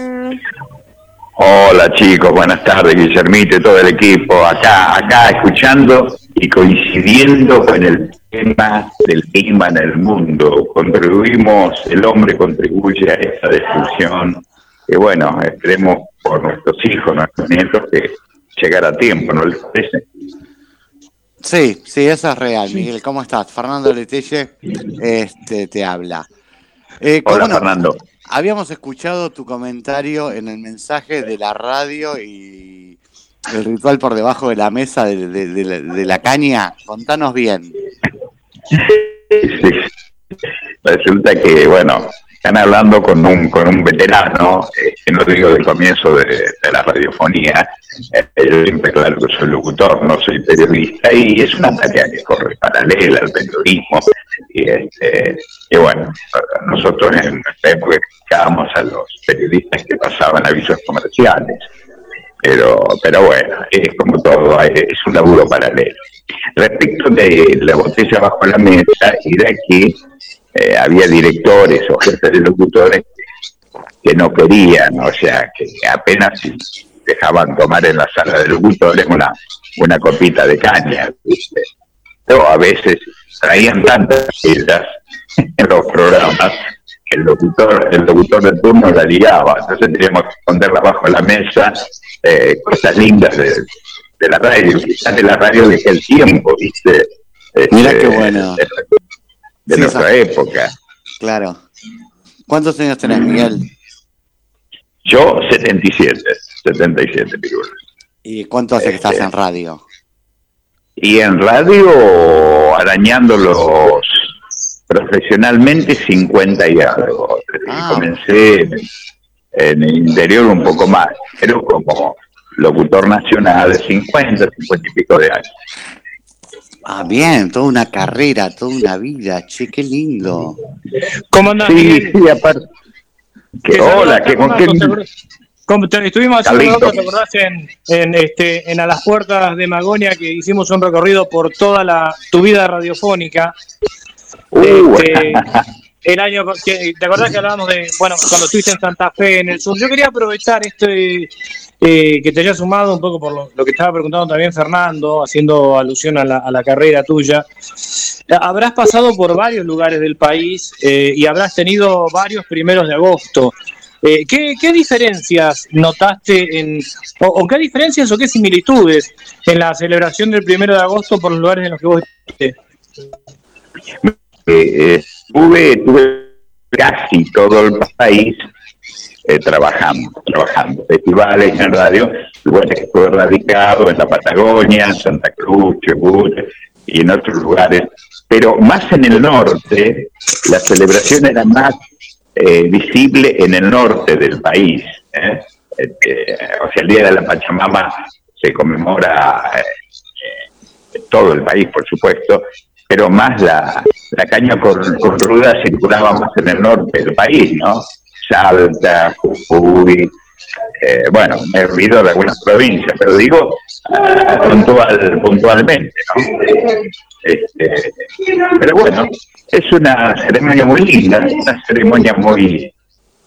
Hola chicos, buenas tardes, Guillermito y todo el equipo. Acá, acá escuchando y coincidiendo con el tema del clima en el mundo. Contribuimos, el hombre contribuye a esta destrucción. Y bueno, esperemos por nuestros hijos, nuestros nietos, que llegar a tiempo, ¿no les parece? Sí, sí, eso es real, Miguel. ¿Cómo estás? Fernando Letelle este, te habla. Eh, Hola. Fernando. Habíamos escuchado tu comentario en el mensaje de la radio y el ritual por debajo de la mesa de, de- la- caña. Contanos bien. Resulta que, bueno, están hablando con un, con un veterano, eh, que no digo del comienzo de, de la radiofonía, eh, yo siempre claro que soy locutor, no soy periodista, y es una tarea que corre paralela al periodismo. Y, este, y bueno, nosotros en nuestra época criticábamos a los periodistas que pasaban avisos comerciales, pero, pero bueno, es como todo, es un laburo paralelo. Respecto de la botella bajo la mesa, era que eh, había directores o jefes de locutores que no querían, o sea, que apenas dejaban tomar en la sala de locutores una, una copita de caña, ¿viste? A veces traían tantas ideas en los programas que el locutor, el locutor de turno la liaba, entonces teníamos que esconderla bajo la mesa, eh, cosas lindas de, de la radio, quizás de la radio de aquel tiempo, ¿viste? Mira Este, qué bueno. De, de Sí, nuestra esa- época. Claro. ¿Cuántos años tenés, Miguel? Yo, 77, 77, pirulas. ¿Y cuánto hace que estás en radio? Y en radio, arañándolos profesionalmente, 50 y algo. Ah. Comencé en el interior un poco más, pero como locutor nacional de 50, 50 y pico de años. Ah, bien, toda una carrera, toda una vida. Che, qué lindo. ¿Cómo andás, Sí, Miguel? sí, aparte. Que hola, que con qué. Como te- estuvimos haciendo ¿te acordás? En, en, este, en A las Puertas de Magonia que hicimos un recorrido por toda la, tu vida radiofónica. Uh, Este, el año que, ¿Te acordás que hablábamos de, bueno, cuando estuviste en Santa Fe, en el sur? Yo quería aprovechar este eh, que te haya sumado un poco por lo, que estaba preguntando también Fernando, haciendo alusión a la, a la carrera tuya. Habrás pasado por varios lugares del país eh, y habrás tenido varios primeros de agosto. Eh, ¿qué, qué diferencias notaste en, o, o qué diferencias o qué similitudes en la celebración del primero de agosto por los lugares en los que vos estuviste? Eh, estuve, tuve casi todo el país eh, trabajando, trabajando, festivales en radio, igual que estuve radicado en la Patagonia, Santa Cruz, Chubut y en otros lugares, pero más en el norte, la celebración era más eh, visible en el norte del país. ¿eh? Este, o sea, el Día de la Pachamama se conmemora eh, en todo el país, por supuesto, pero más la, la caña con, con ruda circulaba más en el norte del país, ¿no? Salta, Jujuy, eh, bueno, me he olvidado de algunas provincias, pero digo ah, puntual, puntualmente, ¿no? Este, pero bueno, es una ceremonia muy linda, una ceremonia muy,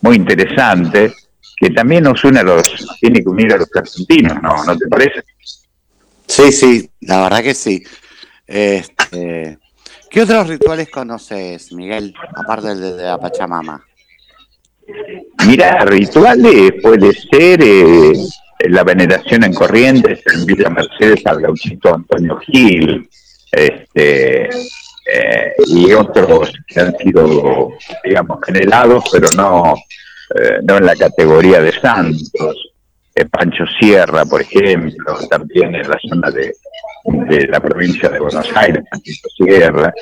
muy interesante, que también nos une a los, tiene que unir a los argentinos, ¿no? ¿No te parece? Sí, sí, la verdad que sí. Este, ¿Qué otros rituales conoces, Miguel, aparte del de la Pachamama? Mira, rituales puede ser eh, la veneración en Corrientes, en Villa Mercedes al gauchito Antonio Gil, este, eh, y otros que han sido, digamos, generados, pero no, eh, no en la categoría de santos. Eh, Pancho Sierra, por ejemplo, también en la zona de, la provincia de Buenos Aires, Panchito Sierra.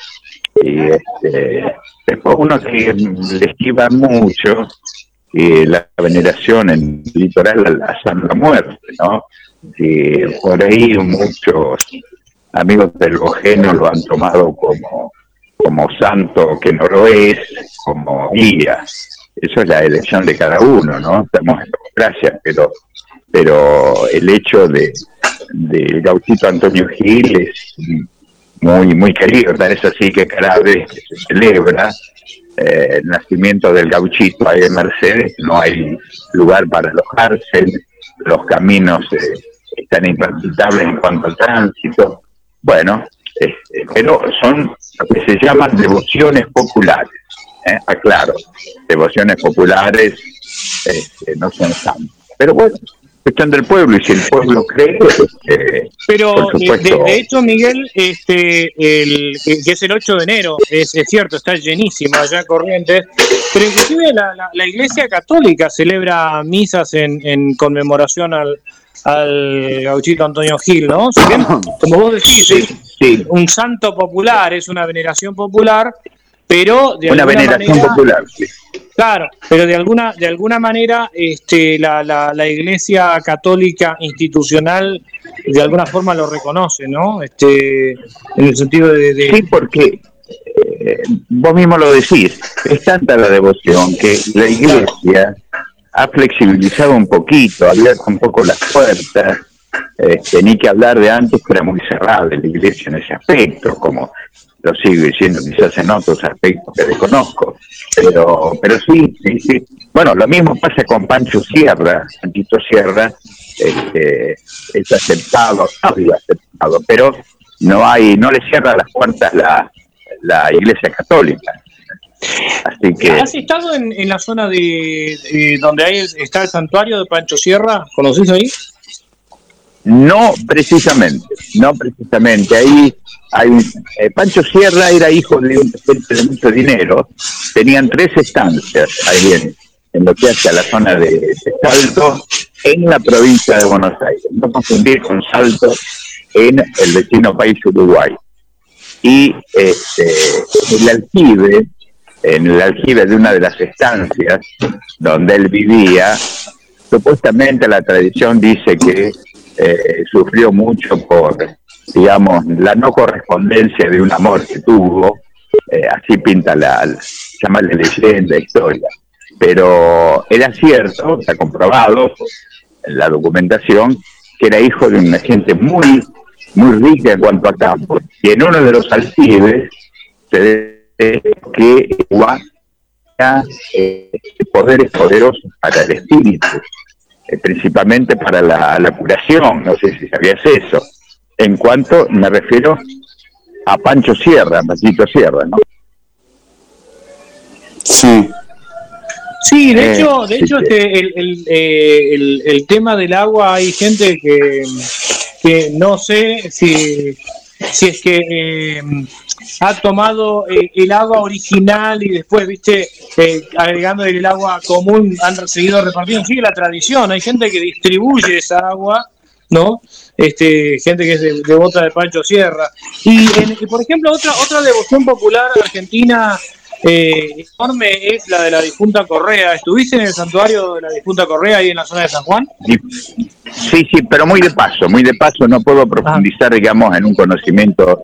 Y este, después uno que le esquiva mucho eh, la veneración en el litoral a la Santa Muerte, ¿no? Por ahí muchos amigos del Bojeno lo han tomado como, como santo que no lo es, como guía. Eso es la elección de cada uno, ¿no? Estamos en democracia, pero, pero el hecho de del gauchito Antonio Gil es muy, muy querido, tal es así que cada vez que se celebra eh, el nacimiento del gauchito ahí en Mercedes, no hay lugar para alojarse, los caminos eh, están intransitables en cuanto al tránsito. Bueno, este, pero son lo que se llaman devociones populares. ¿eh? Aclaro, devociones populares no son santas. Pero bueno, cuestión del pueblo, y si el pueblo cree, eh, Pero de, hecho, Miguel, este, el, que es el 8 de enero, es, es cierto, está llenísimo allá en Corrientes, pero inclusive la, la- la Iglesia Católica celebra misas en, en conmemoración al, al gauchito Antonio Gil, ¿no? Si bien, como vos decís, es un santo popular, es una veneración popular, pero de una alguna veneración manera- popular. sí. Claro, pero de alguna de alguna manera este, la, la, la Iglesia Católica institucional de alguna forma lo reconoce, ¿no? Este, en el sentido de, de- Sí, porque eh, vos mismo lo decís, es tanta la devoción que la iglesia ha flexibilizado un poquito, ha abierto un poco las puertas, este, ni que hablar de antes que era muy cerrada la iglesia en ese aspecto, como lo sigue diciendo quizás en otros aspectos que desconozco, pero, pero sí, sí, sí. Bueno, lo mismo pasa con Pancho Sierra, Panchito Sierra, este, es aceptado, ha sido aceptado, pero no hay, no le cierra las puertas la, la iglesia católica. Así que ¿Has estado en, en la zona de, de donde hay, está el santuario de Pancho Sierra? ¿Conocés ahí? No precisamente, no precisamente. Ahí hay eh, Pancho Sierra era hijo de un gente de mucho dinero, tenían tres estancias ahí en, en lo que hace a la zona de, de Salto, en la provincia de Buenos Aires. No confundir con Salto en el vecino país Uruguay. Y este, el aljibe, en el aljibe de una de las estancias donde él vivía, supuestamente la tradición dice que eh, sufrió mucho por, digamos, la no correspondencia de un amor que tuvo, eh, así pinta la, la llama la leyenda, historia. Pero era cierto, está comprobado en la documentación, que era hijo de una gente muy, muy rica en cuanto a campo. Y en uno de los aljibes se ve que tenía, eh, poderes poderosos para el espíritu eh, principalmente para la, la curación, no sé si sabías eso. En cuanto me refiero a Pancho Sierra, Panchito Sierra, ¿no? Sí. Sí, de Eh, hecho, de sí, hecho sí. este, el, el, eh, el- el tema del agua hay gente que, que no sé si, si es que eh, ha tomado eh, el agua original y después, viste, eh, agregando el agua común, han seguido repartiendo. Sigue la tradición, hay gente que distribuye esa agua, ¿no? Este, gente que es de- devota de Pancho Sierra. Y, en- por ejemplo, otra, otra devoción popular argentina eh, enorme es la de la difunta Correa. ¿Estuviste en el santuario de la difunta Correa ahí en la zona de San Juan? Sí, sí, pero muy de paso, muy de paso, no puedo profundizar, digamos, en un conocimiento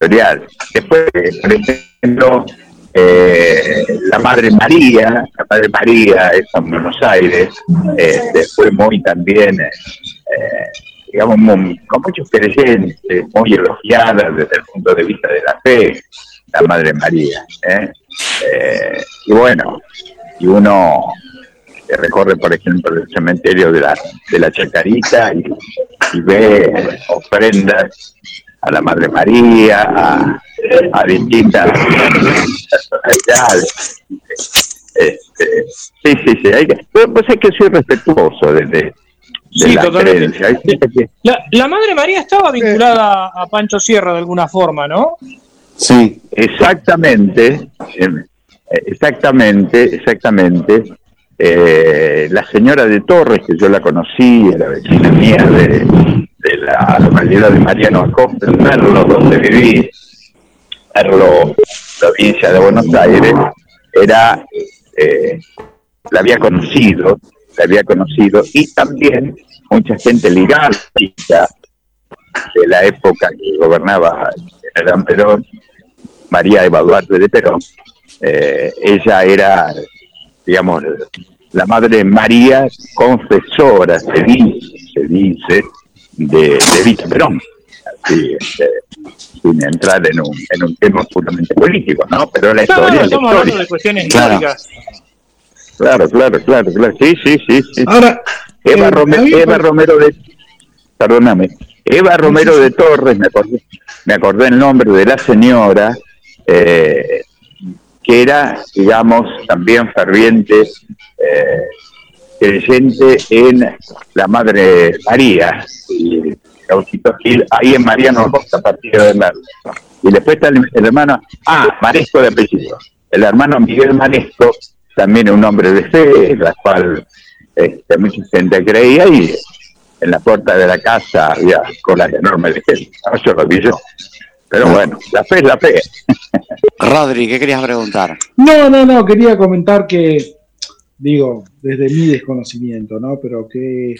historial. Después, por ejemplo, eh, la Madre María, la Madre María es en Buenos Aires, este, fue muy también, eh, digamos, muy- con muchos creyentes, muy elogiada desde el punto de vista de la fe, la Madre María. ¿eh? Eh, y bueno, y uno recorre, por ejemplo, el cementerio de la, de la Chacarita y ve ofrendas a la Madre María, a, a distintas personalidades. Este, sí, sí, sí. Hay que, pero, pues hay que ser respetuoso de, de, de Sí, la totalmente. creencia. Hay gente que- La, la Madre María estaba vinculada a Pancho Sierra de alguna forma, ¿no? Sí. Exactamente, eh, exactamente, exactamente. Eh, la señora de Torres, que yo la conocí, era vecina mía de, de la localidad de Mariano Acosta, en Merlo, donde viví, Merlo, provincia de Buenos Aires, era, eh, la había conocido, la había conocido, y también mucha gente ligada de la época que gobernaba general Perón, María Eva Duarte de Perón, eh, ella era, digamos, la madre María confesora, se dice, se dice, de, de Vita Perón. Así, este, sin entrar en un, en un tema puramente político, ¿no? Pero la historia, la estamos hablando historia. de cuestiones Claro. históricas. Claro, claro, claro, claro. Sí, sí, sí. sí. Ahora, Eva, eh, Rome- a mí me Eva Romero de. Perdóname. Eva Romero de Torres, me acordé, me acordé el nombre de la señora, eh, que era, digamos, también ferviente eh, creyente en la Madre María, y Gautito Gil, ahí en Mariano Acosta, partido de Merlo. Y después está el, el hermano, ah, Maresco de apellido. El hermano Miguel Maresco, también un hombre de fe, la cual este, mucha gente creía, y en la puerta de la casa había colas enormes de gente. No, Eso lo vi yo. Pero bueno, la fe es la fe. Rodri, ¿qué querías preguntar? No, no, no, quería comentar que, digo, desde mi desconocimiento, ¿no? Pero que,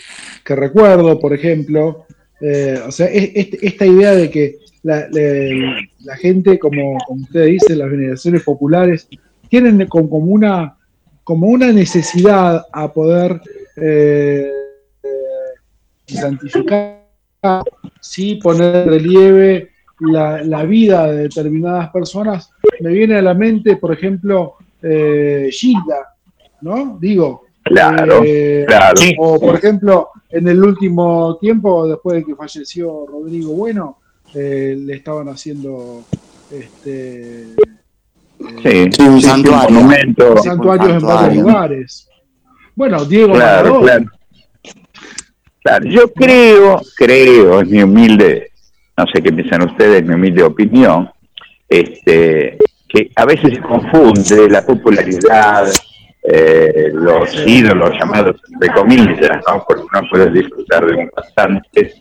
que recuerdo, por ejemplo, eh, o sea, es- este- esta idea de que la, la- la gente, como, usted dice, las veneraciones populares, tienen como, como una, como una necesidad a poder eh, santificar, sí, poner en relieve la, la vida de determinadas personas, me viene a la mente, por ejemplo, eh, Gilda, ¿no? Digo. Claro, eh, claro. O, por ejemplo, en el último tiempo, después de que falleció Rodrigo Bueno, eh, le estaban haciendo este, Sí, Sí, un sí, santuario. monumento. santuarios en varios santuario. lugares. Bueno, Diego Claro, Maradona. claro. Claro, yo creo, creo, es mi humilde, no sé qué piensan ustedes, mi humilde opinión, este, que a veces se confunde la popularidad, eh, los ídolos llamados entre comillas, ¿no? porque uno puede disfrutar de un cantante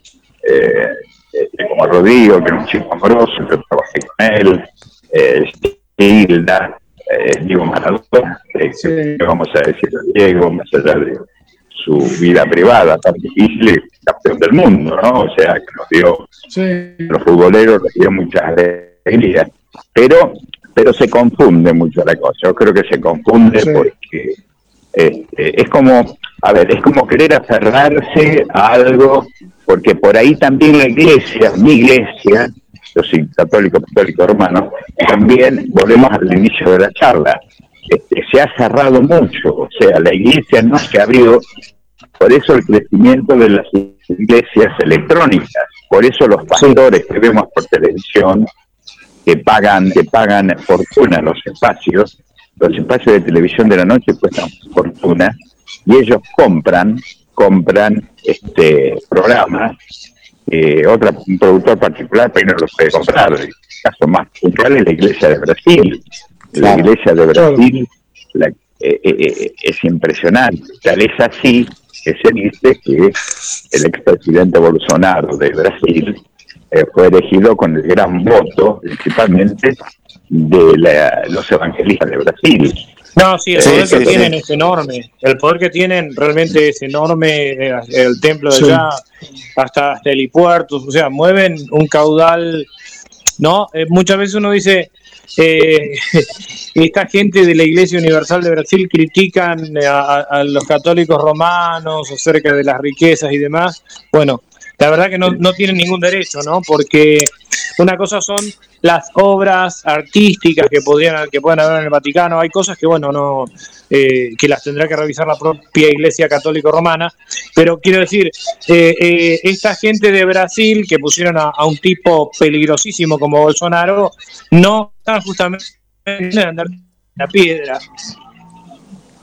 eh, este, como Rodrigo, que es un chico amoroso, yo trabajé con él, eh, Hilda, eh, Diego Maradona, eh, que vamos a decir a Diego, más allá de su vida privada tan difícil, campeón del mundo, ¿no? O sea, que nos dio, los futboleros nos dio mucha alegría. Pero, pero se confunde mucho la cosa. Yo creo que se confunde Sí. porque este, es como, a ver, es como querer aferrarse a algo, porque por ahí también la iglesia, mi iglesia, yo soy católico, católico romano, también volvemos al inicio de la charla, este, se ha cerrado mucho, o sea, la iglesia no se abrió, por eso el crecimiento de las iglesias electrónicas, por eso los pastores que vemos por televisión, que pagan, que pagan fortuna los espacios, los espacios de televisión de la noche cuestan fortuna y ellos compran, compran este programas, eh, otra, un productor particular pero no los puede comprar. El caso más puntual es la iglesia de Brasil. La iglesia de Brasil la- eh, eh, eh, es impresionante. Tal es así que se dice que el expresidente Bolsonaro de Brasil eh, fue elegido con el gran voto, principalmente de la- los evangelistas de Brasil. No, sí, el Sí, poder sí, que sí. tienen es enorme. El poder que tienen realmente es enorme. eh, El templo de Sí. allá, hasta, hasta helipuertos, o sea, mueven un caudal. No, Eh, muchas veces uno dice. eh, esta gente de la Iglesia Universal de Brasil critican eh, a- a los católicos romanos acerca de las riquezas y demás. Bueno, la verdad que no, no tienen ningún derecho, ¿no? Porque una cosa son las obras artísticas que podrían que puedan haber en el Vaticano. Hay cosas que bueno no eh, que las tendrá que revisar la propia Iglesia Católica Romana. Pero quiero decir, eh, eh, esta gente de Brasil que pusieron a, un tipo peligrosísimo como Bolsonaro no están justamente en la piedra.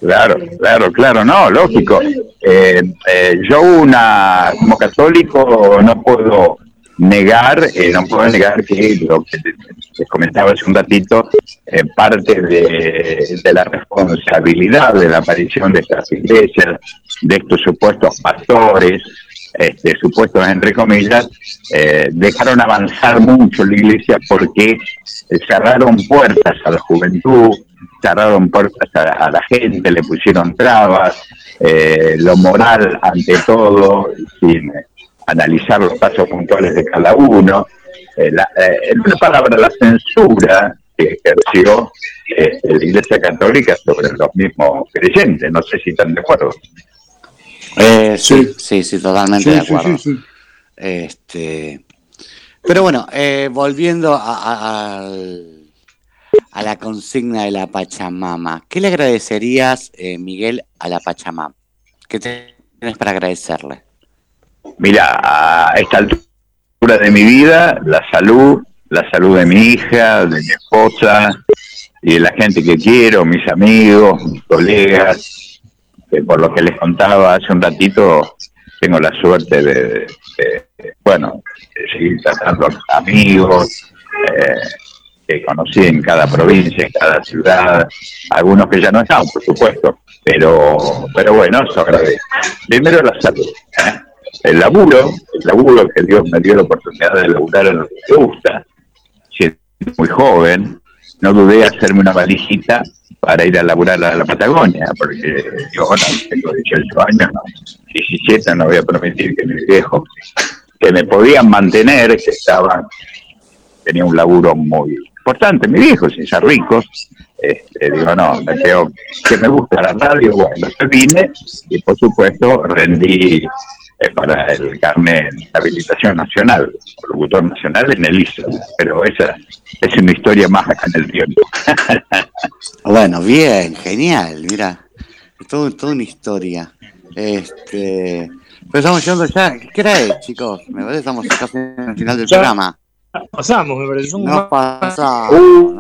Claro, claro, claro, no, lógico. Eh, eh, yo una como católico no puedo negar, eh, no puedo negar que lo que les comentaba hace un ratito, eh, parte de, de la responsabilidad de la aparición de estas iglesias, de estos supuestos pastores, este, supuestos entre comillas, eh, dejaron avanzar mucho la iglesia porque eh, cerraron puertas a la juventud, cerraron puertas a, a la gente, le pusieron trabas, eh, lo moral ante todo, sin analizar los pasos puntuales de cada uno. Eh, la- eh, en una palabra, la censura que ejerció eh, la Iglesia Católica sobre los mismos creyentes. No sé si están de acuerdo. Eh, sí, sí, sí, totalmente Sí, de acuerdo. sí, sí. Este, pero bueno, eh, volviendo a, a- al- a la consigna de la Pachamama, ¿qué le agradecerías, eh, Miguel, a la Pachamama? ¿Qué tienes para agradecerle? Mira, a esta altura de mi vida, la salud, la salud de mi hija, de mi esposa y de la gente que quiero, mis amigos, mis colegas, que por lo que les contaba hace un ratito, tengo la suerte de, de- bueno, de seguir tratando amigos, eh, que conocí en cada provincia, en cada ciudad, algunos que ya no están, por supuesto, pero, pero bueno, eso agradezco. Primero la salud, ¿eh? el laburo, el laburo que Dios me dio la oportunidad de laburar en lo que me gusta, siendo muy joven, no dudé hacerme una valijita para ir a laburar a la Patagonia, porque yo tengo 18 años, no, 17, no voy a permitir que mis viejos, que me podían mantener, que estaban, tenía un laburo muy importante, mis viejos, sin ser ricos, este, digo, no, me creo que me gusta la radio, bueno, yo vine y por supuesto rendí eh, para el carnet de habilitación nacional, locutor nacional en el ISO, pero esa es una historia más acá en el tiempo. Bueno, bien, genial, mira, todo, toda una historia. Este, pero estamos llegando ya, ¿qué hora es, chicos? Me parece que estamos casi en el final del Ya. programa. Pasamos, me parece. un- No pasamos.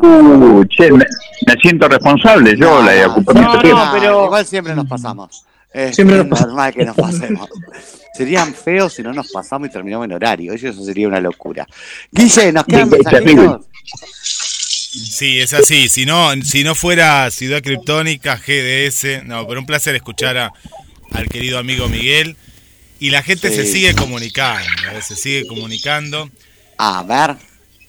Uh, che, me, me siento responsable, yo la ocupé mucho tiempo. Ah, Igual siempre nos pasamos. Es, Siempre nos normal que nos pasemos. Serían feos si no nos pasamos y terminamos en horario. Eso sería una locura. Guille, ¿nos quedan Sí, mensajitos? Sí, es así. Si no, si no fuera Ciudad Criptónica, GDS, no, pero un placer escuchar a- al querido amigo Miguel. Y la gente Sí. se sigue comunicando, ¿eh? se sigue comunicando. A ver.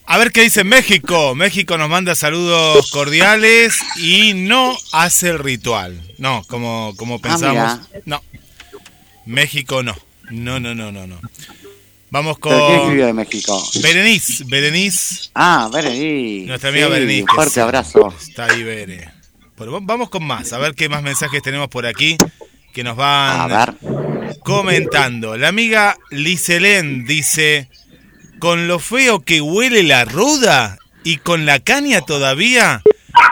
A ver qué dice México. México nos manda saludos cordiales y no hace el ritual. No, como, como pensamos. mira. no. México no. No, no, no, no, no. Vamos ¿Pero quién con escribió de México? Berenice. Berenice. Ah, Berenice. Nuestra amiga Sí, Berenice. Fuerte abrazo. Está ahí, Bere. Va- vamos con más, a ver qué más mensajes tenemos por aquí que nos van A comentando. La amiga Liselén dice, con lo feo que huele la ruda y con la caña todavía,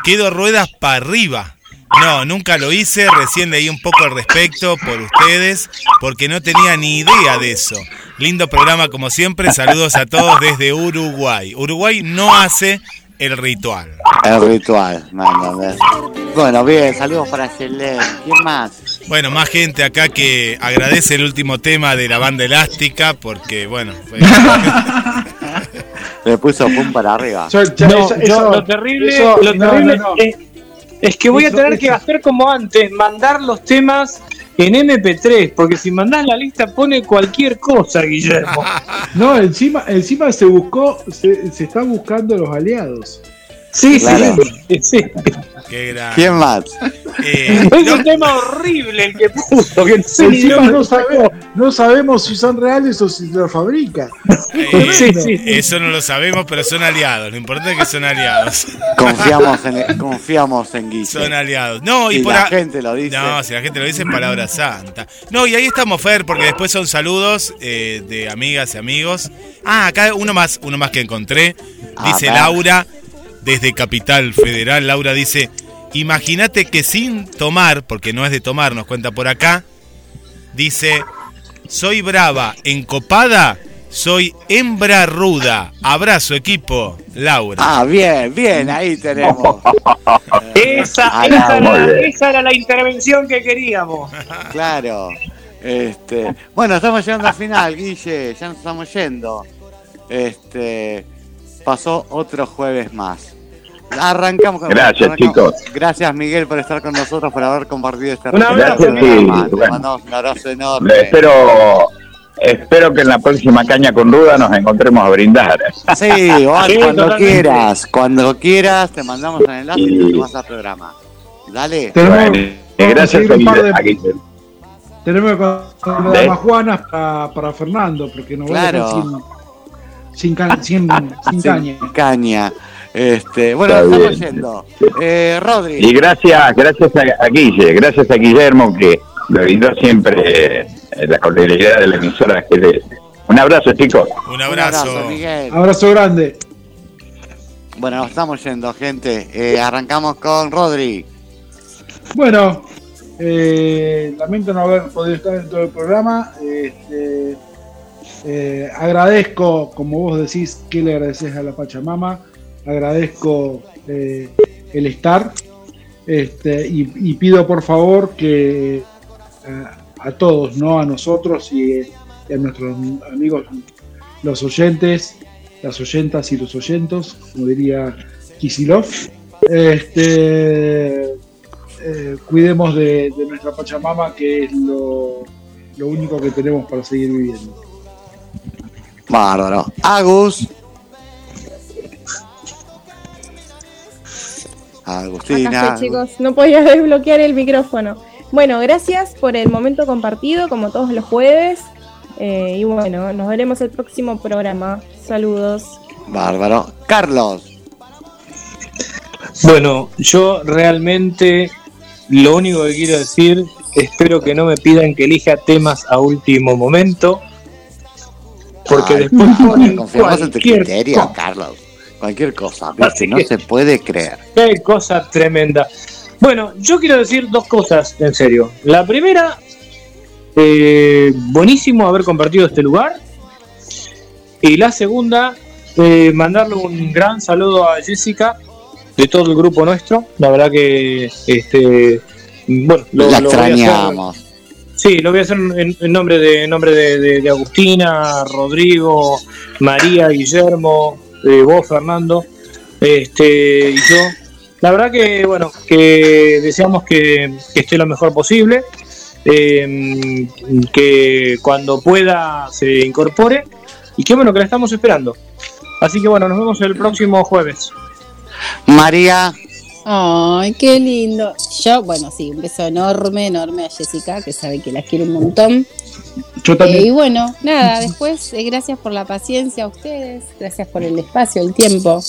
quedo ruedas para arriba. No, nunca lo hice, recién leí un poco al respecto por ustedes, porque no tenía ni idea de eso. Lindo programa como siempre, saludos a todos desde Uruguay. Uruguay no hace el ritual. El ritual, ¿me entendés? Bueno, bien, saludos para Selene. ¿Quién más? Bueno, más gente acá que agradece el último tema de la banda elástica porque, bueno, fue- Le puso pum para arriba. No, yo- lo terrible, eso- lo no, terrible no, no. Es, es que voy Eso- a tener que hacer como antes, mandar los temas en MP3, porque si mandás la lista pone cualquier cosa, Guillermo. No, encima, encima se buscó, se, se están buscando los aliados. Sí, Claro. sí, sí. Qué gran- ¿Quién más? Eh, Es un tema horrible el que puso, que no dónde no, sabemos si son reales o si los fabrica. eh, Sí, sí, sí. Eso no lo sabemos, pero son aliados. Lo importante es que son aliados. Confiamos en, confiamos en Guille. Son aliados. No, y Si por la a- gente lo dice. No, si la gente lo dice, palabra santa. No, y ahí estamos, Fer, porque después son saludos eh, de amigas y amigos. Ah, acá uno más, uno más que encontré. A Dice. Laura, desde Capital Federal. Laura dice: Imagínate que sin tomar, porque no es de tomar, nos cuenta por acá. Dice: Soy brava, encopada, soy hembra ruda. Abrazo, equipo. Laura. Ah, bien, bien, ahí tenemos. Esa, esa, era, esa era la intervención que queríamos. Claro. Este, bueno, estamos llegando al final, Guille, ya nos estamos yendo. Este, pasó otro jueves más. Arrancamos con Gracias, arrancamos- chicos. Gracias, Miguel, por estar con nosotros, por haber compartido este Un abrazo. Miguel. Te Bueno. mandamos un abrazo enorme. Espero, espero que en la próxima caña con duda nos encontremos a brindar. Sí, cuando totalmente. quieras, cuando quieras, te mandamos el enlace y te Y- sumás al programa. Dale. Tenemos, Bueno, gracias a un par de- tenemos que ¿Ves? más Juanas para, para Fernando, porque nos va a Claro. dejar sin, sin, sin, sin Sin caña. caña. Este, bueno, Está estamos bien. yendo. Eh, Rodri. Y gracias, gracias a, a Guille, gracias a Guillermo que me brindó siempre eh, la cordialidad de la emisora GDS. Un abrazo, chicos. Un Un abrazo. abrazo, Miguel. Abrazo grande. Bueno, nos estamos yendo, gente. Eh, arrancamos con Rodri. Bueno, eh, lamento no haber podido estar en todo el programa. Este, eh, agradezco, como vos decís, que le agradeces a la Pachamama. Agradezco eh, el estar. Este, y, pido por favor que eh, a, todos, no a nosotros y, y a nuestros amigos, los oyentes, las oyentas y los oyentos, como diría Kisilov, este, eh, cuidemos de, de nuestra Pachamama, que es lo, lo único que tenemos para seguir viviendo. Bárbaro. Agus. Agustina. Acá estoy, chicos. No podía desbloquear el micrófono. Bueno, gracias por el momento compartido, como todos los jueves. Eh, y bueno, nos veremos el próximo programa. Saludos. Bárbaro. Carlos. Bueno, yo realmente lo único que quiero decir, espero que no me pidan que elija temas a último momento, porque Ay, después ponen Confiamos en tu criterio. Carlos. Cualquier cosa, ¿viste? No se puede creer. Qué cosa tremenda. Bueno, yo quiero decir dos cosas, en serio. La primera, eh, buenísimo haber compartido este lugar. Y la segunda, eh, mandarle un gran saludo a Jessica de todo el grupo nuestro. La verdad que, este, bueno, lo, La lo voy a hacer- extrañamos. Sí, lo voy a hacer en, en nombre de en nombre de, de- de Agustina, Rodrigo, María, Guillermo, eh, vos, Fernando, este y yo. La verdad que bueno, que deseamos que, que esté lo mejor posible, eh, que cuando pueda se incorpore y que bueno que la estamos esperando. Así que bueno, nos vemos el próximo jueves. María. Ay, qué lindo. Yo, bueno, sí, un beso enorme, enorme a Jessica, que sabe que la quiero un montón. Yo Eh, y bueno, nada, después, eh, gracias por la paciencia a ustedes, gracias por el espacio, el tiempo.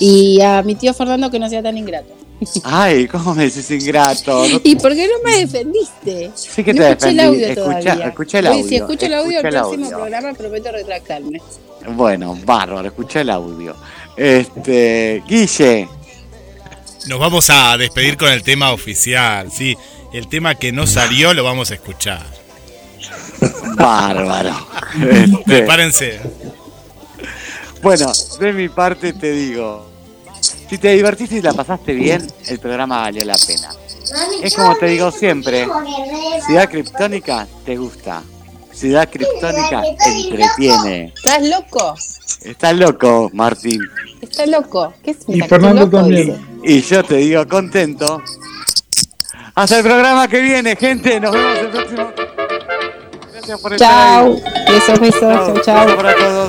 Y a mi tío Fernando que no sea tan ingrato. Ay, ¿cómo me decís ingrato? No- ¿Y por qué no me defendiste? Sí que no te escuché el audio Escucha- todavía. escucha el audio, Si escucho el audio escucha el próximo audio. programa, prometo retractarme. Bueno, bárbaro, escucha el audio. Este, Guille. Nos vamos a despedir con el tema oficial, sí. El tema que no salió lo vamos a escuchar. Bárbaro. Este, Prepárense. bueno, de mi parte te digo. Si te divertiste y la pasaste bien, el programa valió la pena. Es como te digo siempre, Ciudad Criptónica te gusta. Ciudad Criptónica entretiene. ¿Estás loco? Estás loco, Martín. ¿Estás loco? ¿Qué es Y ¿Estás Fernando loco? también. Dice. Y yo te digo contento. Hasta el programa que viene, gente. Nos vemos el próximo. Gracias por estar Chao. ahí. Besos, besos. Chao, chao. Besos para todos.